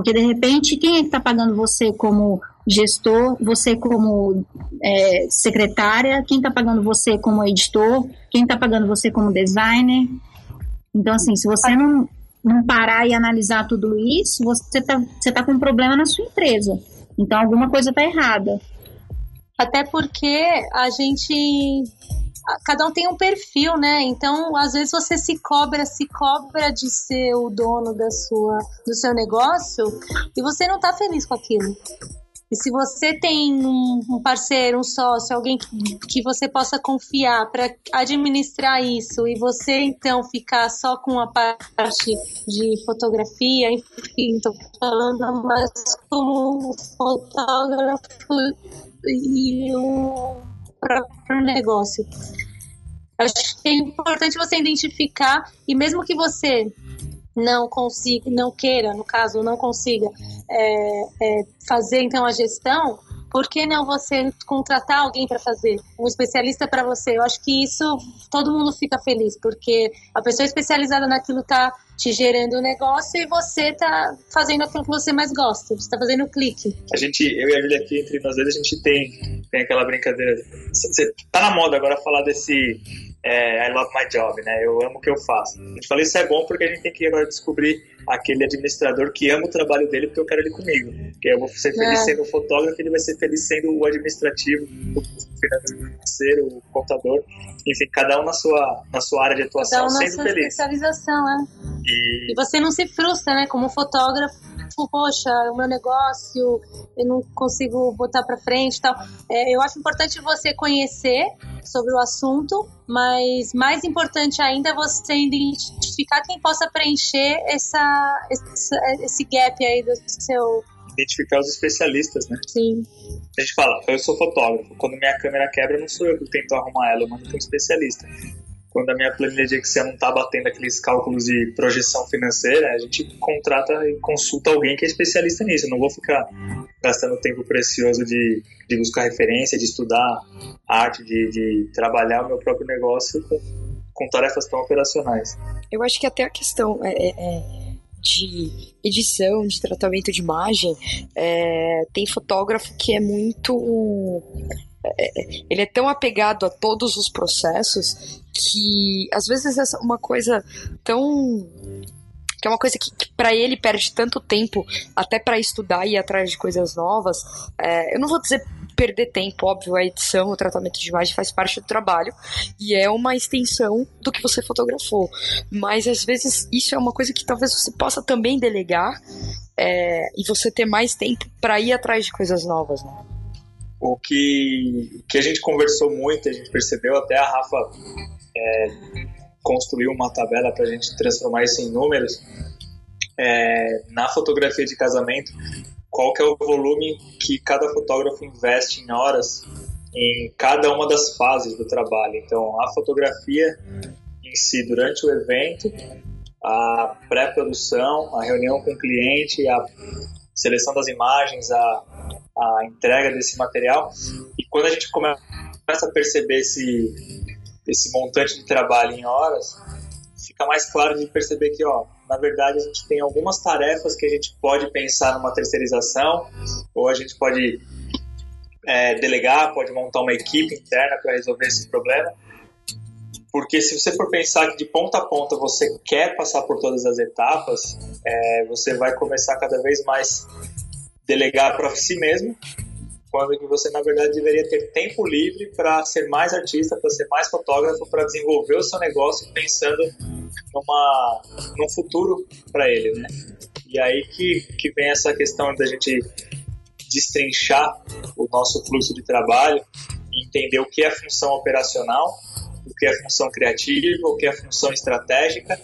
Porque de repente, quem é que está pagando você como gestor, você como é, secretária, quem está pagando você como editor, quem está pagando você como designer? Então, assim, se você não, não parar e analisar tudo isso, você está você tá com um problema na sua empresa. Então alguma coisa está errada. Até porque a gente. Cada um tem um perfil, né? Então, às vezes você se cobra, se cobra de ser o dono da sua, do seu negócio e você não está feliz com aquilo. E se você tem um, parceiro, um sócio, alguém que, que você possa confiar para administrar isso e você então ficar só com a parte de fotografia, enfim, estou falando mais como um fotógrafo e um próprio negócio. Acho que é importante você identificar e mesmo que você não consiga, não queira, no caso, não consiga é, é, fazer então a gestão, por que não você contratar alguém para fazer, um especialista para você? Eu acho que isso todo mundo fica feliz, porque a pessoa especializada naquilo está te gerando um negócio e você está fazendo aquilo que você mais gosta, você está fazendo o clique. A gente, eu e a Julia aqui, entre nós dois, a gente tem, tem aquela brincadeira. Você, tá na moda agora falar desse é, I love my job, né? Eu amo o que eu faço. A gente fala isso é bom porque a gente tem que agora descobrir aquele administrador que ama o trabalho dele porque eu quero ele comigo. Que eu vou ser feliz é. sendo o fotógrafo, ele vai ser feliz sendo o administrativo, o financeiro, o contador. Enfim, cada um na sua, na sua área de atuação, cada um na sua feliz. especialização, né? E... e você não se frustra, né? Como fotógrafo, poxa, o meu negócio, eu não consigo botar para frente e tal. É, eu acho importante você conhecer sobre o assunto, mas mais importante ainda é você identificar quem possa preencher essa, esse, esse gap aí do seu identificar os especialistas, né? Sim. A gente fala, eu sou fotógrafo, quando minha câmera quebra, não sou eu que tento arrumar ela, eu mando para um especialista quando a minha planilha de Excel não está batendo aqueles cálculos de projeção financeira, a gente contrata e consulta alguém que é especialista nisso. Eu não vou ficar gastando tempo precioso de, de buscar referência, de estudar arte, de, de trabalhar o meu próprio negócio com, com tarefas tão operacionais. Eu acho que até a questão é, é, é de edição, de tratamento de imagem, é, tem fotógrafo que é muito é, ele é tão apegado a todos os processos que às vezes é uma coisa tão que é uma coisa que, que para ele perde tanto tempo até para estudar e ir atrás de coisas novas. É, eu não vou dizer perder tempo, óbvio, a edição, o tratamento de imagem faz parte do trabalho e é uma extensão do que você fotografou. Mas às vezes isso é uma coisa que talvez você possa também delegar é, e você ter mais tempo para ir atrás de coisas novas, né? o que, que a gente conversou muito, a gente percebeu, até a Rafa é, construiu uma tabela para a gente transformar isso em números. É, na fotografia de casamento, qual que é o volume que cada fotógrafo investe em horas em cada uma das fases do trabalho. Então, a fotografia em si durante o evento, a pré-produção, a reunião com o cliente, a seleção das imagens, a, a entrega desse material. E quando a gente começa a perceber esse, esse montante de trabalho em horas, fica mais claro de perceber que, ó, na verdade, a gente tem algumas tarefas que a gente pode pensar numa terceirização, ou a gente pode é, delegar, pode montar uma equipe interna para resolver esse problema. Porque se você for pensar que de ponta a ponta você quer passar por todas as etapas, é, você vai começar cada vez mais delegar para si mesmo, quando que você na verdade deveria ter tempo livre para ser mais artista, para ser mais fotógrafo, para desenvolver o seu negócio pensando numa num futuro para ele, né? E aí que, que vem essa questão da gente destrinchar o nosso fluxo de trabalho, entender o que é função operacional, o que é função criativa, o que é função estratégica,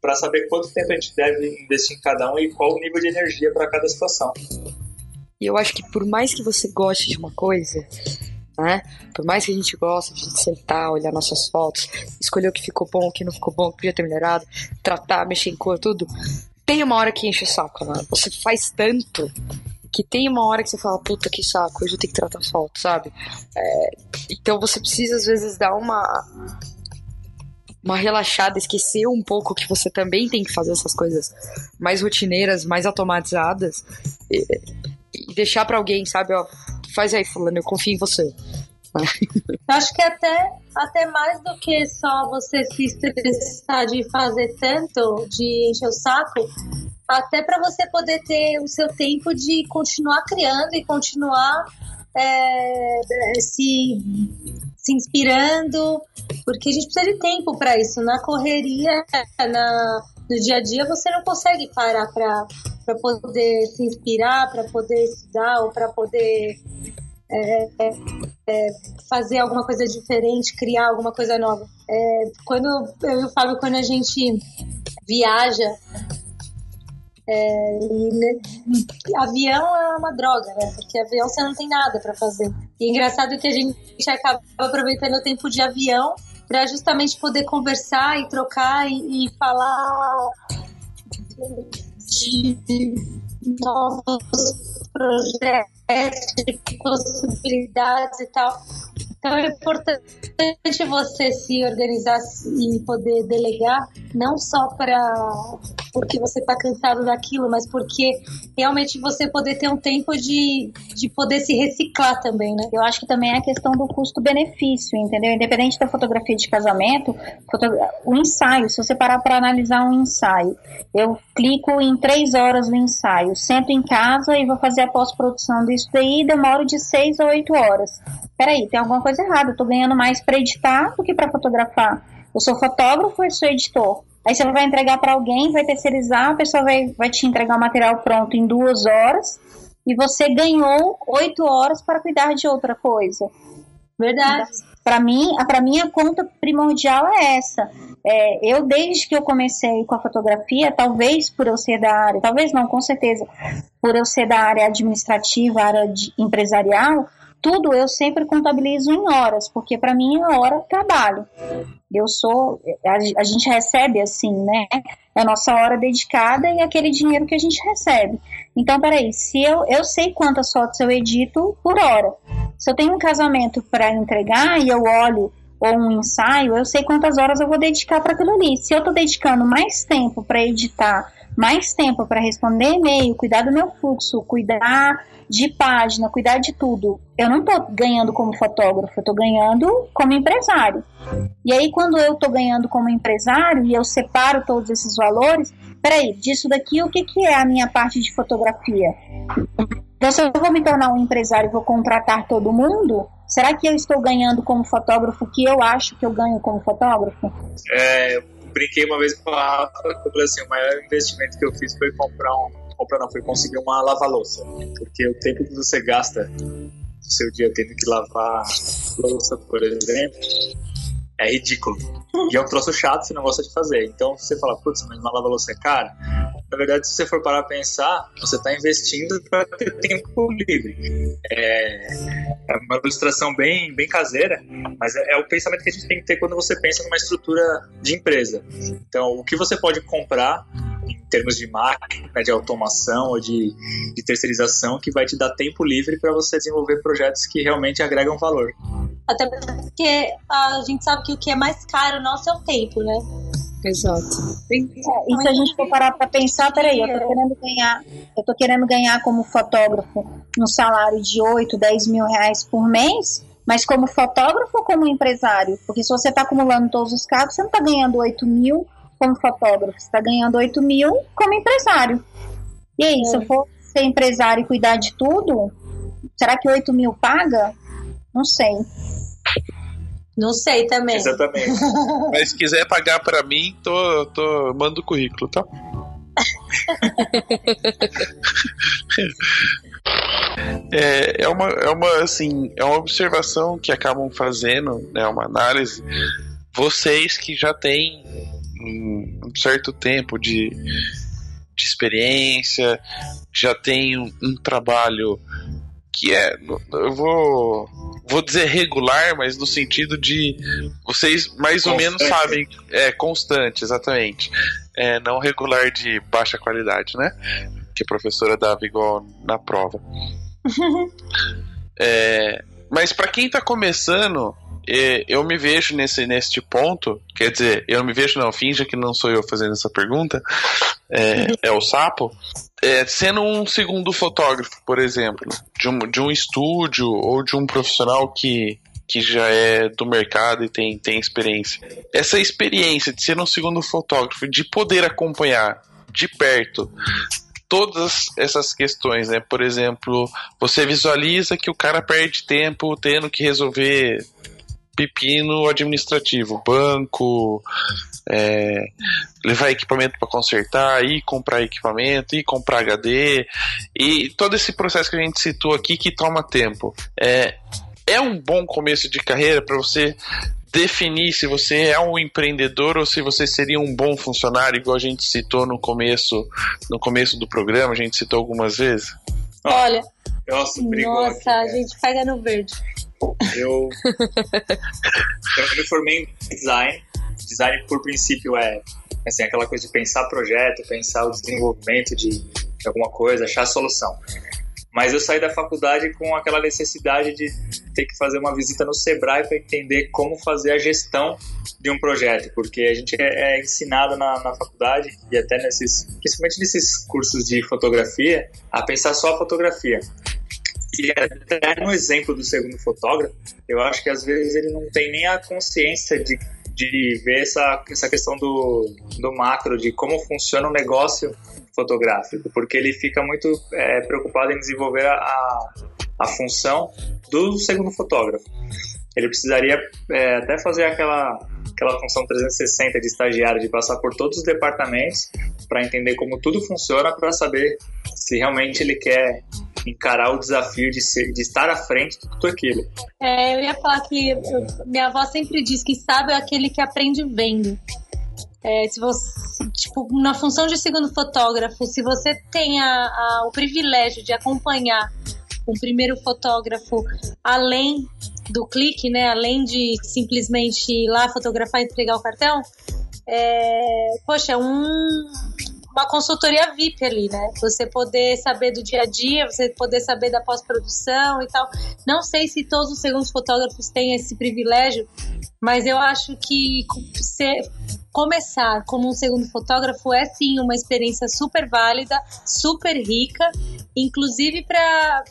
para saber quanto tempo a gente deve investir em cada um e qual o nível de energia para cada situação. E eu acho que por mais que você goste de uma coisa, né? Por mais que a gente goste de sentar, olhar nossas fotos, escolher o que ficou bom, o que não ficou bom, o que podia ter melhorado, tratar, mexer em cor, tudo, tem uma hora que enche o saco, né? Você faz tanto que tem uma hora que você fala, puta que saco, hoje eu tenho que tratar foto, sabe? É, então você precisa às vezes dar uma uma relaxada, esquecer um pouco que você também tem que fazer essas coisas mais rotineiras, mais automatizadas e deixar para alguém, sabe, ó, faz aí, fulano, eu confio em você. Acho que até, até mais do que só você se estressar de fazer tanto, de encher o saco, até para você poder ter o seu tempo de continuar criando e continuar é, se, se inspirando, porque a gente precisa de tempo para isso. Na correria, na, no dia a dia, você não consegue parar para poder se inspirar, para poder estudar ou para poder é, é, é, fazer alguma coisa diferente, criar alguma coisa nova. É, quando eu e o Fábio, quando a gente viaja, é, e, né, avião é uma droga, né? Porque avião você não tem nada para fazer. E é engraçado que a gente acaba aproveitando o tempo de avião para justamente poder conversar e trocar e, e falar de novos projetos, de possibilidades e tal. Então é importante você se organizar e poder delegar, não só para porque você está cansado daquilo, mas porque realmente você poder ter um tempo de, de poder se reciclar também, né? Eu acho que também é a questão do custo-benefício, entendeu? Independente da fotografia de casamento, o ensaio, se você parar para analisar um ensaio, eu clico em três horas no ensaio, sento em casa e vou fazer a pós-produção disso daí, demoro de seis a oito horas. Peraí, tem alguma coisa errada, eu tô ganhando mais para editar do que para fotografar. Eu sou fotógrafo e sou editor. Aí você vai entregar para alguém, vai terceirizar, a pessoa vai, vai te entregar o material pronto em duas horas e você ganhou oito horas para cuidar de outra coisa. Verdade. Para mim, para mim a conta primordial é essa. É, eu desde que eu comecei com a fotografia, talvez por eu ser da área, talvez não, com certeza, por eu ser da área administrativa, área empresarial, tudo eu sempre contabilizo em horas, porque para mim é hora trabalho. Eu sou, a, a, gente recebe assim, né? É a nossa hora dedicada e aquele dinheiro que a gente recebe. Então, peraí, se eu, eu sei quantas fotos eu edito por hora. Se eu tenho um casamento para entregar e eu olho ou um ensaio, eu sei quantas horas eu vou dedicar para aquilo ali. Se eu estou dedicando mais tempo para editar, mais tempo para responder e-mail, cuidar do meu fluxo, cuidar de página, cuidar de tudo. Eu não estou ganhando como fotógrafo, eu estou ganhando como empresário. E aí, quando eu estou ganhando como empresário e eu separo todos esses valores, peraí, disso daqui, o que, que é a minha parte de fotografia? Então, se eu vou me tornar um empresário e vou contratar todo mundo, será que eu estou ganhando como fotógrafo o que eu acho que eu ganho como fotógrafo? É, brinquei uma vez com a Rafa, eu falei assim, o maior investimento que eu fiz foi comprar um comprar não, foi conseguir uma lava-louça. Porque o tempo que você gasta do seu dia tendo que lavar louça, por exemplo, é ridículo. E é um troço chato, você não gosta de fazer. Então você fala, putz, mas uma lava-louça é cara. Na verdade, se você for parar a pensar, você está investindo para ter tempo livre. É, é uma ilustração bem, bem caseira, mas é, é o pensamento que a gente tem que ter quando você pensa numa estrutura de empresa. Então, o que você pode comprar termos de máquina, de automação ou de, de terceirização que vai te dar tempo livre para você desenvolver projetos que realmente agregam valor. Até porque a gente sabe que o que é mais caro nosso é o tempo, né? Exato. É, e se a gente for parar para pensar, peraí, eu tô querendo ganhar, eu tô querendo ganhar como fotógrafo um salário de 8, 10 mil reais por mês, mas como fotógrafo ou como empresário? Porque se você está acumulando todos os cargos, você não está ganhando 8 mil como fotógrafo, você está ganhando 8 mil como empresário. E aí, se eu for ser empresário e cuidar de tudo, será que 8 mil paga? Não sei. Não sei também. Exatamente. Mas se quiser pagar pra mim, tô, tô, manda o currículo, tá? É, é, uma, é uma assim é uma observação que acabam fazendo né uma análise vocês que já têm um, um certo tempo de, de experiência já têm um, um trabalho que é eu vou vou dizer regular, mas no sentido de vocês mais ou menos sabem é constante, exatamente. É, não regular de baixa qualidade, né? Que a professora dava igual na prova. É, mas para quem tá começando, eu me vejo nesse, neste ponto. Quer dizer, eu me vejo, não, finja que não sou eu fazendo essa pergunta. É, é o sapo. É, sendo um segundo fotógrafo, por exemplo, de um, de um estúdio ou de um profissional que, que já é do mercado e tem, tem experiência. Essa experiência de ser um segundo fotógrafo, de poder acompanhar de perto todas essas questões, né? Por exemplo, você visualiza que o cara perde tempo tendo que resolver pepino administrativo, banco, é, levar equipamento para consertar, ir comprar equipamento, ir comprar HD e todo esse processo que a gente citou aqui que toma tempo. É, é um bom começo de carreira para você definir se você é um empreendedor ou se você seria um bom funcionário, igual a gente citou no começo, no começo do programa, a gente citou algumas vezes. Olha, Nossa, nossa, aqui, a né? gente pega no verde. Eu, eu me formei em design. Design, por princípio, é assim, aquela coisa de pensar projeto, pensar o desenvolvimento de, de alguma coisa, achar a solução. Mas eu saí da faculdade com aquela necessidade de ter que fazer uma visita no Sebrae para entender como fazer a gestão de um projeto, porque a gente é, é ensinado na, na faculdade e até nesses, principalmente nesses cursos de fotografia, a pensar só a fotografia. E até no exemplo do segundo fotógrafo, eu acho que às vezes ele não tem nem a consciência de, de ver essa, essa questão do, do macro, de como funciona o negócio fotográfico, porque ele fica muito é, preocupado em desenvolver a, a, a função do segundo fotógrafo. Ele precisaria é, até fazer aquela, aquela função 360 de estagiário, de passar por todos os departamentos para entender como tudo funciona, para saber se realmente ele quer encarar o desafio de, ser, de estar à frente de tudo aquilo. É, eu ia falar que minha avó sempre diz que sabe é aquele que aprende vendo. É, se você, tipo, na função de segundo fotógrafo, se você tem a- a- o privilégio de acompanhar um primeiro fotógrafo além do clique, né, além de simplesmente ir lá fotografar e entregar o cartão, é, poxa, é um, uma consultoria VIP ali, né? Você poder saber do dia a dia, você poder saber da pós-produção e tal. Não sei se todos os segundos fotógrafos têm esse privilégio, mas eu acho que ser, começar como um segundo fotógrafo é sim uma experiência super válida, super rica, inclusive para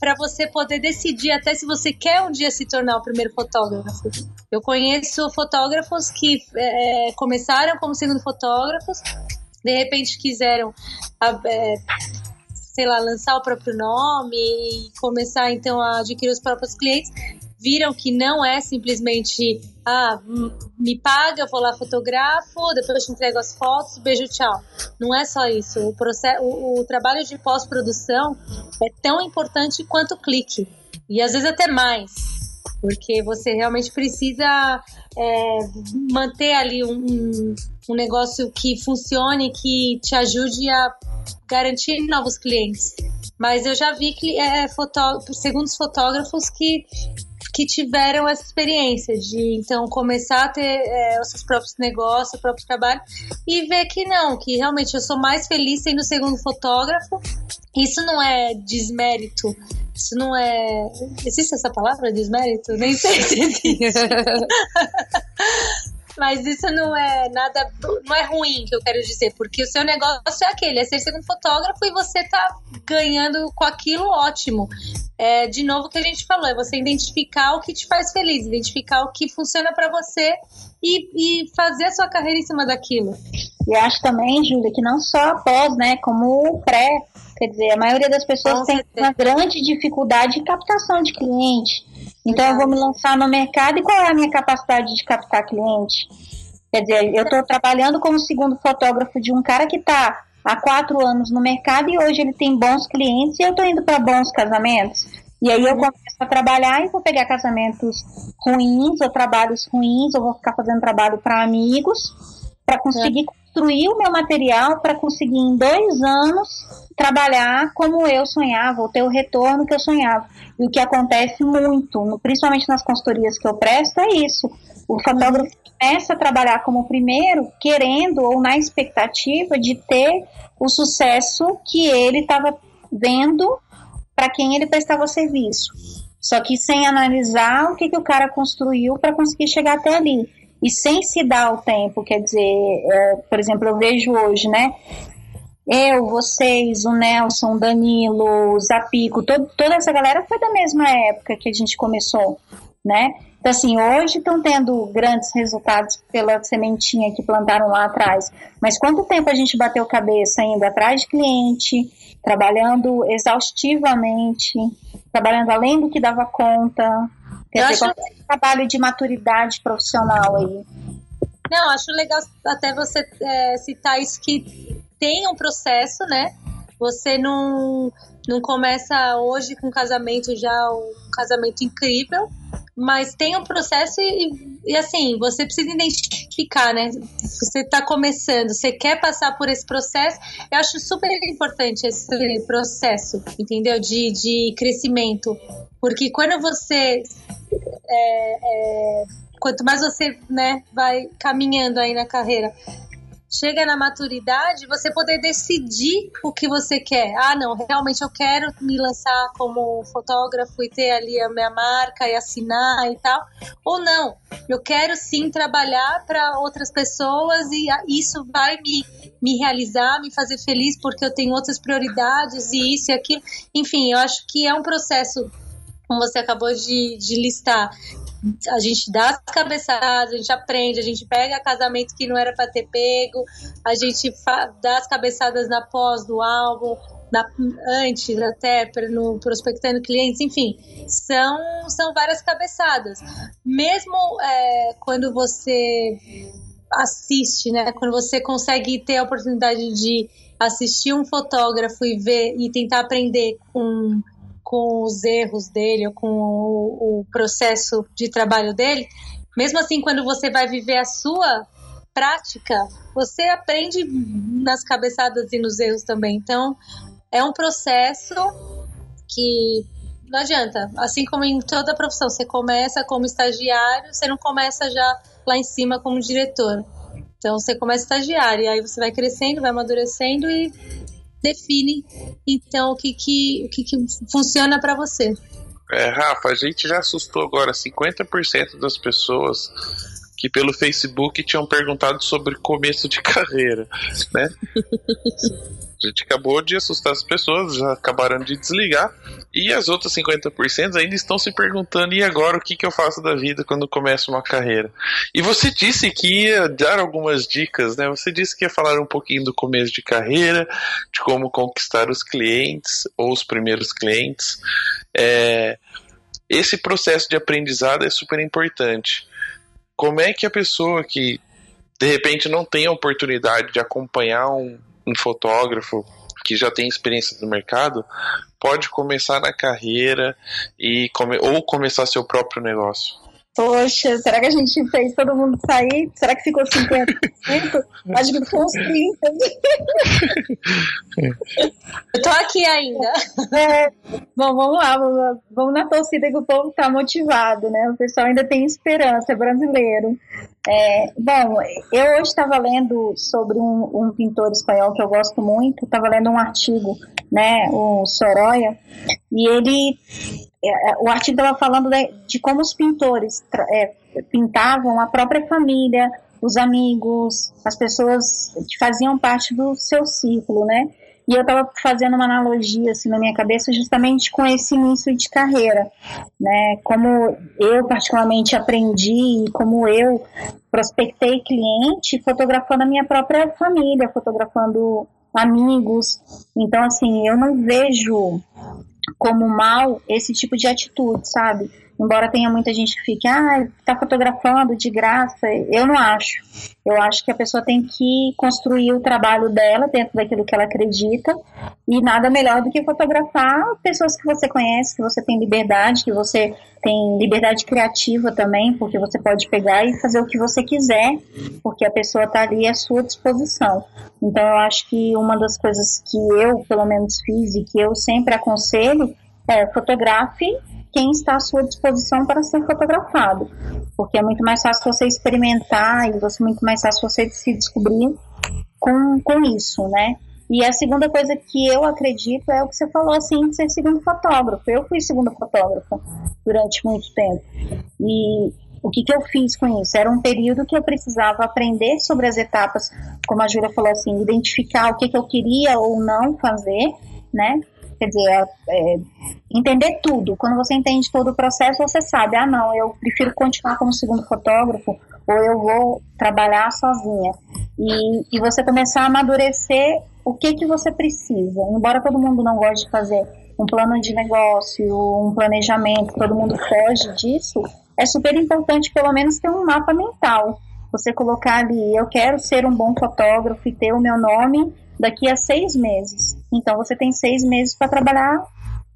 para você poder decidir até se você quer um dia se tornar o primeiro fotógrafo. Eu conheço fotógrafos que é, começaram como segundo fotógrafos, de repente quiseram a- é, sei lá, lançar o próprio nome e começar então a adquirir os próprios clientes, viram que não é simplesmente ah, me paga, eu vou lá fotografo, depois te entrego as fotos, beijo, tchau. Não é só isso. O, processo, o, o trabalho de pós-produção é tão importante quanto o clique. E às vezes até mais. Porque você realmente precisa é, manter ali um, um, negócio que funcione, que te ajude a garantir novos clientes. Mas eu já vi que é, fotó segundos fotógrafos que que tiveram essa experiência de então começar a ter é, os seus próprios negócios, o próprio trabalho e ver que não, que realmente eu sou mais feliz sendo segundo fotógrafo. Isso não é desmérito. Isso não é. Existe essa palavra, desmérito? Nem sei se existe. Mas isso não é nada, não é ruim que eu quero dizer, porque o seu negócio é aquele, é ser segundo fotógrafo e você tá ganhando com aquilo ótimo. É, de novo o que a gente falou, é você identificar o que te faz feliz, identificar o que funciona para você e, e fazer a sua carreira em cima daquilo. E acho também, Júlia, que não só após, né, como pré, quer dizer, a maioria das pessoas Com tem certeza. uma grande dificuldade de captação de cliente. Então eu vou me lançar no mercado e qual é a minha capacidade de captar cliente? Quer dizer, eu estou trabalhando como segundo fotógrafo de um cara que está há quatro anos no mercado e hoje ele tem bons clientes e eu estou indo para bons casamentos. E aí eu começo a trabalhar e vou pegar casamentos ruins ou trabalhos ruins, ou vou ficar fazendo trabalho para amigos, para conseguir construir o meu material, para conseguir em dois anos trabalhar como eu sonhava, ou ter o retorno que eu sonhava. E o que acontece muito, principalmente nas consultorias que eu presto, é isso. O fotógrafo começa a trabalhar como primeiro, querendo ou na expectativa de ter o sucesso que ele estava vendo para quem ele prestava serviço. Só que sem analisar o que, que o cara construiu para conseguir chegar até ali. E sem se dar o tempo, quer dizer, é, por exemplo, eu vejo hoje, né? Eu, vocês, o Nelson, o Danilo, o Zapico, todo, toda essa galera foi da mesma época que a gente começou, né? Então, assim, hoje estão tendo grandes resultados pela sementinha que plantaram lá atrás. Mas quanto tempo a gente bateu cabeça indo atrás de cliente, trabalhando exaustivamente, trabalhando além do que dava conta? Quer Eu dizer, acho- qual é trabalho de maturidade profissional aí? Não, acho legal até você é, citar isso que tem um processo, né? Você não, não começa hoje com um casamento já um casamento incrível, mas tem um processo e, e, assim, você precisa identificar, né? Você está começando, você quer passar por esse processo, eu acho super importante esse processo, entendeu? De, de crescimento. Porque quando você é, é, quanto mais você né, vai caminhando aí na carreira, chega na maturidade, você poder decidir o que você quer. Ah, não, realmente eu quero me lançar como fotógrafo e ter ali a minha marca e assinar e tal. Ou não, eu quero sim trabalhar para outras pessoas e isso vai me, me realizar, me fazer feliz porque eu tenho outras prioridades e isso e aquilo. Enfim, eu acho que é um processo como você acabou de, de listar, a gente dá as cabeçadas, a gente aprende, a gente pega casamento que não era para ter pego, a gente dá as cabeçadas na pós do álbum, na, antes até no prospectando clientes, enfim, são, são várias cabeçadas. Mesmo é, quando você assiste, né? Quando você consegue ter a oportunidade de assistir um fotógrafo e ver e tentar aprender com com os erros dele ou com o, o processo de trabalho dele, mesmo assim, quando você vai viver a sua prática, você aprende nas cabeçadas e nos erros também. Então, é um processo que não adianta. Assim como em toda profissão, você começa como estagiário, você não começa já lá em cima como diretor. Então, você começa estagiário, e aí você vai crescendo, vai amadurecendo e define então o que que, o que, que funciona para você. É, Rafa, a gente já assustou agora 50% das pessoas que pelo Facebook tinham perguntado sobre começo de carreira, né? A gente acabou de assustar as pessoas, já acabaram de desligar. E as outras 50% ainda estão se perguntando: e agora o que, que eu faço da vida quando começo uma carreira? E você disse que ia dar algumas dicas, né? Você disse que ia falar um pouquinho do começo de carreira, de como conquistar os clientes ou os primeiros clientes. É, esse processo de aprendizado é super importante. Como é que a pessoa que de repente não tem a oportunidade de acompanhar um, um fotógrafo que já tem experiência no mercado pode começar na carreira e come, ou começar seu próprio negócio? Poxa, será que a gente fez todo mundo sair? Será que ficou 50%? Acho que ficou uns 30%. Eu tô aqui ainda. É, bom, vamos lá, vamos, vamos na torcida que o povo tá motivado, né? O pessoal ainda tem esperança, é brasileiro. É, bom, eu hoje estava lendo sobre um, um, pintor espanhol que eu gosto muito, estava lendo um artigo, né, o Soroya, e ele, o artigo estava falando de, de, como os pintores é, pintavam a própria família, os amigos, as pessoas que faziam parte do seu círculo, né? E eu estava fazendo uma analogia assim na minha cabeça justamente com esse início de carreira, né? Como eu particularmente aprendi e como eu prospectei cliente fotografando a minha própria família, fotografando amigos. Então assim, eu não vejo como mal esse tipo de atitude, sabe? Embora tenha muita gente que fique, ah, tá fotografando de graça, eu não acho. Eu acho que a pessoa tem que construir o trabalho dela dentro daquilo que ela acredita e nada melhor do que fotografar pessoas que você conhece, que você tem liberdade, que você tem liberdade criativa também, porque você pode pegar e fazer o que você quiser, porque a pessoa está ali à sua disposição. Então eu acho que uma das coisas que eu, pelo menos, fiz e que eu sempre aconselho é fotografe quem está à sua disposição para ser fotografado, porque é muito mais fácil você experimentar e você muito mais fácil você se descobrir com, com isso, né? E a segunda coisa que eu acredito é o que você falou, assim, de ser segundo fotógrafo. Eu fui segundo fotógrafo durante muito tempo. E o que, que eu fiz com isso? Era um período que eu precisava aprender sobre as etapas, como a Júlia falou assim, identificar o que, que eu queria ou não fazer, né? Quer dizer, é, é, entender tudo. Quando você entende todo o processo, você sabe, ah, não, eu prefiro continuar como segundo fotógrafo ou eu vou trabalhar sozinha. E, e você começar a amadurecer o que, que você precisa. Embora todo mundo não goste de fazer um plano de negócio, um planejamento, todo mundo foge disso, é super importante pelo menos ter um mapa mental. Você colocar ali, eu quero ser um bom fotógrafo e ter o meu nome daqui a seis meses. Então você tem seis meses para trabalhar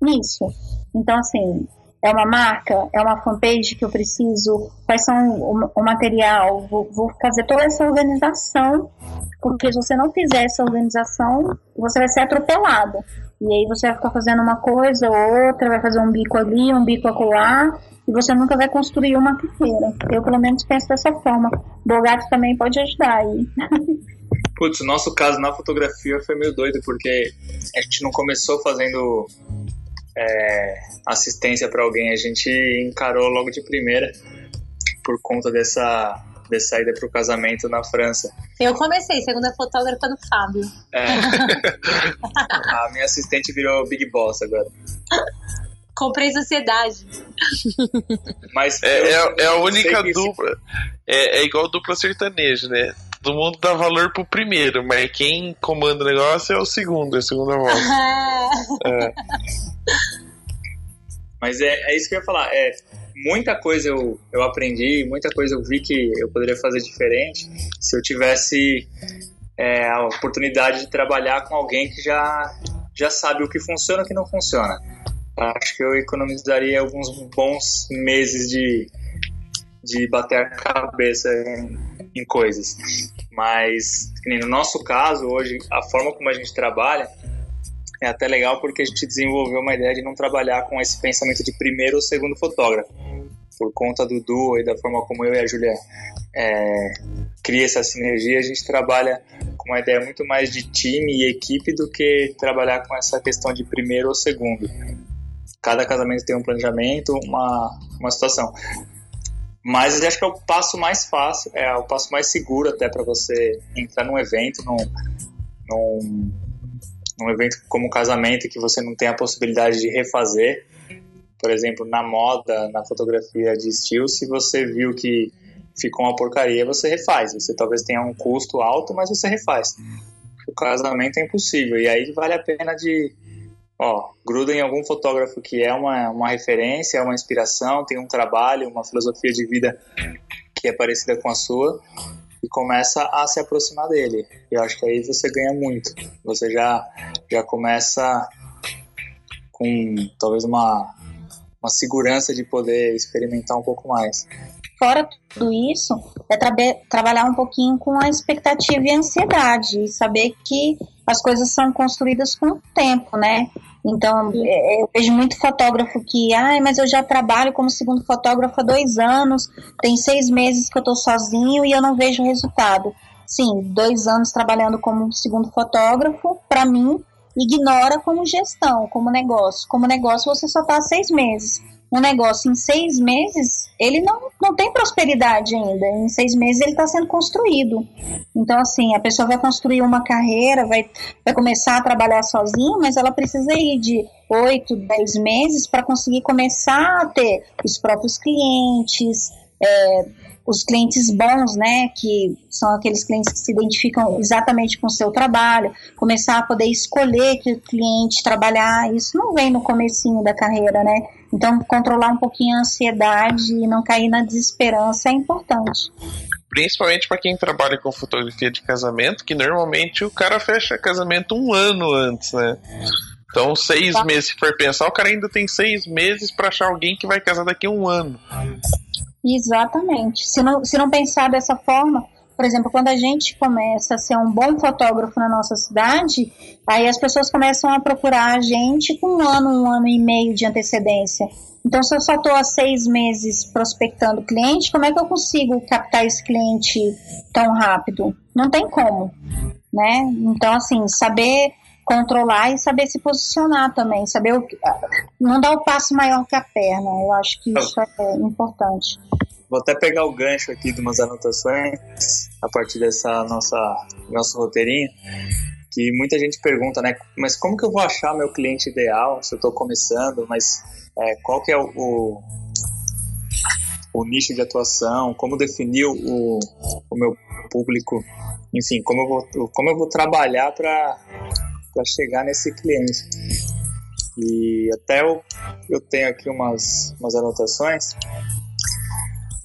nisso. Então, assim, é uma marca, é uma fanpage que eu preciso, quais são o, o material, vou, vou, fazer toda essa organização, porque se você não fizer essa organização, você vai ser atropelado. E aí você vai ficar fazendo uma coisa ou outra, vai fazer um bico ali, um bico acolá, e você nunca vai construir uma carreira. Eu, pelo menos, penso dessa forma. Bogato também pode ajudar aí. Putz, o nosso caso na fotografia foi meio doido, porque a gente não começou fazendo é, assistência para alguém, a gente encarou logo de primeira por conta dessa, dessa ida para o casamento na França. Eu comecei, segunda fotógrafa do Fábio. É. a minha assistente virou Big Boss agora. Comprei sociedade. Mas é, eu, é, é a única dupla. É, é igual dupla sertaneja, né? Todo mundo dá valor pro primeiro, mas quem comanda o negócio é o segundo, é a segunda voz. é. Mas é, é isso que eu ia falar. É, muita coisa eu, eu aprendi, muita coisa eu vi que eu poderia fazer diferente se eu tivesse é, a oportunidade de trabalhar com alguém que já, já sabe o que funciona e o que não funciona. Acho que eu economizaria alguns bons meses de, de bater a cabeça em, em coisas. Mas, no nosso caso, hoje, a forma como a gente trabalha é até legal porque a gente desenvolveu uma ideia de não trabalhar com esse pensamento de primeiro ou segundo fotógrafo. Por conta do duo e da forma como eu e a Júlia é, cria essa sinergia, a gente trabalha com uma ideia muito mais de time e equipe do que trabalhar com essa questão de primeiro ou segundo. Cada casamento tem um planejamento, uma, uma situação. Mas eu acho que é o passo mais fácil, é o passo mais seguro até para você entrar num evento, num, num, num evento como um casamento que você não tem a possibilidade de refazer. Por exemplo, na moda, na fotografia de estilo, se você viu que ficou uma porcaria, você refaz. Você talvez tenha um custo alto, mas você refaz. O casamento é impossível. E aí vale a pena de ó, gruda em algum fotógrafo que é uma, uma referência, é uma inspiração, tem um trabalho, uma filosofia de vida que é parecida com a sua e começa a se aproximar dele. Eu acho que aí você ganha muito. Você já, já começa com talvez uma, uma segurança de poder experimentar um pouco mais. Fora tudo isso, é tra trabalhar um pouquinho com a expectativa e a ansiedade, e saber que as coisas são construídas com o tempo, né? Então, é, eu vejo muito fotógrafo que, ai, mas eu já trabalho como segundo fotógrafo há dois anos, tem seis meses que eu estou sozinho e eu não vejo resultado. Sim, dois anos trabalhando como segundo fotógrafo, para mim, ignora como gestão, como negócio. Como negócio, você só está seis meses um negócio em seis meses, ele não, não tem prosperidade ainda. Em seis meses ele está sendo construído. Então, assim, a pessoa vai construir uma carreira, vai, vai começar a trabalhar sozinha, mas ela precisa ir de oito, dez meses para conseguir começar a ter os próprios clientes, é, os clientes bons, né, que são aqueles clientes que se identificam exatamente com o seu trabalho, começar a poder escolher que cliente trabalhar, isso não vem no comecinho da carreira, né? Então, controlar um pouquinho a ansiedade e não cair na desesperança é importante. Principalmente para quem trabalha com fotografia de casamento, que normalmente o cara fecha casamento um ano antes, né? Então, seis tá. meses, se for pensar, o cara ainda tem seis meses para achar alguém que vai casar daqui a um ano. Exatamente. Se não, se não pensar dessa forma, por exemplo, quando a gente começa a ser um bom fotógrafo na nossa cidade, aí as pessoas começam a procurar a gente com um ano, um ano e meio de antecedência. Então, se eu só estou há seis meses prospectando cliente, como é que eu consigo captar esse cliente tão rápido? Não tem como, né? Então, assim, saber controlar e saber se posicionar também, saber o, não dar o passo maior que a perna. Eu acho que isso é importante. Vou até pegar o gancho aqui de umas anotações a partir dessa nossa nosso roteirinho, que muita gente pergunta, né? Mas como que eu vou achar meu cliente ideal se eu estou começando? Mas é, qual que é o, o, o, nicho de atuação? Como definir o, o meu público? Enfim, como eu vou, como eu vou trabalhar para chegar nesse cliente? E até eu, eu tenho aqui umas, umas anotações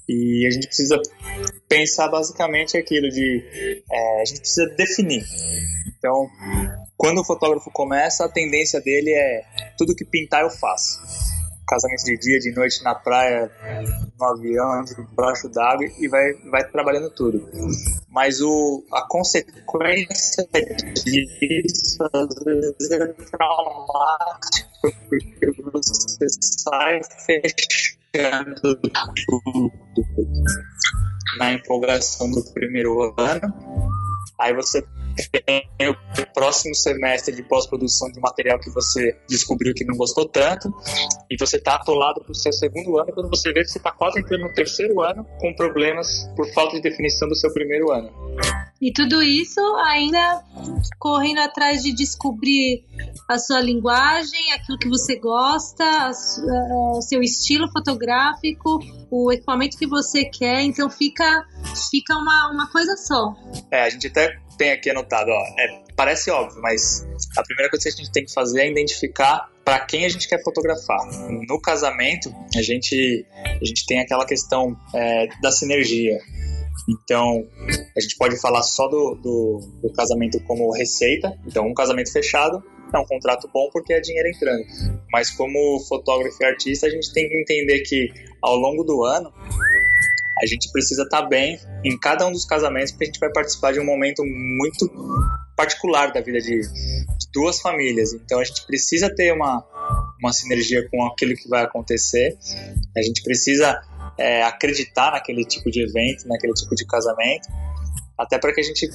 e a gente precisa pensar basicamente aquilo de é, a gente precisa definir. Então, quando o fotógrafo começa, a tendência dele é tudo que pintar eu faço. Casamento de dia, de noite na praia, no avião, debaixo d'água e vai, vai trabalhando tudo. Mas o, a consequência disso às vezes é traumático porque você sai fechando tudo na empolgação do primeiro ano. Aí você tem o próximo semestre de pós-produção de material que você descobriu que não gostou tanto, e você está atolado para o seu segundo ano, quando você vê que você está quase entrando no terceiro ano com problemas por falta de definição do seu primeiro ano. E tudo isso ainda correndo atrás de descobrir a sua linguagem, aquilo que você gosta, o seu estilo fotográfico, o equipamento que você quer, então fica, fica uma, uma coisa só. É, a gente até tem aqui anotado, ó, é, parece óbvio, mas a primeira coisa que a gente tem que fazer é identificar para quem a gente quer fotografar. No casamento, a gente, a gente tem aquela questão é, da sinergia. Então, a gente pode falar só do, do, do, casamento como receita. Então, um casamento fechado é um contrato bom porque é dinheiro entrando. Mas, como fotógrafo e artista, a gente tem que entender que ao longo do ano a gente precisa estar tá bem em cada um dos casamentos, porque a gente vai participar de um momento muito particular da vida de, de duas famílias. Então a gente precisa ter uma, uma sinergia com aquilo que vai acontecer. A gente precisa é, acreditar naquele tipo de evento, naquele tipo de casamento até para que a gente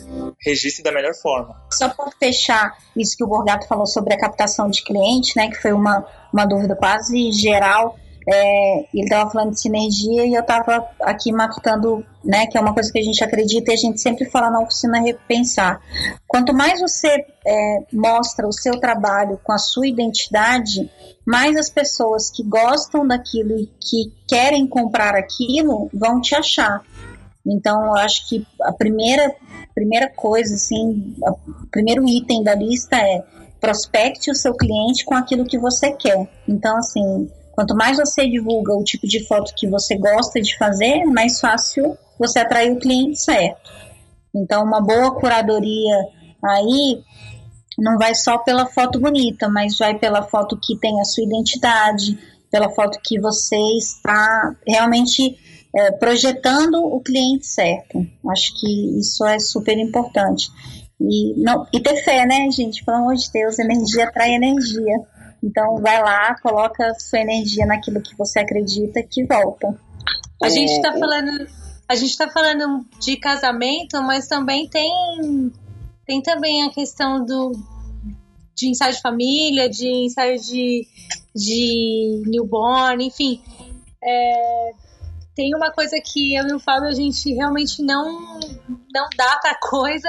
registre da melhor forma. Só para fechar isso que o Borgato falou sobre a captação de cliente, né, que foi uma, uma dúvida quase geral é, ele estava falando de sinergia e eu estava aqui matutando, né, que é uma coisa que a gente acredita e a gente sempre fala na oficina repensar. Quanto mais você é, mostra o seu trabalho com a sua identidade, mais as pessoas que gostam daquilo e que querem comprar aquilo vão te achar. Então, eu acho que a primeira, primeira coisa, assim, o primeiro item da lista é prospecte o seu cliente com aquilo que você quer. Então, assim, Quanto mais você divulga o tipo de foto que você gosta de fazer, mais fácil você atrair o cliente certo. Então, uma boa curadoria aí não vai só pela foto bonita, mas vai pela foto que tem a sua identidade, pela foto que você está realmente é, projetando o cliente certo. Acho que isso é super importante. E, não, e ter fé, né, gente? Pelo amor de Deus, energia atrai energia. Então vai lá, coloca sua energia naquilo que você acredita que volta. A gente está falando, a gente tá falando de casamento, mas também tem tem também a questão do de ensaio de família, de ensaio de, de newborn, enfim. É, tem uma coisa que eu e o Fábio a gente realmente não não dá pra coisa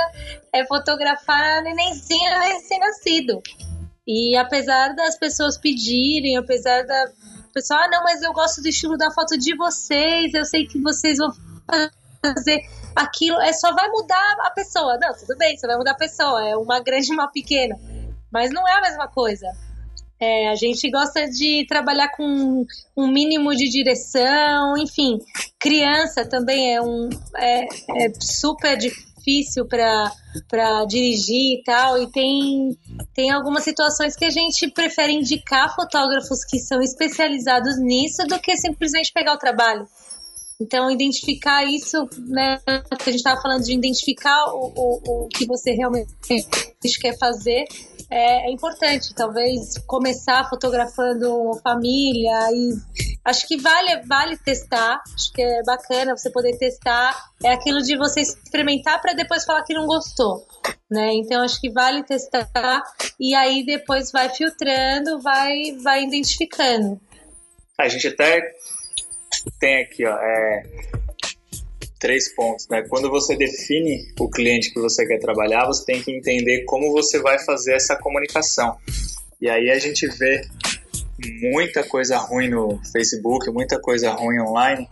é fotografar nenenzinho recém-nascido. E apesar das pessoas pedirem, apesar da pessoa, ah, não, mas eu gosto do estilo da foto de vocês, eu sei que vocês vão fazer aquilo, é só vai mudar a pessoa. Não, tudo bem, você vai mudar a pessoa, é uma grande e uma pequena. Mas não é a mesma coisa. É, a gente gosta de trabalhar com um mínimo de direção, enfim. Criança também é um é, é super difícil para dirigir e tal. E tem, tem algumas situações que a gente prefere indicar fotógrafos que são especializados nisso do que simplesmente pegar o trabalho. Então, identificar isso, né? A gente estava falando de identificar o, o, o que você realmente quer fazer é, é, importante. Talvez começar fotografando família e acho que vale, vale testar. Acho que é bacana você poder testar. É aquilo de você experimentar para depois falar que não gostou. Né? Então acho que vale testar e aí depois vai filtrando, vai, vai identificando. A gente até tem aqui, ó, é, três pontos, né? Quando você define o cliente que você quer trabalhar, você tem que entender como você vai fazer essa comunicação. E aí a gente vê muita coisa ruim no Facebook, muita coisa ruim online,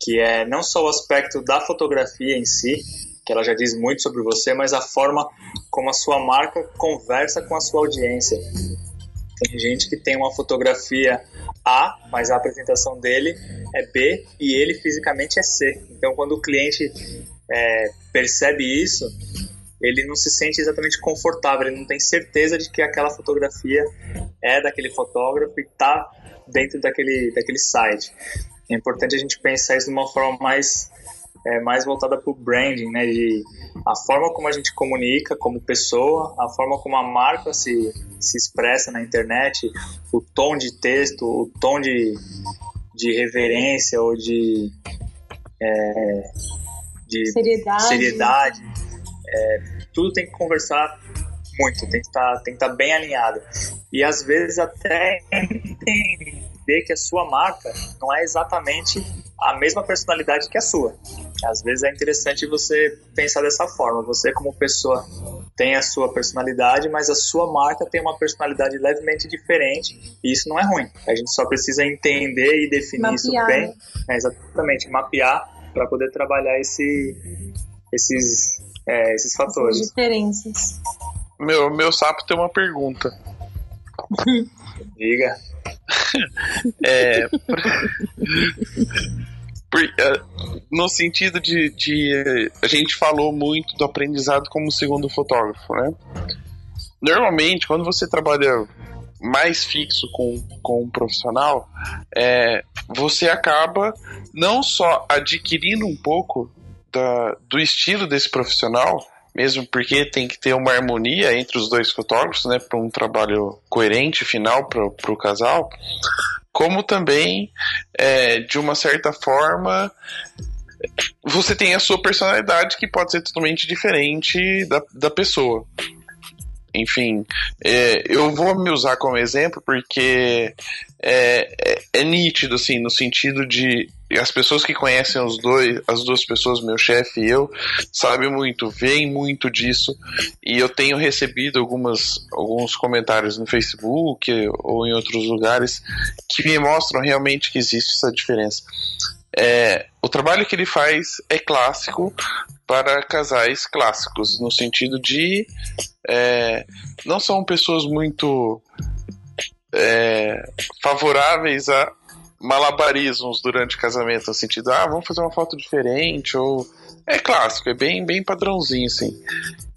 que é não só o aspecto da fotografia em si, que ela já diz muito sobre você, mas a forma como a sua marca conversa com a sua audiência. Tem gente que tem uma fotografia A, mas a apresentação dele é B e ele fisicamente é C. Então, quando o cliente é, percebe isso, ele não se sente exatamente confortável, ele não tem certeza de que aquela fotografia é daquele fotógrafo e está dentro daquele, daquele site. É importante a gente pensar isso de uma forma mais é, mais voltada para o branding, né? De a forma como a gente comunica como pessoa, a forma como a marca se, se expressa na internet, o tom de texto, o tom de, de reverência ou de, é, de seriedade, seriedade é, tudo tem que conversar muito, tem que estar, que estar bem alinhado. E às vezes até entender que a sua marca não é exatamente a mesma personalidade que a sua. Às vezes é interessante você pensar dessa forma. Você, como pessoa, tem a sua personalidade, mas a sua marca tem uma personalidade levemente diferente. E isso não é ruim. A gente só precisa entender e definir mapear, isso bem. É, exatamente, mapear para poder trabalhar esse, esses, é, esses fatores. Essas diferenças. Meu, meu sapo tem uma pergunta. Diga. é. É, no sentido de, de, A gente falou muito do aprendizado como segundo fotógrafo, né? Normalmente, quando você trabalha mais fixo com, com um profissional, é, você acaba não só adquirindo um pouco da, do estilo desse profissional, mesmo porque tem que ter uma harmonia entre os dois fotógrafos, né, para um trabalho coerente final para o casal, como também, é, de uma certa forma, você tem a sua personalidade que pode ser totalmente diferente da, da pessoa. Enfim, é, eu vou me usar como exemplo porque é, é, é, nítido, assim, no sentido de as pessoas que conhecem os dois, as duas pessoas, meu chefe e eu, sabem muito, veem muito disso, e eu tenho recebido algumas, alguns comentários no Facebook ou em outros lugares que me mostram realmente que existe essa diferença. É, o trabalho que ele faz é clássico para casais clássicos, no sentido de é, não são pessoas muito é, favoráveis a malabarismos durante o casamento, no sentido, ah, vamos fazer uma foto diferente, ou. É clássico, é bem, bem padrãozinho, assim.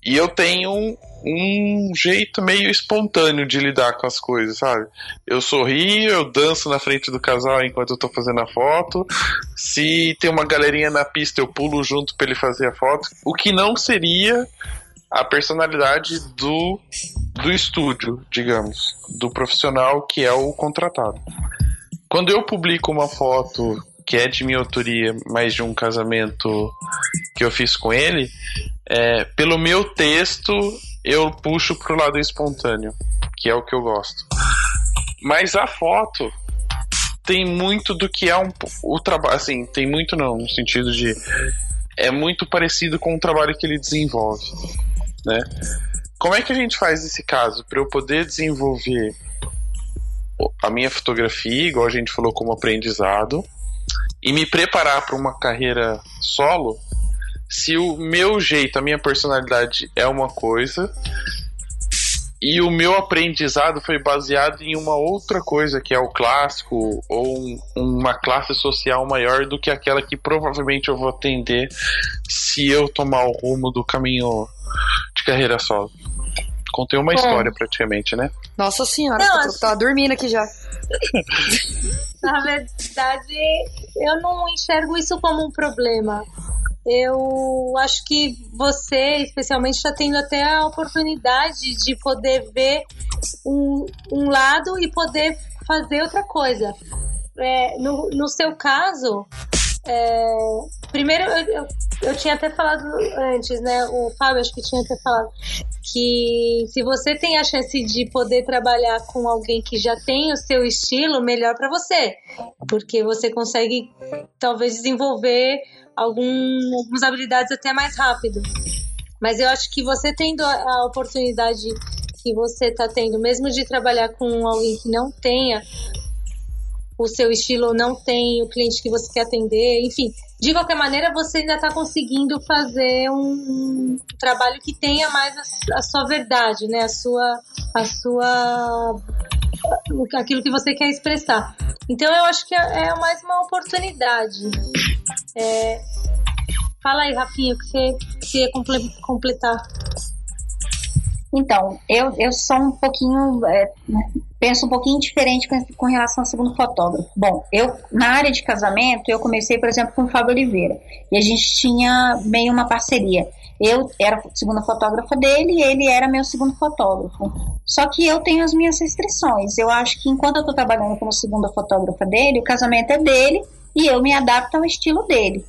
E eu tenho um, um jeito meio espontâneo de lidar com as coisas, sabe? Eu sorrio, eu danço na frente do casal enquanto eu tô fazendo a foto. Se tem uma galerinha na pista, eu pulo junto pra ele fazer a foto. O que não seria a personalidade do, do estúdio, digamos, do profissional que é o contratado. Quando eu publico uma foto que é de minha autoria, mas de um casamento que eu fiz com ele, é, pelo meu texto eu puxo pro lado espontâneo, que é o que eu gosto. Mas a foto tem muito do que é um, o trabalho, assim, tem muito não, no sentido de é muito parecido com o trabalho que ele desenvolve, né? Como é que a gente faz nesse caso para eu poder desenvolver a minha fotografia, igual a gente falou, como aprendizado, e me preparar para uma carreira solo, se o meu jeito, a minha personalidade é uma coisa e o meu aprendizado foi baseado em uma outra coisa que é o clássico ou um, uma classe social maior do que aquela que provavelmente eu vou atender se eu tomar o rumo do caminho de carreira solo. Contei uma Bom. história praticamente, né? Nossa senhora, Não, eu acho- tava dormindo aqui já. Na verdade, eu não enxergo isso como um problema. Eu acho que você, especialmente, está tendo até a oportunidade de poder ver um, um lado e poder fazer outra coisa. É, no, no seu caso, é, primeiro eu, eu, eu tinha até falado antes, né? O Fábio acho que tinha até falado que se você tem a chance de poder trabalhar com alguém que já tem o seu estilo, melhor para você, porque você consegue talvez desenvolver algum, algumas habilidades até mais rápido. Mas eu acho que você tendo a, a oportunidade que você está tendo, mesmo de trabalhar com alguém que não tenha o seu estilo não tem o cliente que você quer atender, enfim, de qualquer maneira você ainda está conseguindo fazer um, trabalho que tenha mais a, sua verdade, né? A sua, a sua, aquilo que você quer expressar. Então eu acho que é, é mais uma oportunidade. É, fala aí, Rafinha, o que você, que você ia comple- completar. Então, eu, eu sou um pouquinho, é, penso um pouquinho diferente com, com relação ao segundo fotógrafo. Bom, eu, na área de casamento, eu comecei, por exemplo, com o Fábio Oliveira, e a gente tinha meio uma parceria. Eu era a segunda fotógrafa dele e ele era meu segundo fotógrafo. Só que eu tenho as minhas restrições. Eu acho que enquanto eu estou trabalhando como segunda fotógrafa dele, o casamento é dele e eu me adapto ao estilo dele.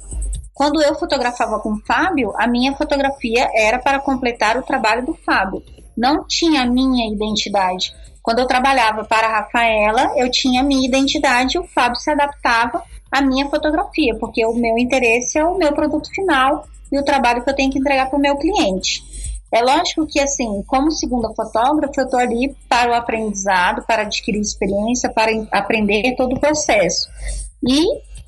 Quando eu fotografava com o Fábio, a minha fotografia era para completar o trabalho do Fábio. Não tinha a minha identidade. Quando eu trabalhava para a Rafaela, eu tinha a minha identidade e o Fábio se adaptava à minha fotografia, porque o meu interesse é o meu produto final e o trabalho que eu tenho que entregar para o meu cliente. É lógico que, assim, como segunda fotógrafa, eu estou ali para o aprendizado, para adquirir experiência, para aprender todo o processo. E,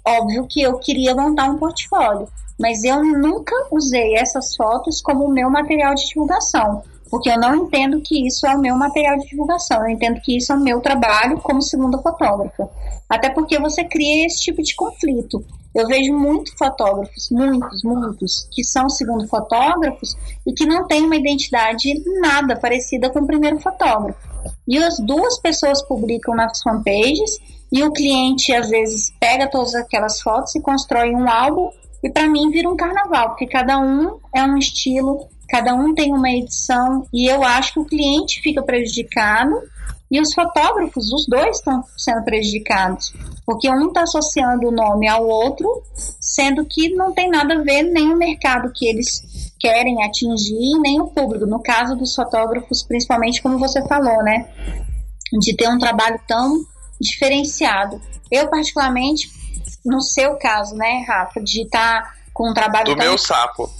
óbvio que eu queria montar um portfólio, mas eu nunca usei essas fotos como meu material de divulgação, porque eu não entendo que isso é o meu material de divulgação, eu entendo que isso é o meu trabalho como segunda fotógrafa. Até porque você cria esse tipo de conflito. Eu vejo muitos fotógrafos, muitos, muitos, que são segundo fotógrafos e que não têm uma identidade nada parecida com o primeiro fotógrafo. E as duas pessoas publicam nas fanpages e o cliente às vezes pega todas aquelas fotos e constrói um álbum e para mim vira um carnaval, porque cada um é um estilo, cada um tem uma edição e eu acho que o cliente fica prejudicado e os fotógrafos, os dois estão sendo prejudicados, porque um está associando o nome ao outro, sendo que não tem nada a ver nem o mercado que eles querem atingir, nem o público. No caso dos fotógrafos, principalmente como você falou, né? De ter um trabalho tão diferenciado. Eu, particularmente, no seu caso, né, Rafa, de estar com um trabalho Do tão meu sapo.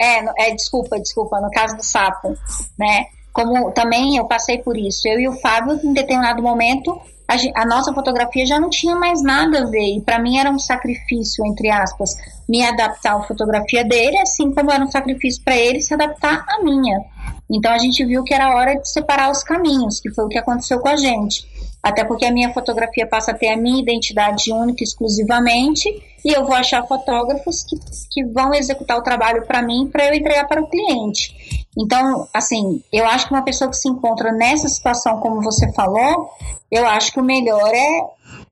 é, é, desculpa, desculpa, no caso do sapo, né? Como também eu passei por isso. Eu e o Fábio, em determinado momento, a, a nossa fotografia já não tinha mais nada a ver. E para mim era um sacrifício, entre aspas, me adaptar à fotografia dele, assim como era um sacrifício para ele se adaptar à minha. Então a gente viu que era hora de separar os caminhos, que foi o que aconteceu com a gente. Até porque a minha fotografia passa a ter a minha identidade única exclusivamente e eu vou achar fotógrafos que, que vão executar o trabalho para mim para eu entregar para o cliente. Então, assim, eu acho que uma pessoa que se encontra nessa situação, como você falou, eu acho que o melhor é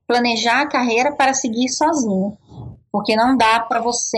planejar a carreira para seguir sozinho. Porque não dá para você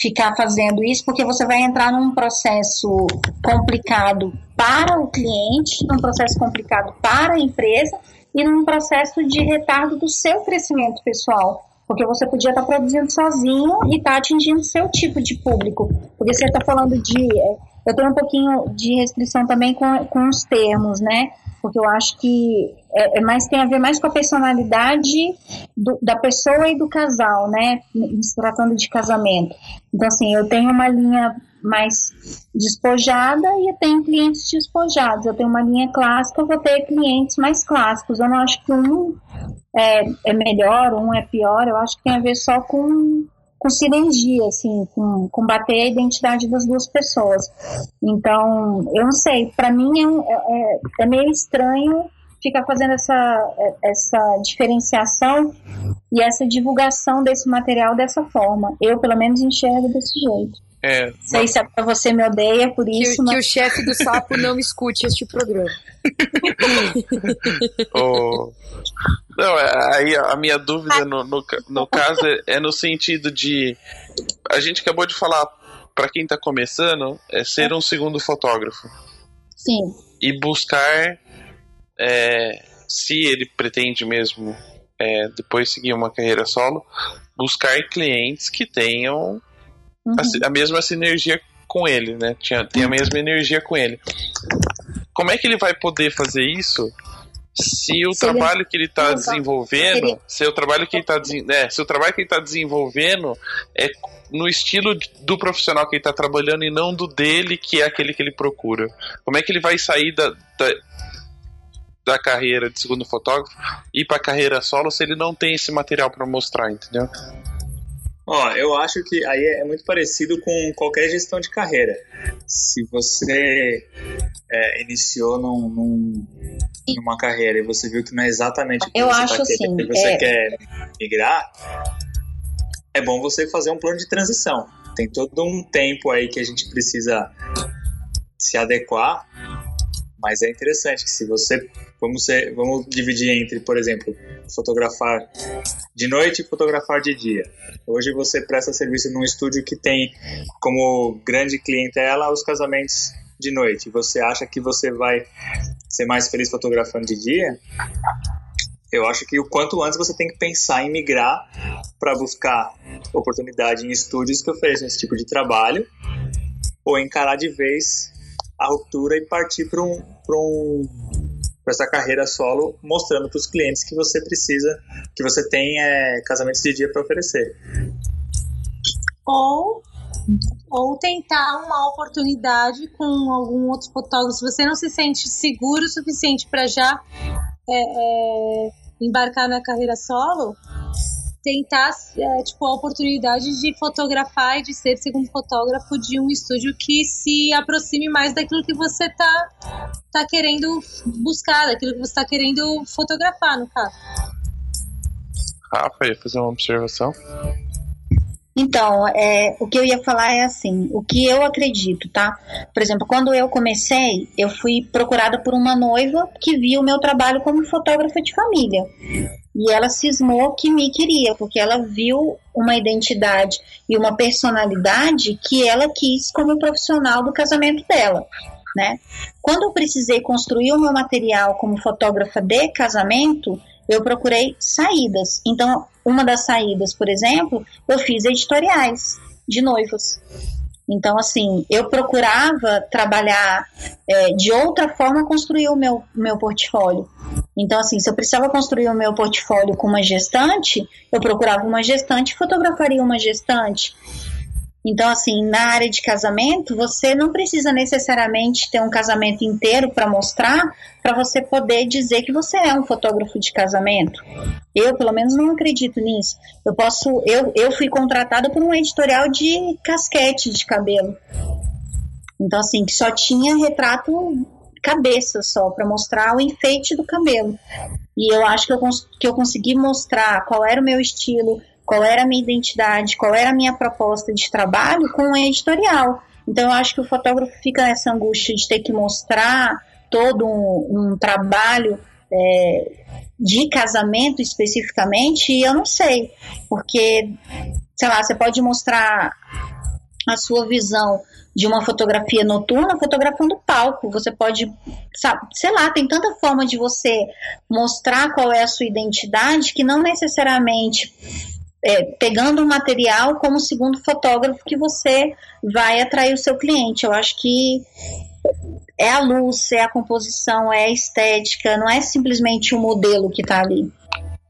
ficar fazendo isso, porque você vai entrar num processo complicado para o cliente, num processo complicado para a empresa e num processo de retardo do seu crescimento pessoal. Porque você podia estar produzindo sozinho e estar atingindo seu tipo de público. Porque você está falando de. é, Eu tenho um pouquinho de restrição também com, com os termos, né? Porque eu acho que é, é mais, tem a ver mais com a personalidade do- da pessoa e do casal, né? Se tratando de casamento. Então, assim, eu tenho uma linha mais despojada e eu tenho clientes despojados. Eu tenho uma linha clássica, eu vou ter clientes mais clássicos. Eu não acho que um é, é melhor, um é pior. Eu acho que tem a ver só com, com sinergia, assim, com, com bater a identidade das duas pessoas. Então, eu não sei, para mim é, é, é- é meio estranho ficar fazendo essa, essa diferenciação e essa divulgação desse material dessa forma. Eu, pelo menos, enxergo desse jeito. É, Não sei se é pra você me odeia por Que, isso, que o mas chefe do sapo não escute este programa. o- Não, é- aí a minha dúvida no, no, no caso é, é no sentido de. A gente acabou de falar, pra quem tá começando, é ser um segundo fotógrafo. sim, E buscar. É, se ele pretende mesmo é, depois seguir uma carreira solo, buscar clientes que tenham Uhum. a, a mesma sinergia com ele, né? Tinha, tem a mesma energia com ele. Como é que ele vai poder fazer isso se o Se ele- trabalho que ele está tá. desenvolvendo, Seria- se o trabalho que ele tá, desen- é, se o trabalho que ele tá desenvolvendo é no estilo do profissional que ele está trabalhando e não do dele, que é aquele que ele procura. Como é que ele vai sair da, da, da carreira de segundo fotógrafo e ir para a carreira solo se ele não tem esse material para mostrar, entendeu? Ó, eu acho que aí é muito parecido com qualquer gestão de carreira. Se você é, iniciou num, num- numa carreira e você viu que não é exatamente o que Eu você, acho assim, que você é. quer migrar, é bom você fazer um plano de transição. Tem todo um tempo aí que a gente precisa se adequar, mas é interessante que se você vamos ser, vamos dividir entre, por exemplo, fotografar de noite e fotografar de dia. Hoje você presta serviço num estúdio que tem como grande clientela os casamentos de noite. Você acha que você vai ser mais feliz fotografando de dia? Eu acho que o quanto antes você tem que pensar em migrar para buscar oportunidade em estúdios que ofereçam esse tipo de trabalho ou encarar de vez a ruptura e partir para um, pra um para essa carreira solo, mostrando para os clientes que você precisa, que você tem é, casamentos de dia para oferecer. ou ou tentar uma oportunidade com algum outro fotógrafo. Se você não se sente seguro o suficiente para já é, é, embarcar na carreira solo, tentar é, tipo a oportunidade de fotografar e de ser segundo fotógrafo de um estúdio que se aproxime mais daquilo que você tá tá querendo buscar, daquilo que você tá querendo fotografar, no caso. Rafa, ia fazer uma observação. Então, é, o que eu ia falar é assim, o que eu acredito, tá? Por exemplo, quando eu comecei, eu fui procurada por uma noiva que viu o meu trabalho como fotógrafa de família. E ela cismou que me queria, porque ela viu uma identidade e uma personalidade que ela quis como profissional do casamento dela. Né? Quando eu precisei construir o meu material como fotógrafa de casamento, eu procurei saídas. Então, uma das saídas, por exemplo, eu fiz editoriais de noivas. Então, assim, eu procurava trabalhar é, de outra forma, construir o meu, meu portfólio. Então, assim, se eu precisava construir o meu portfólio com uma gestante, eu procurava uma gestante fotografaria uma gestante. Então, assim, na área de casamento, você não precisa necessariamente ter um casamento inteiro para mostrar, para você poder dizer que você é um fotógrafo de casamento. Eu, pelo menos, não acredito nisso. Eu posso, eu, eu fui contratada por um editorial de casquete de cabelo. Então, assim, que só tinha retrato cabeça só para mostrar o enfeite do cabelo. E eu acho que eu, que eu consegui mostrar qual era o meu estilo, qual era a minha identidade, qual era a minha proposta de trabalho com o editorial. Então eu acho que o fotógrafo fica nessa angústia de ter que mostrar todo um, um trabalho é, de casamento especificamente, e eu não sei, porque, sei lá, você pode mostrar a sua visão de uma fotografia noturna fotografando palco. Você pode, sabe, sei lá, tem tanta forma de você mostrar qual é a sua identidade que não necessariamente é, pegando um material como segundo fotógrafo que você vai atrair o seu cliente. Eu acho que é a luz, é a composição, é a estética, não é simplesmente o modelo que está ali.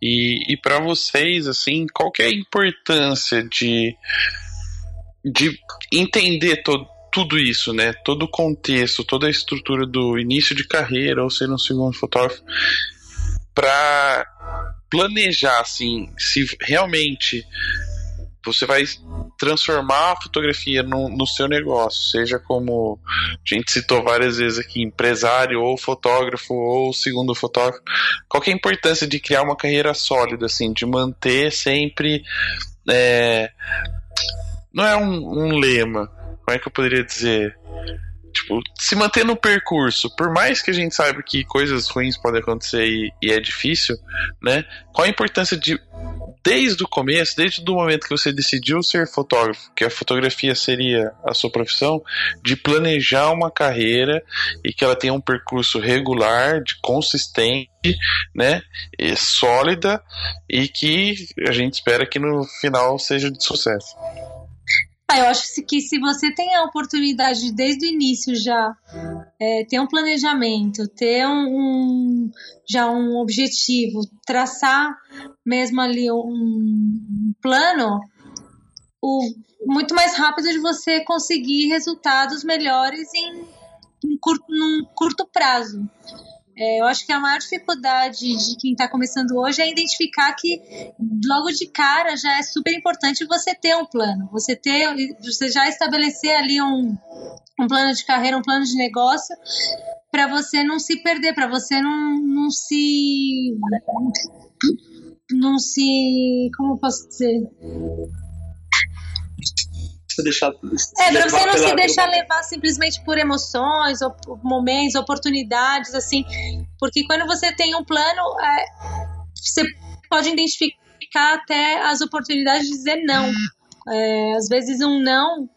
E, e para vocês, assim, qual é a importância de, de entender todo, tudo isso, né? Todo o contexto, toda a estrutura do início de carreira ou ser um segundo fotógrafo para planejar assim, se realmente você vai transformar a fotografia no, no, seu negócio, seja como a gente citou várias vezes aqui, empresário ou fotógrafo ou segundo fotógrafo. Qual é a importância de criar uma carreira sólida, assim, de manter sempre. É, não é um, um lema, como é que eu poderia dizer? Tipo, se manter no percurso, por mais que a gente saiba que coisas ruins podem acontecer e, e, é difícil, né? Qual a importância de, desde o começo, desde o momento que você decidiu ser fotógrafo, que a fotografia seria a sua profissão, de planejar uma carreira e que ela tenha um percurso regular, de consistente, né? E sólida e que a gente espera que no final seja de sucesso. Ah, eu acho que se você tem a oportunidade desde o início já é, ter um planejamento, ter um, um, já um objetivo, traçar mesmo ali um, plano, o, muito mais rápido de você conseguir resultados melhores em, em curto, num curto prazo. É, eu acho que a maior dificuldade de quem está começando hoje é identificar que logo de cara já é super importante você ter um plano, você ter, você já estabelecer ali um, um plano de carreira, um plano de negócio, para você não se perder, para você não, não se não se como posso dizer se deixar. é, pra você não se deixar levar simplesmente por emoções, ou momentos, oportunidades, assim. Porque quando você tem um plano, é, você pode identificar até as oportunidades de dizer não. É, às vezes um não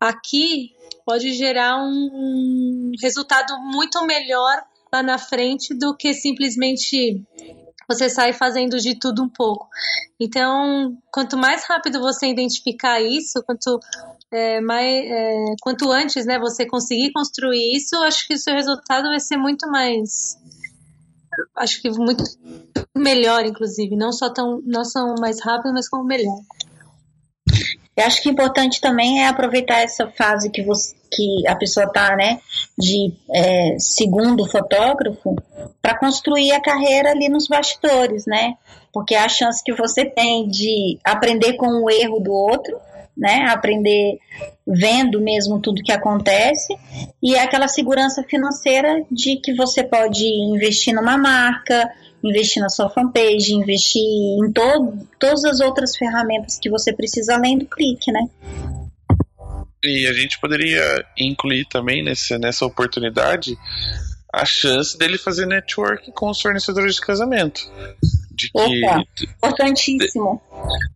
aqui pode gerar um resultado muito melhor lá na frente do que simplesmente você sai fazendo de tudo um pouco. Então, quanto mais rápido você identificar isso, quanto é, mais, é, quanto antes, né, você conseguir construir isso, acho que o seu resultado vai ser muito mais, acho que muito melhor, inclusive, não só tão, não só mais rápido, mas como melhor. Eu acho que importante também é aproveitar essa fase que você, que a pessoa tá, né, de é, segundo fotógrafo, para construir a carreira ali nos bastidores, né? Porque é a chance que você tem de aprender com o erro do outro, né? Aprender vendo mesmo tudo que acontece e é aquela segurança financeira de que você pode investir numa marca, investir na sua fanpage, investir em todo, todas as outras ferramentas que você precisa além do clique, né? E a gente poderia incluir também nesse, nessa oportunidade a chance dele fazer network com os fornecedores de casamento. De que, Opa, importantíssimo.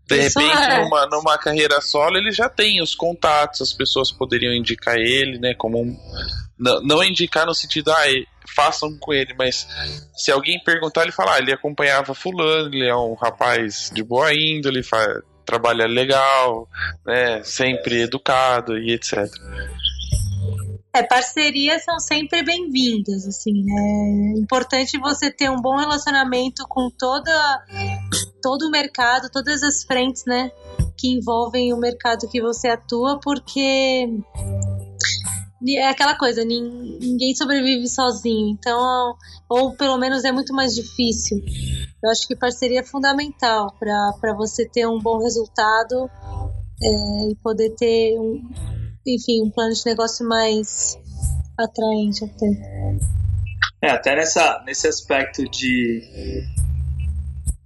De, de repente, é. numa, numa carreira solo, ele já tem os contatos, as pessoas poderiam indicar ele, né? Como um, não, não indicar no sentido, ah, façam com ele, mas se alguém perguntar, ele fala, ah, ele acompanhava fulano, ele é um rapaz de boa índole, faz, trabalha legal, né, sempre educado e etc. É, parcerias são sempre bem-vindas, assim, é importante você ter um bom relacionamento com toda todo o mercado, todas as frentes, né, que envolvem o mercado que você atua, porque é aquela coisa, ninguém sobrevive sozinho, então, ou pelo menos é muito mais difícil. Eu acho que parceria é fundamental para você ter um bom resultado é, e poder ter, um, enfim, um plano de negócio mais atraente até. É, até nessa, nesse aspecto de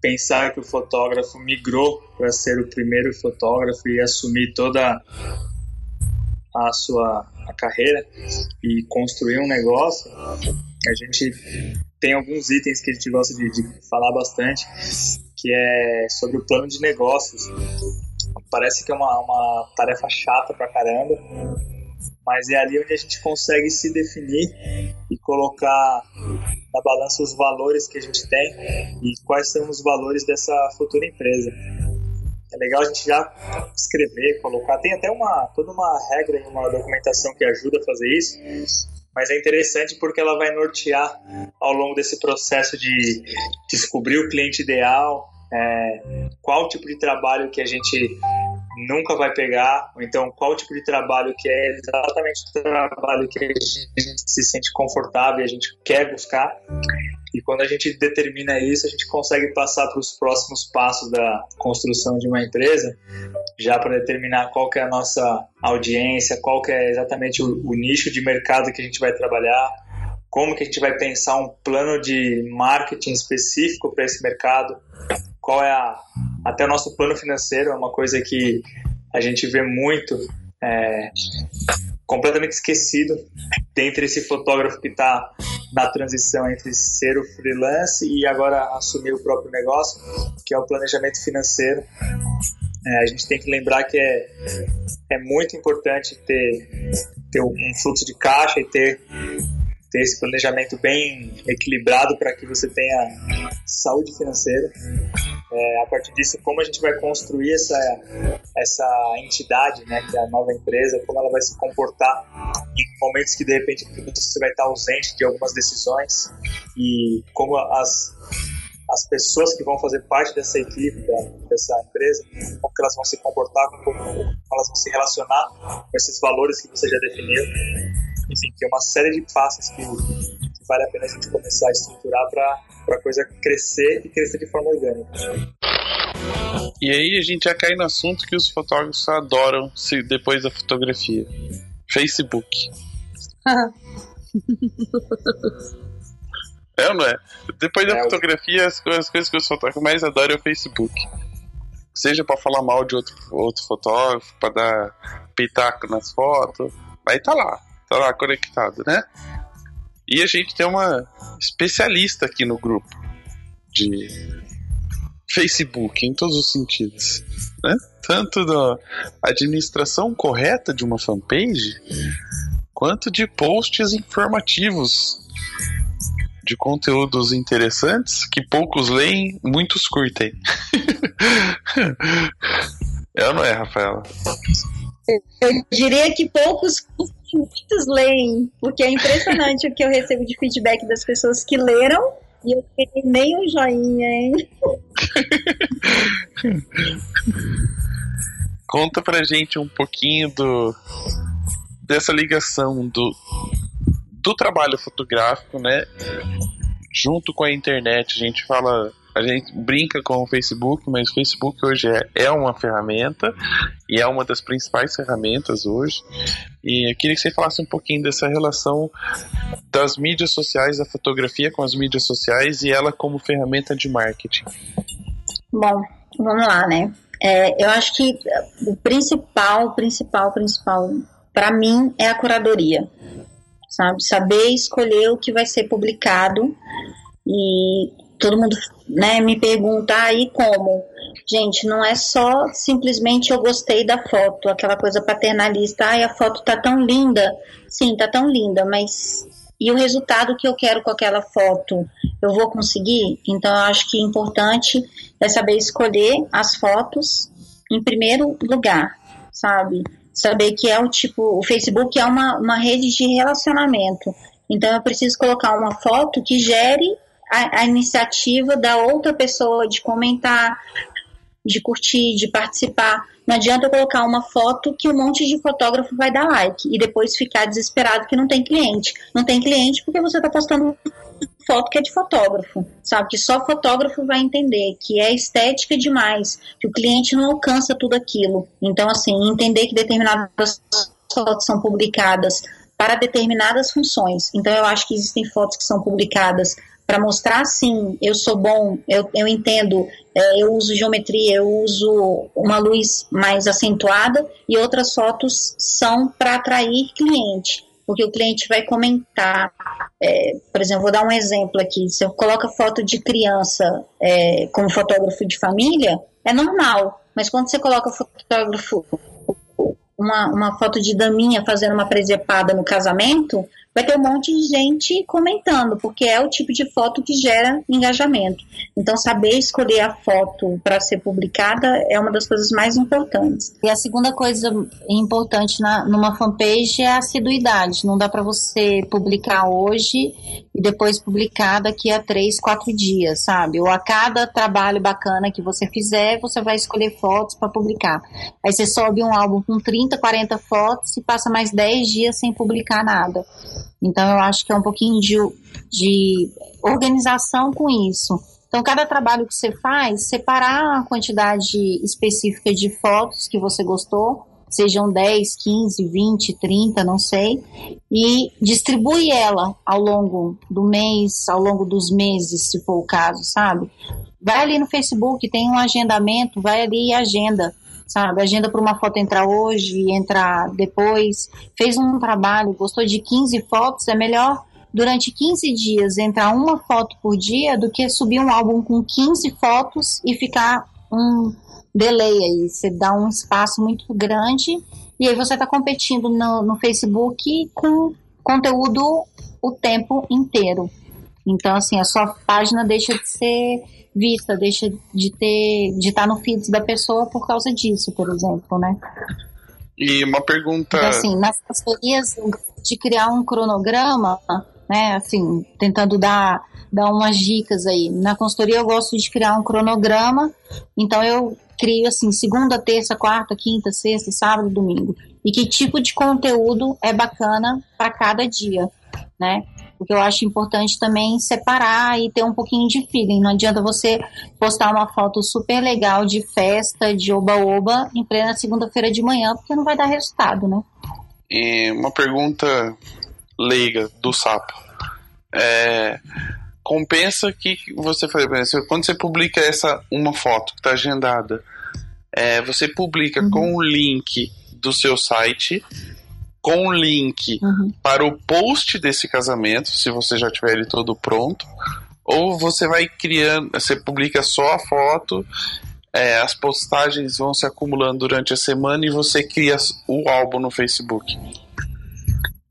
pensar que o fotógrafo migrou para ser o primeiro fotógrafo e assumir toda a sua a carreira e construir um negócio, a gente tem alguns itens que a gente gosta de, de falar bastante, que é sobre o plano de negócios. Parece que é uma, uma tarefa chata pra caramba, mas é ali onde a gente consegue se definir e colocar na balança os valores que a gente tem e quais são os valores dessa futura empresa. É legal a gente já escrever, colocar. Tem até uma toda uma regra e uma documentação que ajuda a fazer isso, mas é interessante porque ela vai nortear ao longo desse processo de descobrir o cliente ideal, é, qual tipo de trabalho que a gente nunca vai pegar, ou então qual tipo de trabalho que é exatamente o trabalho que a gente se sente confortável e a gente quer buscar. E quando a gente determina isso, a gente consegue passar para os próximos passos da construção de uma empresa, já para determinar qual que é a nossa audiência, qual que é exatamente o, o nicho de mercado que a gente vai trabalhar, como que a gente vai pensar um plano de marketing específico para esse mercado, qual é a, até o nosso plano financeiro, é uma coisa que a gente vê muito é, completamente esquecido dentre esse fotógrafo que está na transição entre ser o freelance e agora assumir o próprio negócio, que é o planejamento financeiro. É, a gente tem que lembrar que é, é muito importante ter, ter um fluxo de caixa e ter ter esse planejamento bem equilibrado para que você tenha saúde financeira. É, a partir disso, como a gente vai construir essa, essa entidade, né, que é a nova empresa, como ela vai se comportar em momentos que de repente você vai estar ausente de algumas decisões e como as as pessoas que vão fazer parte dessa equipe, dessa empresa, como elas vão se comportar, como elas vão se relacionar com esses valores que você já definiu. Enfim, tem uma série de passos que vale a pena a gente começar a estruturar para a coisa crescer e crescer de forma orgânica. E aí a gente já cai no assunto que os fotógrafos adoram se depois da fotografia. Facebook. é ou não é? Depois da É, fotografia, as coisas, as coisas que os fotógrafos mais adoram é o Facebook. Seja pra falar mal de outro, outro fotógrafo, pra dar pitaco nas fotos. Aí tá lá, tá lá conectado, né? E a gente tem uma especialista aqui no grupo de Facebook, em todos os sentidos. Né? Tanto da administração correta de uma fanpage, quanto de posts informativos de conteúdos interessantes que poucos leem, muitos curtem. é ou não é, Rafaela? Eu diria que poucos, muitos leem, porque é impressionante o que eu recebo de feedback das pessoas que leram e eu tenho nem um joinha, hein? Conta pra gente um pouquinho do dessa ligação do do trabalho fotográfico, né? Junto com a internet, a gente fala, a gente brinca com o Facebook, mas o Facebook hoje é, é uma ferramenta e é uma das principais ferramentas hoje. E eu queria que você falasse um pouquinho dessa relação das mídias sociais, da fotografia com as mídias sociais e ela como ferramenta de marketing. Bom, vamos lá, né? É, eu acho que o principal, principal, principal, para mim, é a curadoria, sabe? Saber escolher o que vai ser publicado e todo mundo, né, me pergunta aí como. Gente, não é só simplesmente eu gostei da foto, aquela coisa paternalista, ai, a foto tá tão linda. Sim, tá tão linda, mas e o resultado que eu quero com aquela foto, eu vou conseguir? Então, eu acho que importante é saber escolher as fotos em primeiro lugar, sabe? Saber que é o tipo, o Facebook é uma, uma rede de relacionamento. Então, eu preciso colocar uma foto que gere a, a iniciativa da outra pessoa de comentar, de curtir, de participar. Não adianta eu colocar uma foto que um monte de fotógrafo vai dar like e depois ficar desesperado que não tem cliente. Não tem cliente porque você está postando foto que é de fotógrafo, sabe? Que só fotógrafo vai entender, que é estética demais, que o cliente não alcança tudo aquilo. Então, assim, entender que determinadas fotos são publicadas para determinadas funções. Então, eu acho que existem fotos que são publicadas para mostrar, sim, eu sou bom, eu, eu entendo, é, eu uso geometria, eu uso uma luz mais acentuada, e outras fotos são para atrair cliente, porque o cliente vai comentar. É, por exemplo, vou dar um exemplo aqui: se eu coloco foto de criança é, como fotógrafo de família, é normal, mas quando você coloca fotógrafo uma, uma foto de daminha fazendo uma presepada no casamento, vai ter um monte de gente comentando, porque é o tipo de foto que gera engajamento. Então, saber escolher a foto para ser publicada é uma das coisas mais importantes. E a segunda coisa importante na, numa fanpage é a assiduidade. Não dá para você publicar hoje e depois publicar daqui a três, quatro dias, sabe? Ou a cada trabalho bacana que você fizer, você vai escolher fotos para publicar. Aí você sobe um álbum com 30, 40 fotos e passa mais 10 dias sem publicar nada. Então, eu acho que é um pouquinho de, de organização com isso. Então, cada trabalho que você faz, separar a quantidade específica de fotos que você gostou, sejam 10, 15, 20, 30, não sei, e distribui ela ao longo do mês, ao longo dos meses, se for o caso, sabe? Vai ali no Facebook, tem um agendamento, vai ali e agenda sabe? Agenda para uma foto entrar hoje, entrar depois. Fez um trabalho, gostou de 15 fotos, é melhor durante 15 dias entrar uma foto por dia do que subir um álbum com 15 fotos e ficar um delay aí. Você dá um espaço muito grande e aí você está competindo no, no Facebook com conteúdo o tempo inteiro. Então, assim, a sua página deixa de ser vista, deixa de ter, de estar no feed da pessoa por causa disso, por exemplo, né? E uma pergunta. Então, assim, nas consultorias de criar um cronograma, né, assim, tentando dar, dar umas dicas aí. Na consultoria eu gosto de criar um cronograma, então eu crio assim, segunda, terça, quarta, quinta, sexta, sábado, domingo. E que tipo de conteúdo é bacana para cada dia, né? Porque eu acho importante também separar e ter um pouquinho de feeling. Não adianta você postar uma foto super legal de festa, de oba-oba, em plena segunda-feira de manhã, porque não vai dar resultado, né? E uma pergunta leiga do sapo. É, compensa que você faz, quando você publica essa uma foto que está agendada, é, você publica uhum. com o link do seu site com o link uhum. para o post desse casamento, se você já tiver ele todo pronto, ou você vai criando, você publica só a foto, é, as postagens vão se acumulando durante a semana e você cria o álbum no Facebook.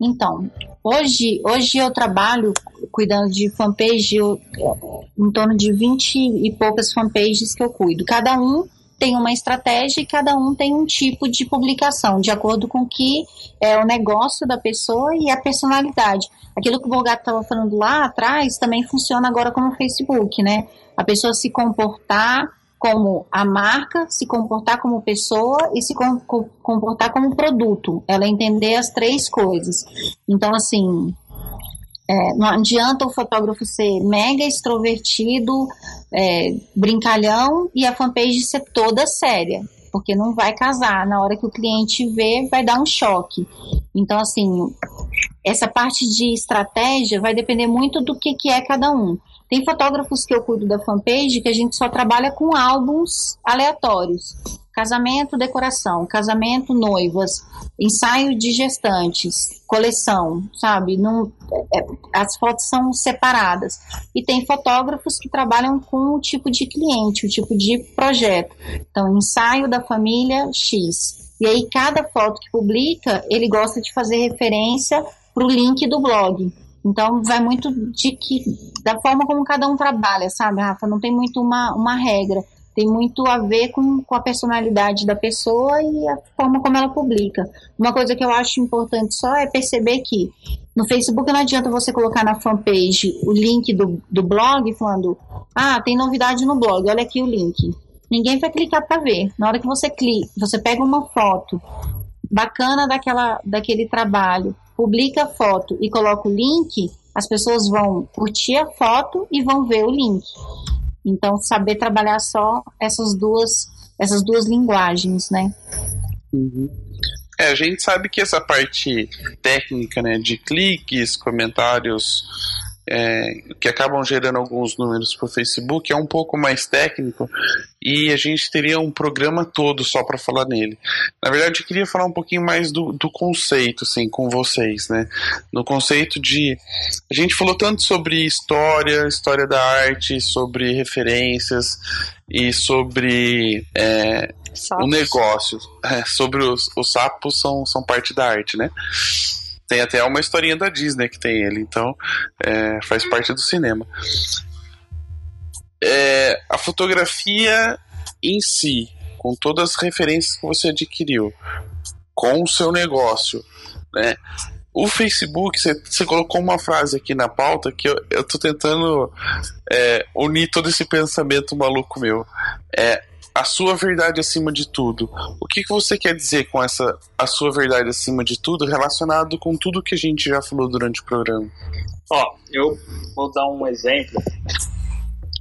Então, hoje, hoje eu trabalho cuidando de fanpage, eu, em torno de 20 e poucas fanpages que eu cuido. Cada um tem uma estratégia e cada um tem um tipo de publicação, de acordo com que é o negócio da pessoa e a personalidade. Aquilo que o Bogato estava falando lá atrás também funciona agora como Facebook, né? A pessoa se comportar como a marca, se comportar como pessoa e se comportar como produto. Ela entender as três coisas. Então, assim, é, não adianta o fotógrafo ser mega extrovertido, é, brincalhão e a fanpage ser toda séria, porque não vai casar. Na hora que o cliente vê, vai dar um choque. Então, assim, essa parte de estratégia vai depender muito do que, que é cada um. Tem fotógrafos que eu cuido da fanpage que a gente só trabalha com álbuns aleatórios. Casamento, decoração, casamento, noivas, ensaio de gestantes, coleção, sabe? Não, é, as fotos são separadas. E tem fotógrafos que trabalham com o tipo de cliente, o tipo de projeto. Então, ensaio da família X. E aí, cada foto que publica, ele gosta de fazer referência para o link do blog. Então, vai muito de que, da forma como cada um trabalha, sabe, Rafa? Não tem muito uma, uma regra tem muito a ver com, com a personalidade da pessoa e a forma como ela publica. Uma coisa que eu acho importante só é perceber que no Facebook não adianta você colocar na fanpage o link do, do blog falando, ah, tem novidade no blog, olha aqui o link. Ninguém vai clicar para ver. Na hora que você clica, você pega uma foto bacana daquela, daquele trabalho, publica a foto e coloca o link, as pessoas vão curtir a foto e vão ver o link. Então, saber trabalhar só essas duas, essas duas linguagens, né? Uhum. É, a gente sabe que essa parte técnica, né, de cliques, comentários, é, que acabam gerando alguns números para o Facebook é um pouco mais técnico e a gente teria um programa todo só para falar nele. Na verdade, eu queria falar um pouquinho mais do, do conceito, assim, com vocês, né? No conceito de. A gente falou tanto sobre história, história da arte, sobre referências e sobre é, o negócio. É, sobre os, os sapos são, são parte da arte, né? Tem até uma historinha da Disney que tem ele, então é, faz parte do cinema. É, a fotografia em si, com todas as referências que você adquiriu, com o seu negócio, né? O Facebook, você colocou uma frase aqui na pauta que eu, eu tô tentando é, unir todo esse pensamento maluco meu. É, a sua verdade acima de tudo. O que, que você quer dizer com essa a sua verdade acima de tudo relacionado com tudo que a gente já falou durante o programa? Ó, eu vou dar um exemplo.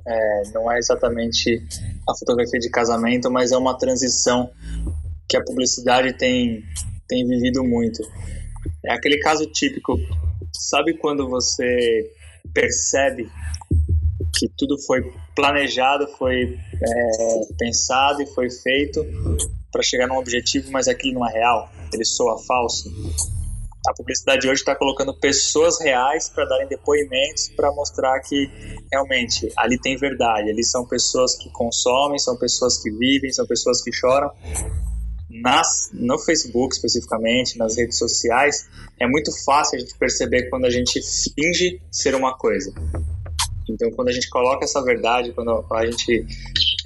É, não é exatamente a fotografia de casamento, mas é uma transição que a publicidade tem, tem vivido muito. É aquele caso típico. Sabe quando você percebe que tudo foi planejado, foi é, pensado e foi feito para chegar num objetivo, mas aquilo não é real, ele soa falso. A publicidade hoje está colocando pessoas reais para darem depoimentos para mostrar que realmente ali tem verdade, ali são pessoas que consomem, são pessoas que vivem, são pessoas que choram. Nas, no Facebook especificamente, nas redes sociais, é muito fácil a gente perceber quando a gente finge ser uma coisa. Então, quando a gente coloca essa verdade, quando a gente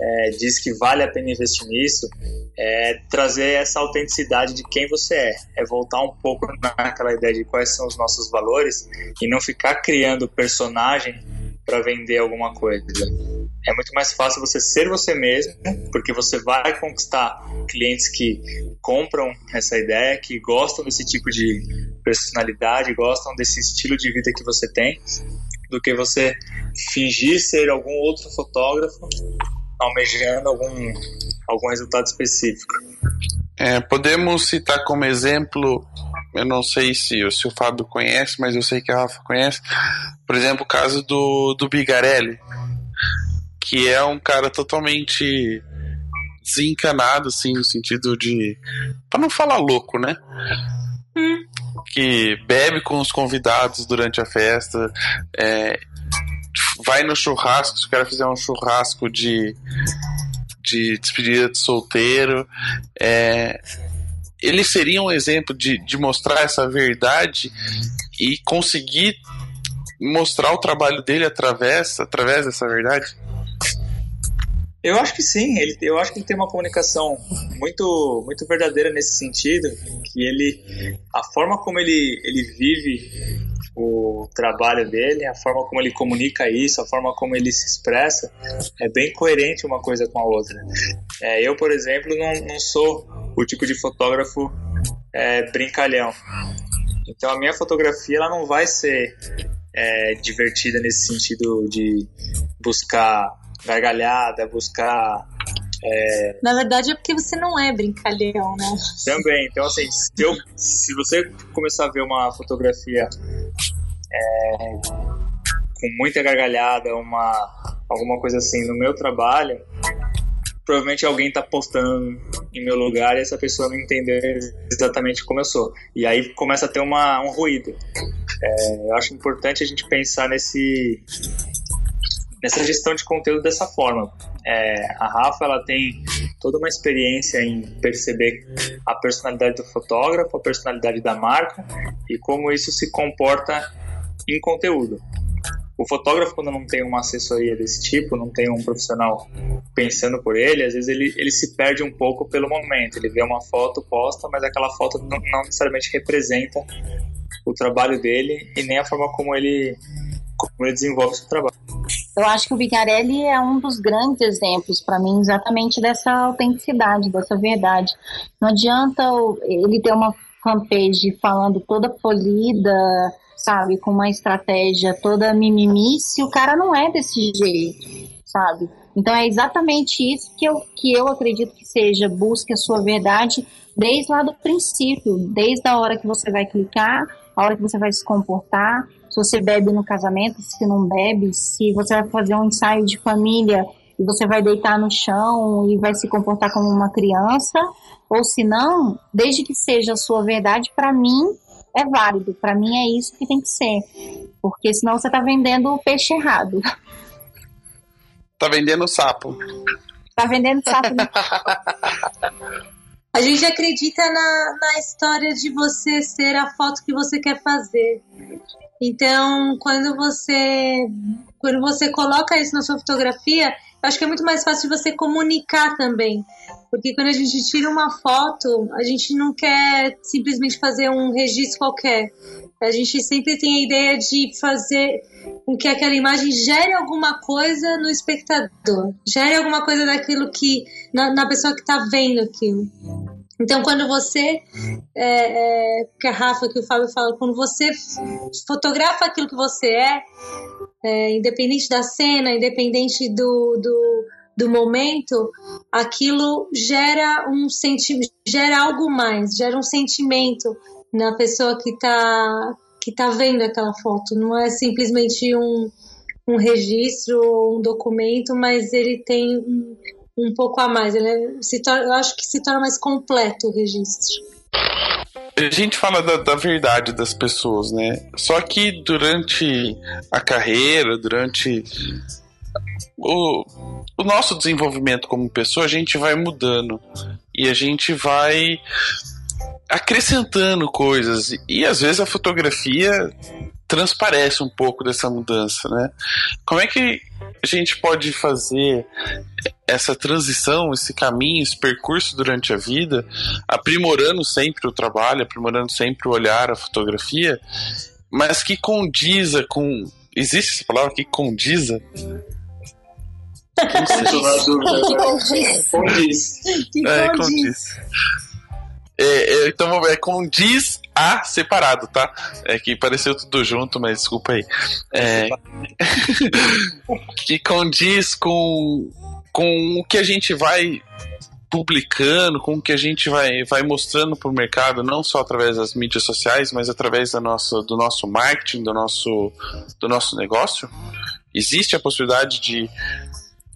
é, diz que vale a pena investir nisso, é trazer essa autenticidade de quem você é, é voltar um pouco naquela ideia de quais são os nossos valores e não ficar criando personagem para vender alguma coisa. É muito mais fácil você ser você mesmo, porque você vai conquistar clientes que compram essa ideia, que gostam desse tipo de personalidade, gostam desse estilo de vida que você tem, do que você fingir ser algum outro fotógrafo almejando algum, algum resultado específico. É, podemos citar como exemplo, eu não sei se, se o Fábio conhece, mas eu sei que a Rafa conhece, por exemplo, o caso do, do Bigarelli, que é um cara totalmente desencanado, assim, no sentido de. para não falar louco, né? Que bebe com os convidados durante a festa, é, vai no churrasco, se o cara fizer um churrasco de, de despedida de solteiro, é, ele seria um exemplo de, de mostrar essa verdade e conseguir mostrar o trabalho dele através, através dessa verdade? Eu acho que sim, ele, eu acho que ele tem uma comunicação muito, muito verdadeira nesse sentido, que ele, a forma como ele, ele vive o trabalho dele, a forma como ele comunica isso, a forma como ele se expressa, é bem coerente uma coisa com a outra. É, eu, por exemplo, não, não sou o tipo de fotógrafo é, brincalhão. Então a minha fotografia ela não vai ser é, divertida nesse sentido de buscar gargalhada, buscar é... Na verdade é porque você não é brincalhão, né? Também. Então, assim, se, eu, se você começar a ver uma fotografia é, com muita gargalhada, uma, alguma coisa assim no meu trabalho, provavelmente alguém está postando em meu lugar e essa pessoa não entendeu exatamente como eu sou. E aí começa a ter uma, um ruído. É, eu acho importante a gente pensar nesse nessa gestão de conteúdo dessa forma. É, a Rafa ela tem toda uma experiência em perceber a personalidade do fotógrafo, a personalidade da marca e como isso se comporta em conteúdo. O fotógrafo, quando não tem uma assessoria desse tipo, não tem um profissional pensando por ele, às vezes ele, ele se perde um pouco pelo momento. Ele vê uma foto, posta, mas aquela foto não, não necessariamente representa o trabalho dele e nem a forma como ele, como ele desenvolve seu trabalho. Eu acho que o Vicarelli é um dos grandes exemplos para mim exatamente dessa autenticidade, dessa verdade. Não adianta ele ter uma fanpage falando toda polida, sabe, com uma estratégia toda mimimi, se o cara não é desse jeito sabe? Então é exatamente isso que eu, que eu acredito que seja busque a sua verdade desde lá do princípio, desde a hora que você vai clicar, a hora que você vai se comportar, se você bebe no casamento, se não bebe, se você vai fazer um ensaio de família e você vai deitar no chão e vai se comportar como uma criança, ou se não, desde que seja a sua verdade, para mim é válido, para mim é isso que tem que ser, porque senão você tá vendendo o peixe errado. Tá vendendo sapo. Tá vendendo sapo. né? A gente acredita na, na história de você ser a foto que você quer fazer. Então, quando você quando você coloca isso na sua fotografia, acho que é muito mais fácil você comunicar também. Porque quando a gente tira uma foto, a gente não quer simplesmente fazer um registro qualquer. A gente sempre tem a ideia de fazer com que aquela imagem gere alguma coisa no espectador, gere alguma coisa daquilo que na, na pessoa que está vendo aquilo. Então, quando você, é, é, que a Rafa, que o Fábio fala, quando você fotografa aquilo que você é, é, independente da cena, independente do, do, do momento, aquilo gera um sentimento, gera algo mais, gera um sentimento na pessoa que está que tá vendo aquela foto. Não é simplesmente um, um registro ou um documento, mas ele tem um, um pouco a mais. Ele é- se torna, eu acho que se torna mais completo o registro. A gente fala da, da verdade das pessoas, né? Só que durante a carreira, durante o, o nosso desenvolvimento como pessoa, a gente vai mudando e a gente vai acrescentando coisas e às vezes a fotografia transparece um pouco dessa mudança, né? Como é que a gente pode fazer essa transição, esse caminho, esse percurso durante a vida, aprimorando sempre o trabalho, aprimorando sempre o olhar, a fotografia, mas que condiza com. Existe essa palavra que condiza? Na dúvida, né? Condiz. Que É, condiz. É, é, então vamos ver, é condiz a separado, tá? É que pareceu tudo junto, mas desculpa aí. É, que condiz com, com o que a gente vai publicando, com o que a gente vai, vai mostrando para o mercado, não só através das mídias sociais, mas através da nossa, do nosso marketing, do nosso, do nosso negócio. Existe a possibilidade de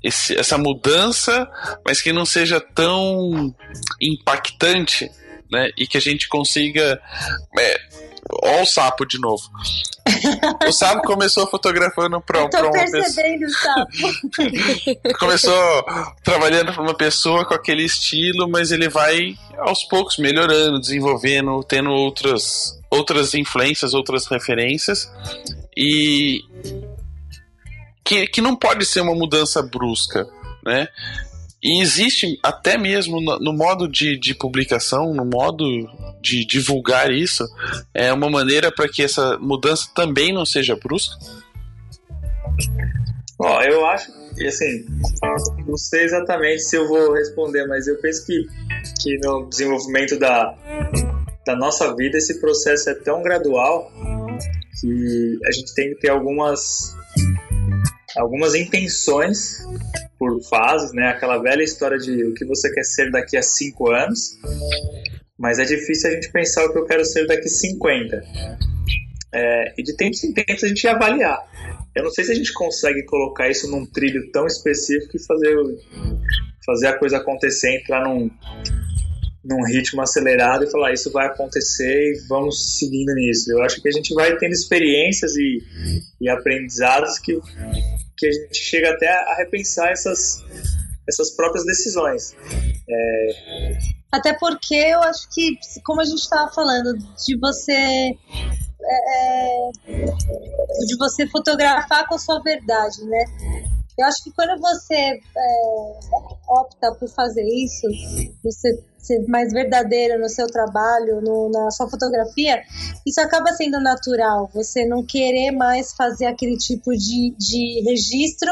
esse- essa mudança, mas que não seja tão impactante, né? E que a gente consiga. É, ó, o sapo de novo. O sapo começou fotografando para uma pessoa. percebendo, sabe? Começou trabalhando para uma pessoa com aquele estilo, mas ele vai aos poucos melhorando, desenvolvendo, tendo outras, outras influências, outras referências. E que, que não pode ser uma mudança brusca, né? E existe até mesmo no, no modo de, de publicação, no modo de divulgar isso, é uma maneira para que essa mudança também não seja brusca. Ó, eu acho, e assim, não sei exatamente se eu vou responder, mas eu penso que, que no desenvolvimento da, da nossa vida esse processo é tão gradual que a gente tem que ter algumas algumas intenções por fases, né? Aquela velha história de o que você quer ser daqui a cinco anos, mas é difícil a gente pensar o que eu quero ser daqui 50. É, e de tempos em tempos a gente ia avaliar. Eu não sei se a gente consegue colocar isso num trilho tão específico e fazer, fazer a coisa acontecer, entrar num, num ritmo acelerado e falar isso vai acontecer e vamos seguindo nisso. Eu acho que a gente vai tendo experiências e, e aprendizados que, que a gente chega até a repensar essas, essas próprias decisões. É, Até porque eu acho que, como a gente estava falando, de você. é, de você fotografar com a sua verdade, né? Eu acho que quando você é, opta por fazer isso, você ser mais verdadeiro no seu trabalho, no- na sua fotografia, isso acaba sendo natural. Você não querer mais fazer aquele tipo de, de registro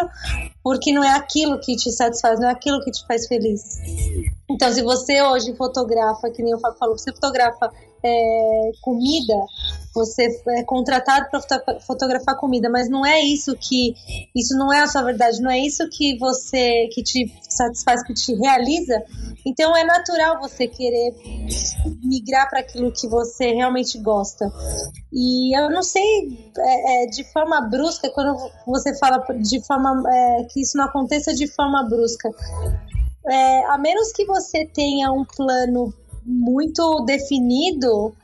porque não é aquilo que te satisfaz, não é aquilo que te faz feliz. Então, se você hoje fotografa, que nem o Fábio falou, você fotografa é, comida, você é contratado para fotografar comida, mas não é isso que isso não é a sua verdade, não é isso que você que te satisfaz, que te realiza. Então é natural você querer migrar para aquilo que você realmente gosta. E eu não sei é, é, de forma brusca quando você fala de forma é, que isso não aconteça de forma brusca. É, a menos que você tenha um plano muito definido,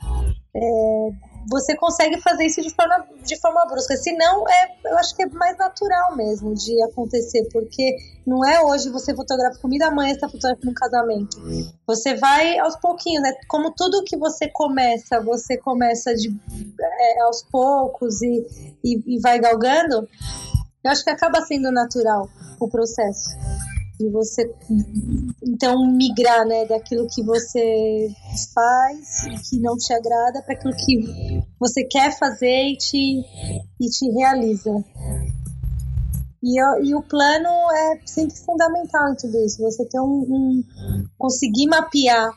é, você consegue fazer isso de forma, de forma brusca. Se não, é, eu acho que é mais natural mesmo de acontecer, porque não é hoje você fotografa comida, amanhã está fotografando um casamento. Você vai aos pouquinhos, né? Como tudo que você começa, você começa de, é, aos poucos e, e, e vai galgando, eu acho que acaba sendo natural o processo de você então migrar né daquilo que você faz e que não te agrada para aquilo que você quer fazer e te, e te realiza. E, e o plano é sempre fundamental em tudo isso você ter um, um conseguir mapear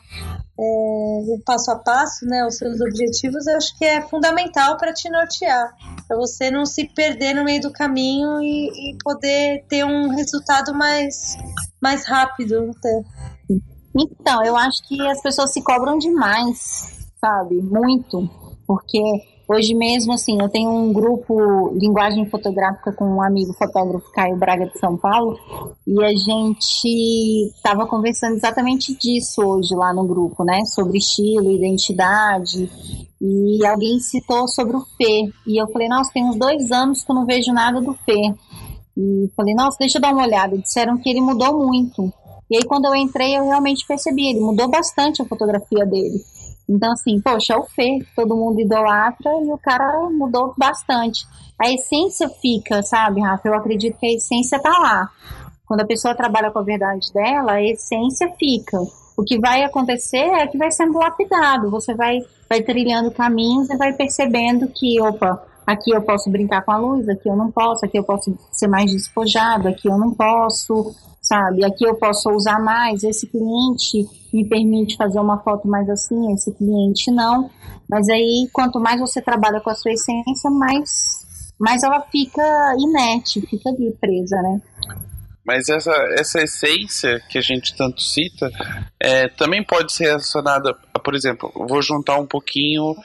é, o passo a passo, né, os seus objetivos, eu acho que é fundamental para te nortear, para você não se perder no meio do caminho e, e poder ter um resultado mais, mais rápido. Até. Então, eu acho que as pessoas se cobram demais, sabe? Muito. Porque Hoje mesmo, assim, eu tenho um grupo Linguagem Fotográfica com um amigo fotógrafo, Caio Braga de São Paulo, e a gente estava conversando exatamente disso hoje lá no grupo, né? Sobre estilo, identidade, e alguém citou sobre o Fê, e eu falei, nossa, tem uns dois anos que eu não vejo nada do Fê. E falei, nossa, deixa eu dar uma olhada. Disseram que ele mudou muito. E aí, quando eu entrei, eu realmente percebi, ele mudou bastante a fotografia dele. Então, assim, poxa, é o Fê, todo mundo idolatra e o cara mudou bastante. A essência fica, sabe, Rafa? Eu acredito que a essência tá lá. Quando a pessoa trabalha com a verdade dela, a essência fica. O que vai acontecer é que vai sendo lapidado. Você vai, vai trilhando caminhos e vai percebendo que, opa, aqui eu posso brincar com a luz, aqui eu não posso, aqui eu posso ser mais despojado, aqui eu não posso, sabe? Aqui eu posso usar mais, esse cliente me permite fazer uma foto mais assim, esse cliente não. Mas aí, quanto mais você trabalha com a sua essência, mais, mais ela fica inerte, fica ali presa, né? Mas essa, essa essência que a gente tanto cita é, também pode ser relacionada, a, por exemplo, vou juntar um pouquinho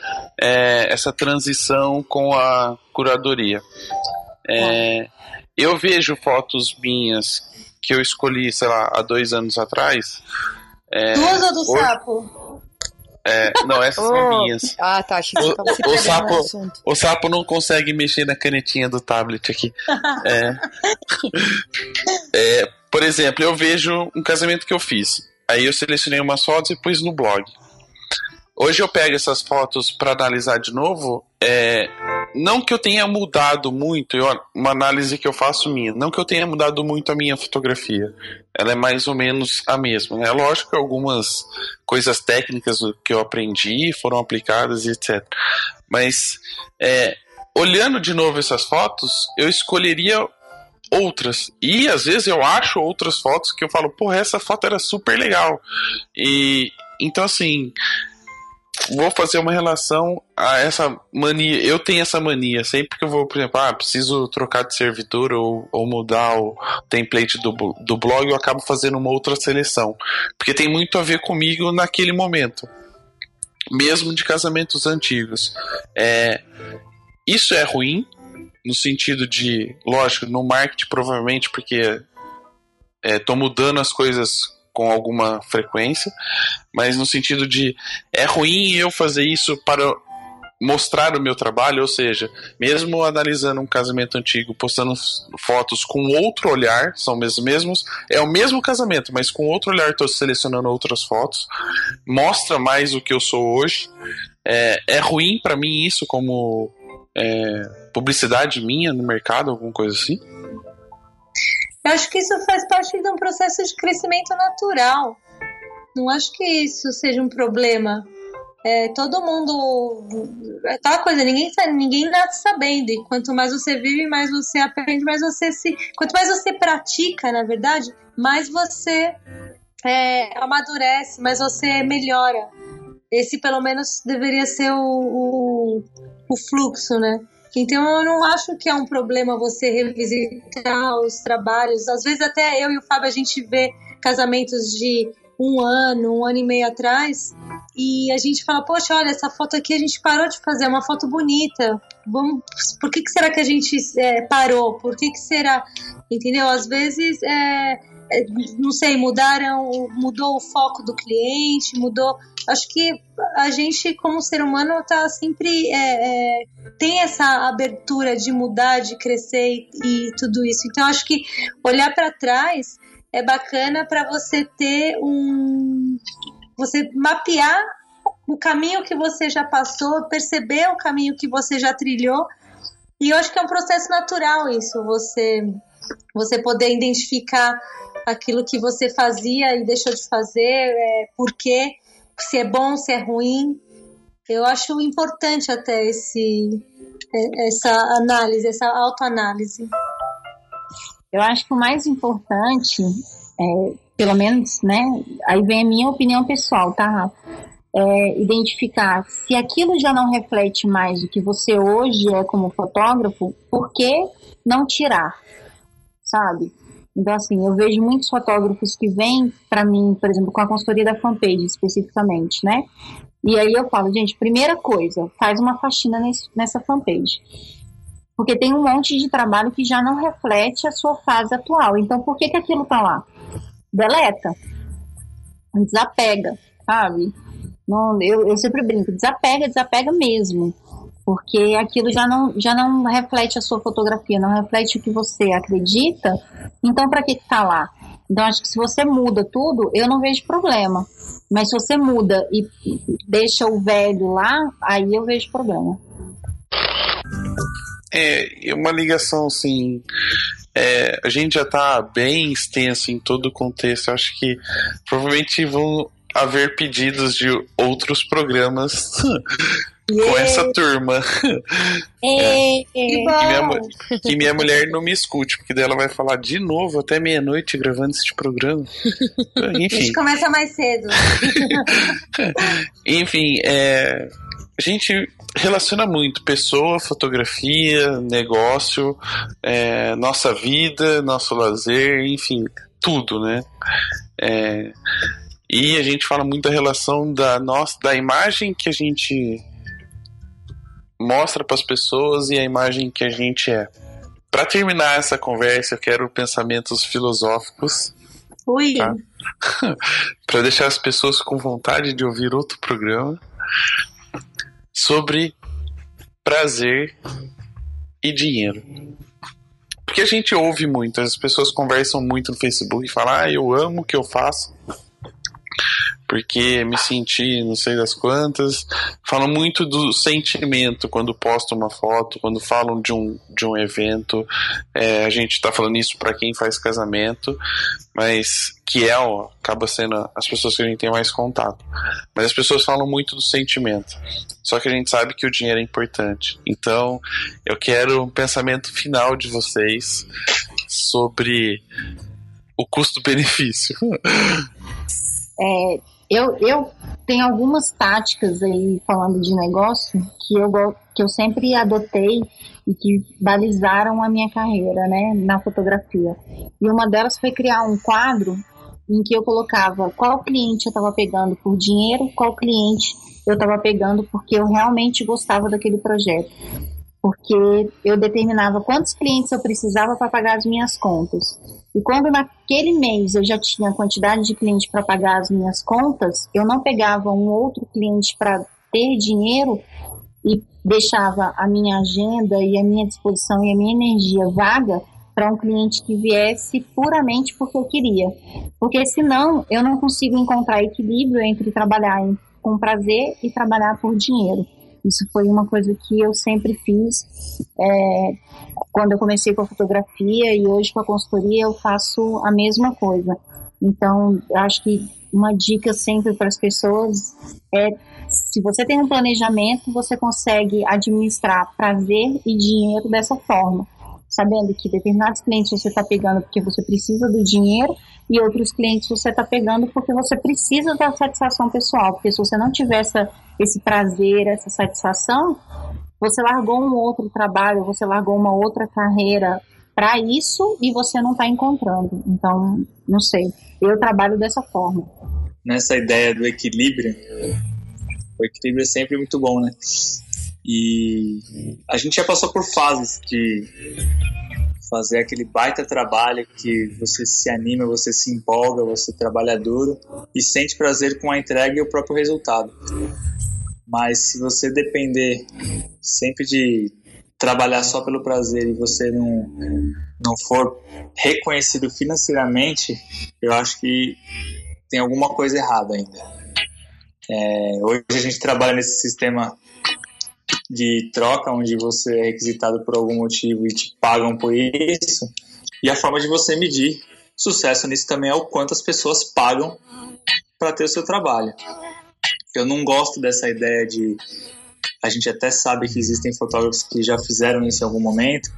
é, essa transição com a curadoria. É, eu vejo fotos minhas que eu escolhi, sei lá, há dois anos atrás. É, Duas ou do hoje- sapo? É, não, essas Oh. são minhas. Ah, tá. Achei que você tava se O, o, perdendo no sapo, assunto. o sapo não consegue mexer na canetinha do tablet aqui. É. É, por exemplo, eu vejo um casamento que eu fiz. Aí eu selecionei umas fotos e pus no blog. Hoje eu pego essas fotos para analisar de novo. É, não que eu tenha mudado muito, eu- uma análise que eu faço minha, não que eu tenha mudado muito a minha fotografia. Ela é mais ou menos a mesma. É lógico que algumas coisas técnicas que eu aprendi foram aplicadas e etc. Mas é, olhando de novo essas fotos, eu escolheria outras. E às vezes eu acho outras fotos que eu falo, porra, essa foto era super legal. E então assim, vou fazer uma relação a essa mania. Eu tenho essa mania, sempre que eu vou, por exemplo, ah, preciso trocar de servidor ou, ou mudar o template do, do blog, eu acabo fazendo uma outra seleção. Porque tem muito a ver comigo naquele momento. Mesmo de casamentos antigos. É, isso é ruim, no sentido de, lógico, no marketing provavelmente, porque estou mudando as coisas com alguma frequência, mas no sentido de é ruim eu fazer isso para mostrar o meu trabalho, ou seja, mesmo analisando um casamento antigo, postando fotos com outro olhar, são os mesmos, é o mesmo casamento, mas com outro olhar estou selecionando outras fotos, mostra mais o que eu sou hoje. É, é ruim para mim isso como é, publicidade minha no mercado, alguma coisa assim? Eu acho que isso faz parte de um processo de crescimento natural. Não acho que isso seja um problema. É, todo mundo. É aquela coisa, ninguém, ninguém nasce sabendo. E quanto mais você vive, mais você aprende, mais você se. Quanto mais você pratica, na verdade, mais você é, amadurece, mais você melhora. Esse, pelo menos, deveria ser o, o, o fluxo, né? Então, eu não acho que é um problema você revisitar os trabalhos. Às vezes, até eu e o Fábio, a gente vê casamentos de um ano, um ano e meio atrás, e a gente fala, poxa, olha, essa foto aqui a gente parou de fazer, é uma foto bonita. Vamos, por que, que será que a gente é, parou? Por que, que será? Entendeu? Às vezes, é, não sei, mudaram, mudou o foco do cliente, mudou. Acho que a gente, como ser humano, tá sempre é, é, tem essa abertura de mudar, de crescer e, e tudo isso. Então, acho que olhar para trás é bacana para você ter um. Você mapear o caminho que você já passou, perceber o caminho que você já trilhou. E eu acho que é um processo natural isso, você, você poder identificar aquilo que você fazia e deixou de fazer, é, por quê, se é bom, se é ruim. Eu acho importante até esse, é, essa análise, essa autoanálise. Eu acho que o mais importante, é, pelo menos, né? Aí vem a minha opinião pessoal, tá? É identificar se aquilo já não reflete mais o que você hoje é como fotógrafo, por que não tirar, sabe? Então, assim, eu vejo muitos fotógrafos que vêm para mim, por exemplo, com a consultoria da fanpage especificamente, né? E aí eu falo, gente, primeira coisa, faz uma faxina nesse, nessa fanpage. Porque tem um monte de trabalho que já não reflete a sua fase atual. Então, por que, que aquilo tá lá? Deleta. Desapega, sabe? Não, eu, eu sempre brinco, desapega, desapega mesmo. Porque aquilo já não, já não reflete a sua fotografia, não reflete o que você acredita. Então, para que, que tá lá? Então, acho que se você muda tudo, eu não vejo problema. Mas se você muda e deixa o velho lá, aí eu vejo problema. É, uma ligação assim. É, a gente já está bem extenso em todo o contexto. Acho que provavelmente vão haver pedidos de outros programas com essa turma. É, que, minha, que minha mulher não me escute, porque dela vai falar de novo até meia-noite gravando este programa. Enfim. A gente começa mais cedo. Enfim, é, a gente relaciona muito pessoa, fotografia, negócio, é, nossa vida, nosso lazer, enfim, tudo, né? É, e a gente fala muito da relação da nossa, da imagem que a gente mostra para as pessoas e a imagem que a gente é. Para terminar essa conversa, eu quero pensamentos filosóficos. Ui. Tá? para deixar as pessoas com vontade de ouvir outro programa sobre prazer e dinheiro. Porque a gente ouve muito, as pessoas conversam muito no Facebook e falam: Ah, eu amo o que eu faço, porque me senti não sei das quantas. Falam muito do sentimento quando postam uma foto, quando falam de um, de um evento. É, a gente está falando isso para quem faz casamento, mas que é, ó, acaba sendo as pessoas que a gente tem mais contato. Mas as pessoas falam muito do sentimento. Só que a gente sabe que o dinheiro é importante. Então, eu quero um pensamento final de vocês sobre o custo-benefício. É, eu, eu tenho algumas táticas aí falando de negócio que eu, que eu sempre adotei e que balizaram a minha carreira, né, na fotografia. E uma delas foi criar um quadro em que eu colocava qual cliente eu estava pegando por dinheiro, qual cliente eu estava pegando porque eu realmente gostava daquele projeto. Porque eu determinava quantos clientes eu precisava para pagar as minhas contas. E quando naquele mês eu já tinha a quantidade de clientes para pagar as minhas contas, eu não pegava um outro cliente para ter dinheiro e deixava a minha agenda e a minha disposição e a minha energia vaga para um cliente que viesse puramente porque eu queria. Porque senão eu não consigo encontrar equilíbrio entre trabalhar com prazer e trabalhar por dinheiro. Isso foi uma coisa que eu sempre fiz é, quando eu comecei com a fotografia e hoje com a consultoria eu faço a mesma coisa. Então, acho que uma dica sempre para as pessoas é se você tem um planejamento, você consegue administrar prazer e dinheiro dessa forma sabendo que determinados clientes você está pegando porque você precisa do dinheiro e outros clientes você está pegando porque você precisa da satisfação pessoal, porque se você não tiver essa, esse prazer, essa satisfação, você largou um outro trabalho, você largou uma outra carreira para isso e você não está encontrando. Então, não sei, eu trabalho dessa forma. Nessa ideia do equilíbrio, o equilíbrio é sempre muito bom, né? E a gente já passou por fases de fazer aquele baita trabalho que você se anima, você se empolga, você trabalha duro e sente prazer com a entrega e o próprio resultado. Mas se você depender sempre de trabalhar só pelo prazer e você não, não for reconhecido financeiramente, eu acho que tem alguma coisa errada ainda. É, hoje a gente trabalha nesse sistema de troca, onde você é requisitado por algum motivo e te pagam por isso. E a forma de você medir sucesso nisso também é o quanto as pessoas pagam para ter o seu trabalho. Eu não gosto dessa ideia de. A gente até sabe que existem fotógrafos que já fizeram isso em algum momento,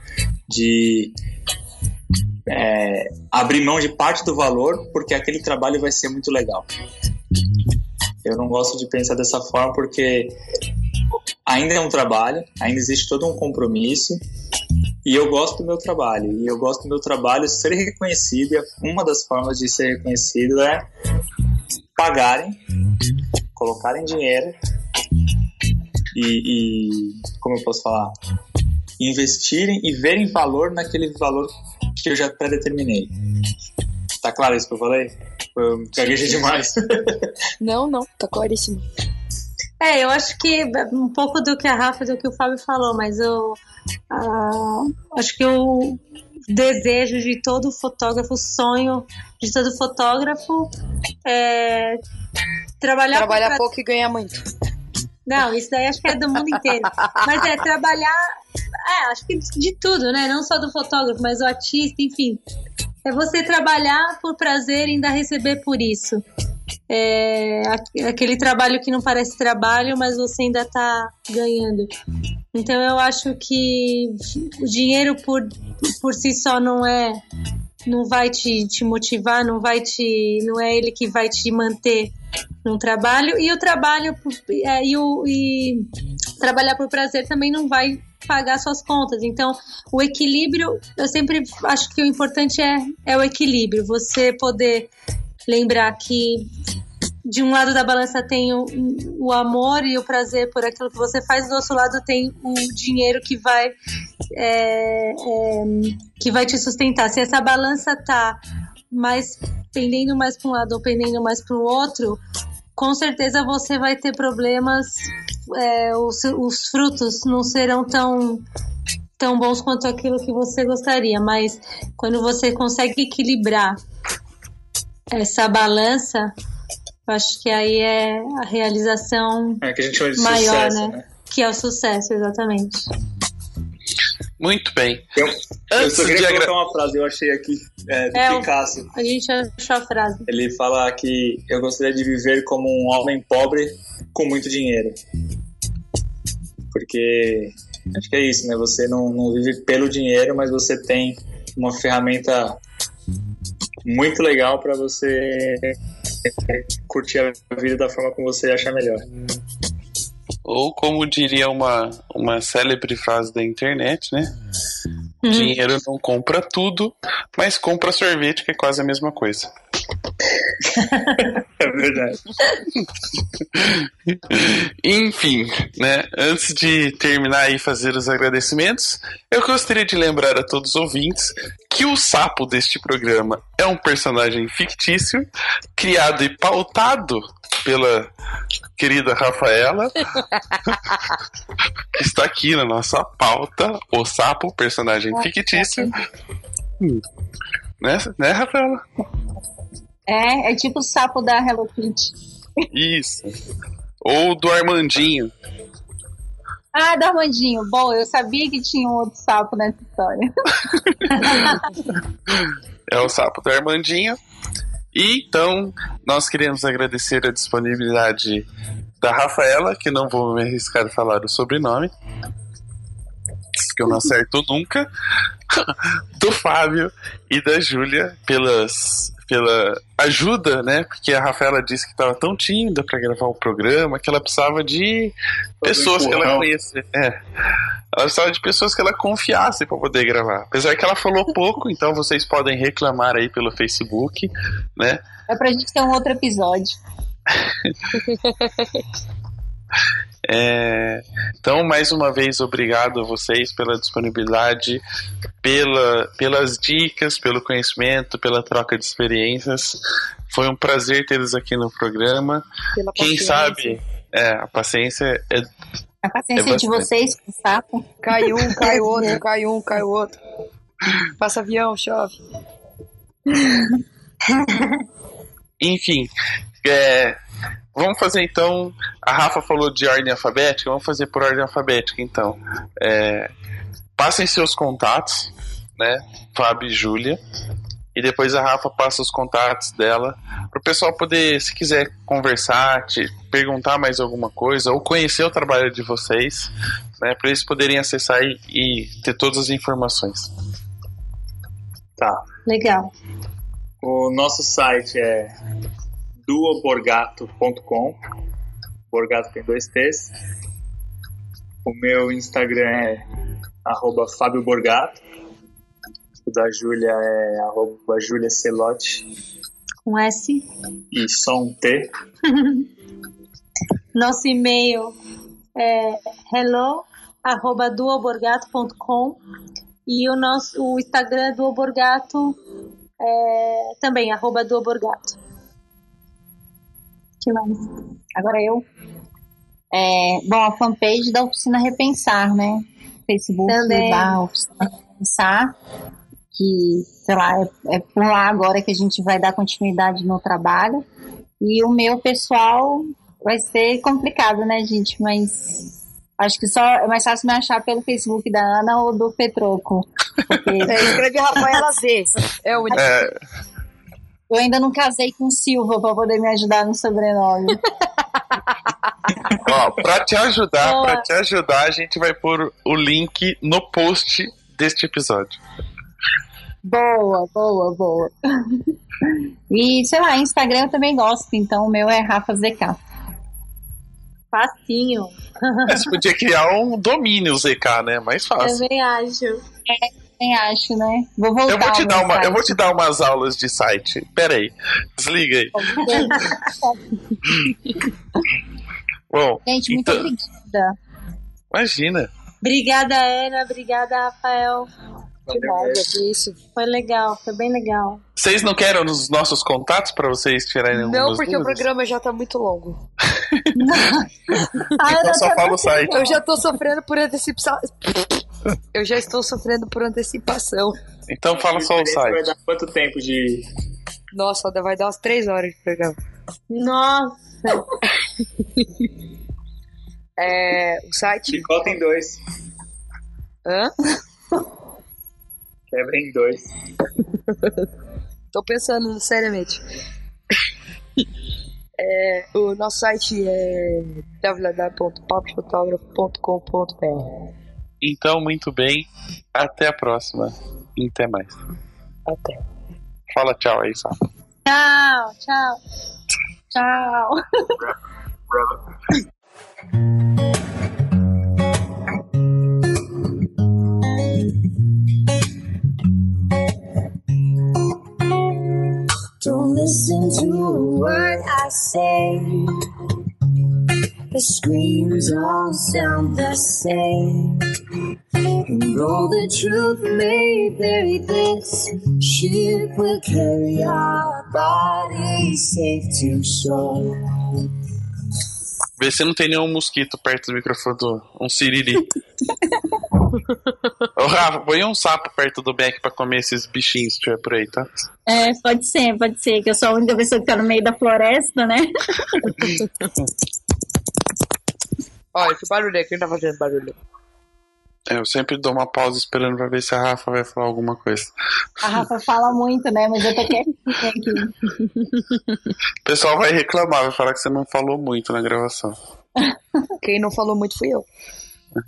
de é, abrir mão de parte do valor porque aquele trabalho vai ser muito legal. Eu não gosto de pensar dessa forma porque ainda é um trabalho, ainda existe todo um compromisso e eu gosto do meu trabalho. E eu gosto do meu trabalho ser reconhecido. E uma das formas de ser reconhecido é pagarem, colocarem dinheiro e, e como eu posso falar, investirem e verem valor naquele valor que eu já predeterminei. Tá claro isso que eu falei? Eu gaguejei demais. Não, não, tá claríssimo. É, eu acho que um pouco do que a Rafa do que o Fábio falou, mas eu ah, acho que o desejo de todo fotógrafo, o sonho de todo fotógrafo é trabalhar Trabalhar pouco e ganhar muito. Não, isso daí acho que é do mundo inteiro. Mas é trabalhar, é, acho que de tudo, né? Não só do fotógrafo, mas do artista, enfim. É você trabalhar por prazer e ainda receber por isso. É aqu- aquele trabalho que não parece trabalho, mas você ainda tá ganhando. Então eu acho que o dinheiro por, por si só não é não vai te, te motivar, não vai te não é ele que vai te manter no trabalho e o trabalho é, e, o, e trabalhar por prazer também não vai pagar suas contas. Então, o equilíbrio, eu sempre acho que o importante é, é o equilíbrio. Você poder lembrar que de um lado da balança tem o, o amor e o prazer por aquilo que você faz, do outro lado tem o dinheiro que vai é, é, que vai te sustentar. Se essa balança tá mais pendendo mais para um lado ou pendendo mais para o outro, com certeza você vai ter problemas. é, os, os frutos não serão tão tão bons quanto aquilo que você gostaria, mas quando você consegue equilibrar essa balança, eu acho que aí é a realização É que a gente chama de maior, sucesso, né? né? Que é o sucesso, exatamente. Muito bem. Eu, eu Antes só de queria colocar uma frase, eu achei aqui, é, do É, Picasso. A gente achou a frase. Ele fala que eu gostaria de viver como um homem pobre com muito dinheiro. Porque acho que é isso, né? Você não, não vive pelo dinheiro, mas você tem uma ferramenta muito legal para você curtir a vida da forma como você achar melhor. Ou como diria uma, uma célebre frase da internet, né? Dinheiro não compra tudo, mas compra sorvete, que é quase a mesma coisa. É verdade. Enfim, né? Antes de terminar e fazer os agradecimentos, eu gostaria de lembrar a todos os ouvintes que o sapo deste programa é um personagem fictício, criado e pautado pela querida Rafaela, que está aqui na nossa pauta, o sapo, personagem fictício. Né, né, Rafaela? É, é tipo o sapo da Hello Kitty. Isso. Ou do Armandinho. Ah, do Armandinho. Bom, eu sabia que tinha um outro sapo nessa história. É o sapo do Armandinho. E então, nós queremos agradecer a disponibilidade da Rafaela, que não vou me arriscar a falar o sobrenome, que eu não acerto nunca, do Fábio e da Júlia pelas pela ajuda, né? Porque a Rafaela disse que estava tão tímida para gravar o programa que ela precisava de pessoas que ela conhecesse. É. Ela precisava de pessoas que ela confiasse para poder gravar. Apesar que ela falou pouco, então vocês podem reclamar aí pelo Facebook, né? É pra gente ter um outro episódio. É, então, mais uma vez, obrigado a vocês pela disponibilidade, pela, pelas dicas, pelo conhecimento, pela troca de experiências. Foi um prazer tê-los aqui no programa. Pela Quem paciência. sabe, é, a paciência é. A paciência É de vocês com o sapo. Cai um, cai outro, cai um, cai outro. Passa avião, chove. Enfim, é, vamos fazer então. A Rafa falou de ordem alfabética, vamos fazer por ordem alfabética então. É, passem seus contatos, né? Fábio e Júlia. E depois a Rafa passa os contatos dela para o pessoal poder, se quiser conversar, te perguntar mais alguma coisa ou conhecer o trabalho de vocês, né? Para eles poderem acessar e, e ter todas as informações. Tá. Legal. O nosso site é duoborgato.com. Borgato tem dois T's. O meu Instagram é arroba Fábio Borgato. O da Júlia é arroba Júlia Celotti Com S. e só um T. Nosso e-mail é hello@duoborgato.com e o nosso o Instagram do Oborgato é também arroba duoborgato. Mais? Agora eu. É, bom, a fanpage da Oficina Repensar, né? Facebook Também. da Oficina Repensar. Que, sei lá, é, é por lá agora que a gente vai dar continuidade no trabalho. E o meu pessoal vai ser complicado, né, gente? Mas acho que só é mais fácil me achar pelo Facebook da Ana ou do Petroco. Porque É, escreve Rafaela Z. É o único. É, eu ainda não casei com Silva para poder me ajudar no sobrenome. Ó, pra te ajudar, Boa. para te ajudar, a gente vai pôr o link no post deste episódio. Boa, boa, boa. E, sei lá, Instagram eu também gosto, então o meu é Rafa ZK. Facinho. Mas Você podia criar um domínio ZK, né? Mais fácil. Também acho. Nem acho, né? Vou voltar. Eu vou te dar uma, eu vou te dar umas aulas de site. Pera aí. Desliga aí. Bom, Gente, muito então- obrigada. imagina. Obrigada, Ana. Obrigada, Rafael. Que nada, que isso. Foi legal, foi bem legal. Vocês não querem os nossos contatos pra vocês tirarem Não, porque o dúvidas? programa já tá muito longo. Então só tá fala o site. Eu já tô sofrendo por antecipação. Eu já estou sofrendo por antecipação. Então fala só o Vai site. dar quanto tempo de. Nossa, vai dar umas três horas de programa. Nossa, É, o site. Picota em dois. Hã? Quebra em dois. Tô pensando seriamente. É, o nosso site é www.papofotografo.com.br Então, muito bem. Até a próxima. E até mais. Até. Fala tchau aí, só. tchau, tchau. Tchau. Don't listen to a word I say. The screams all sound the same. And though the truth may vary, this ship will carry our bodies safe to shore. Vê se não tem nenhum mosquito perto do microfone do. Um siriri. Ô, Rafa, põe um sapo perto do Beck pra comer esses bichinhos que tiver por aí, tá? É, pode ser, pode ser, que eu sou a única pessoa que tá no meio da floresta, né? Olha, que barulho é? Quem tá fazendo barulho? É, Eu sempre dou uma pausa esperando pra ver se a Rafa vai falar alguma coisa. A Rafa fala muito, né? Mas eu tô quietinha aqui. O pessoal vai reclamar, vai falar que você não falou muito na gravação. Quem não falou muito fui eu.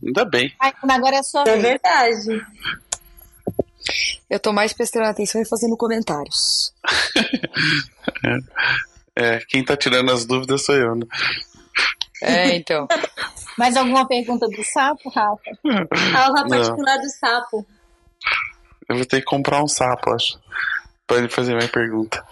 Ainda bem. Ai, agora é sua É verdade. Eu tô mais prestando atenção e fazendo comentários. É, quem tá tirando as dúvidas sou eu, né? É, então. Mais alguma pergunta do sapo, Rafa? Aula Não. particular do sapo. Eu vou ter que comprar um sapo, acho. Pra ele fazer minha pergunta.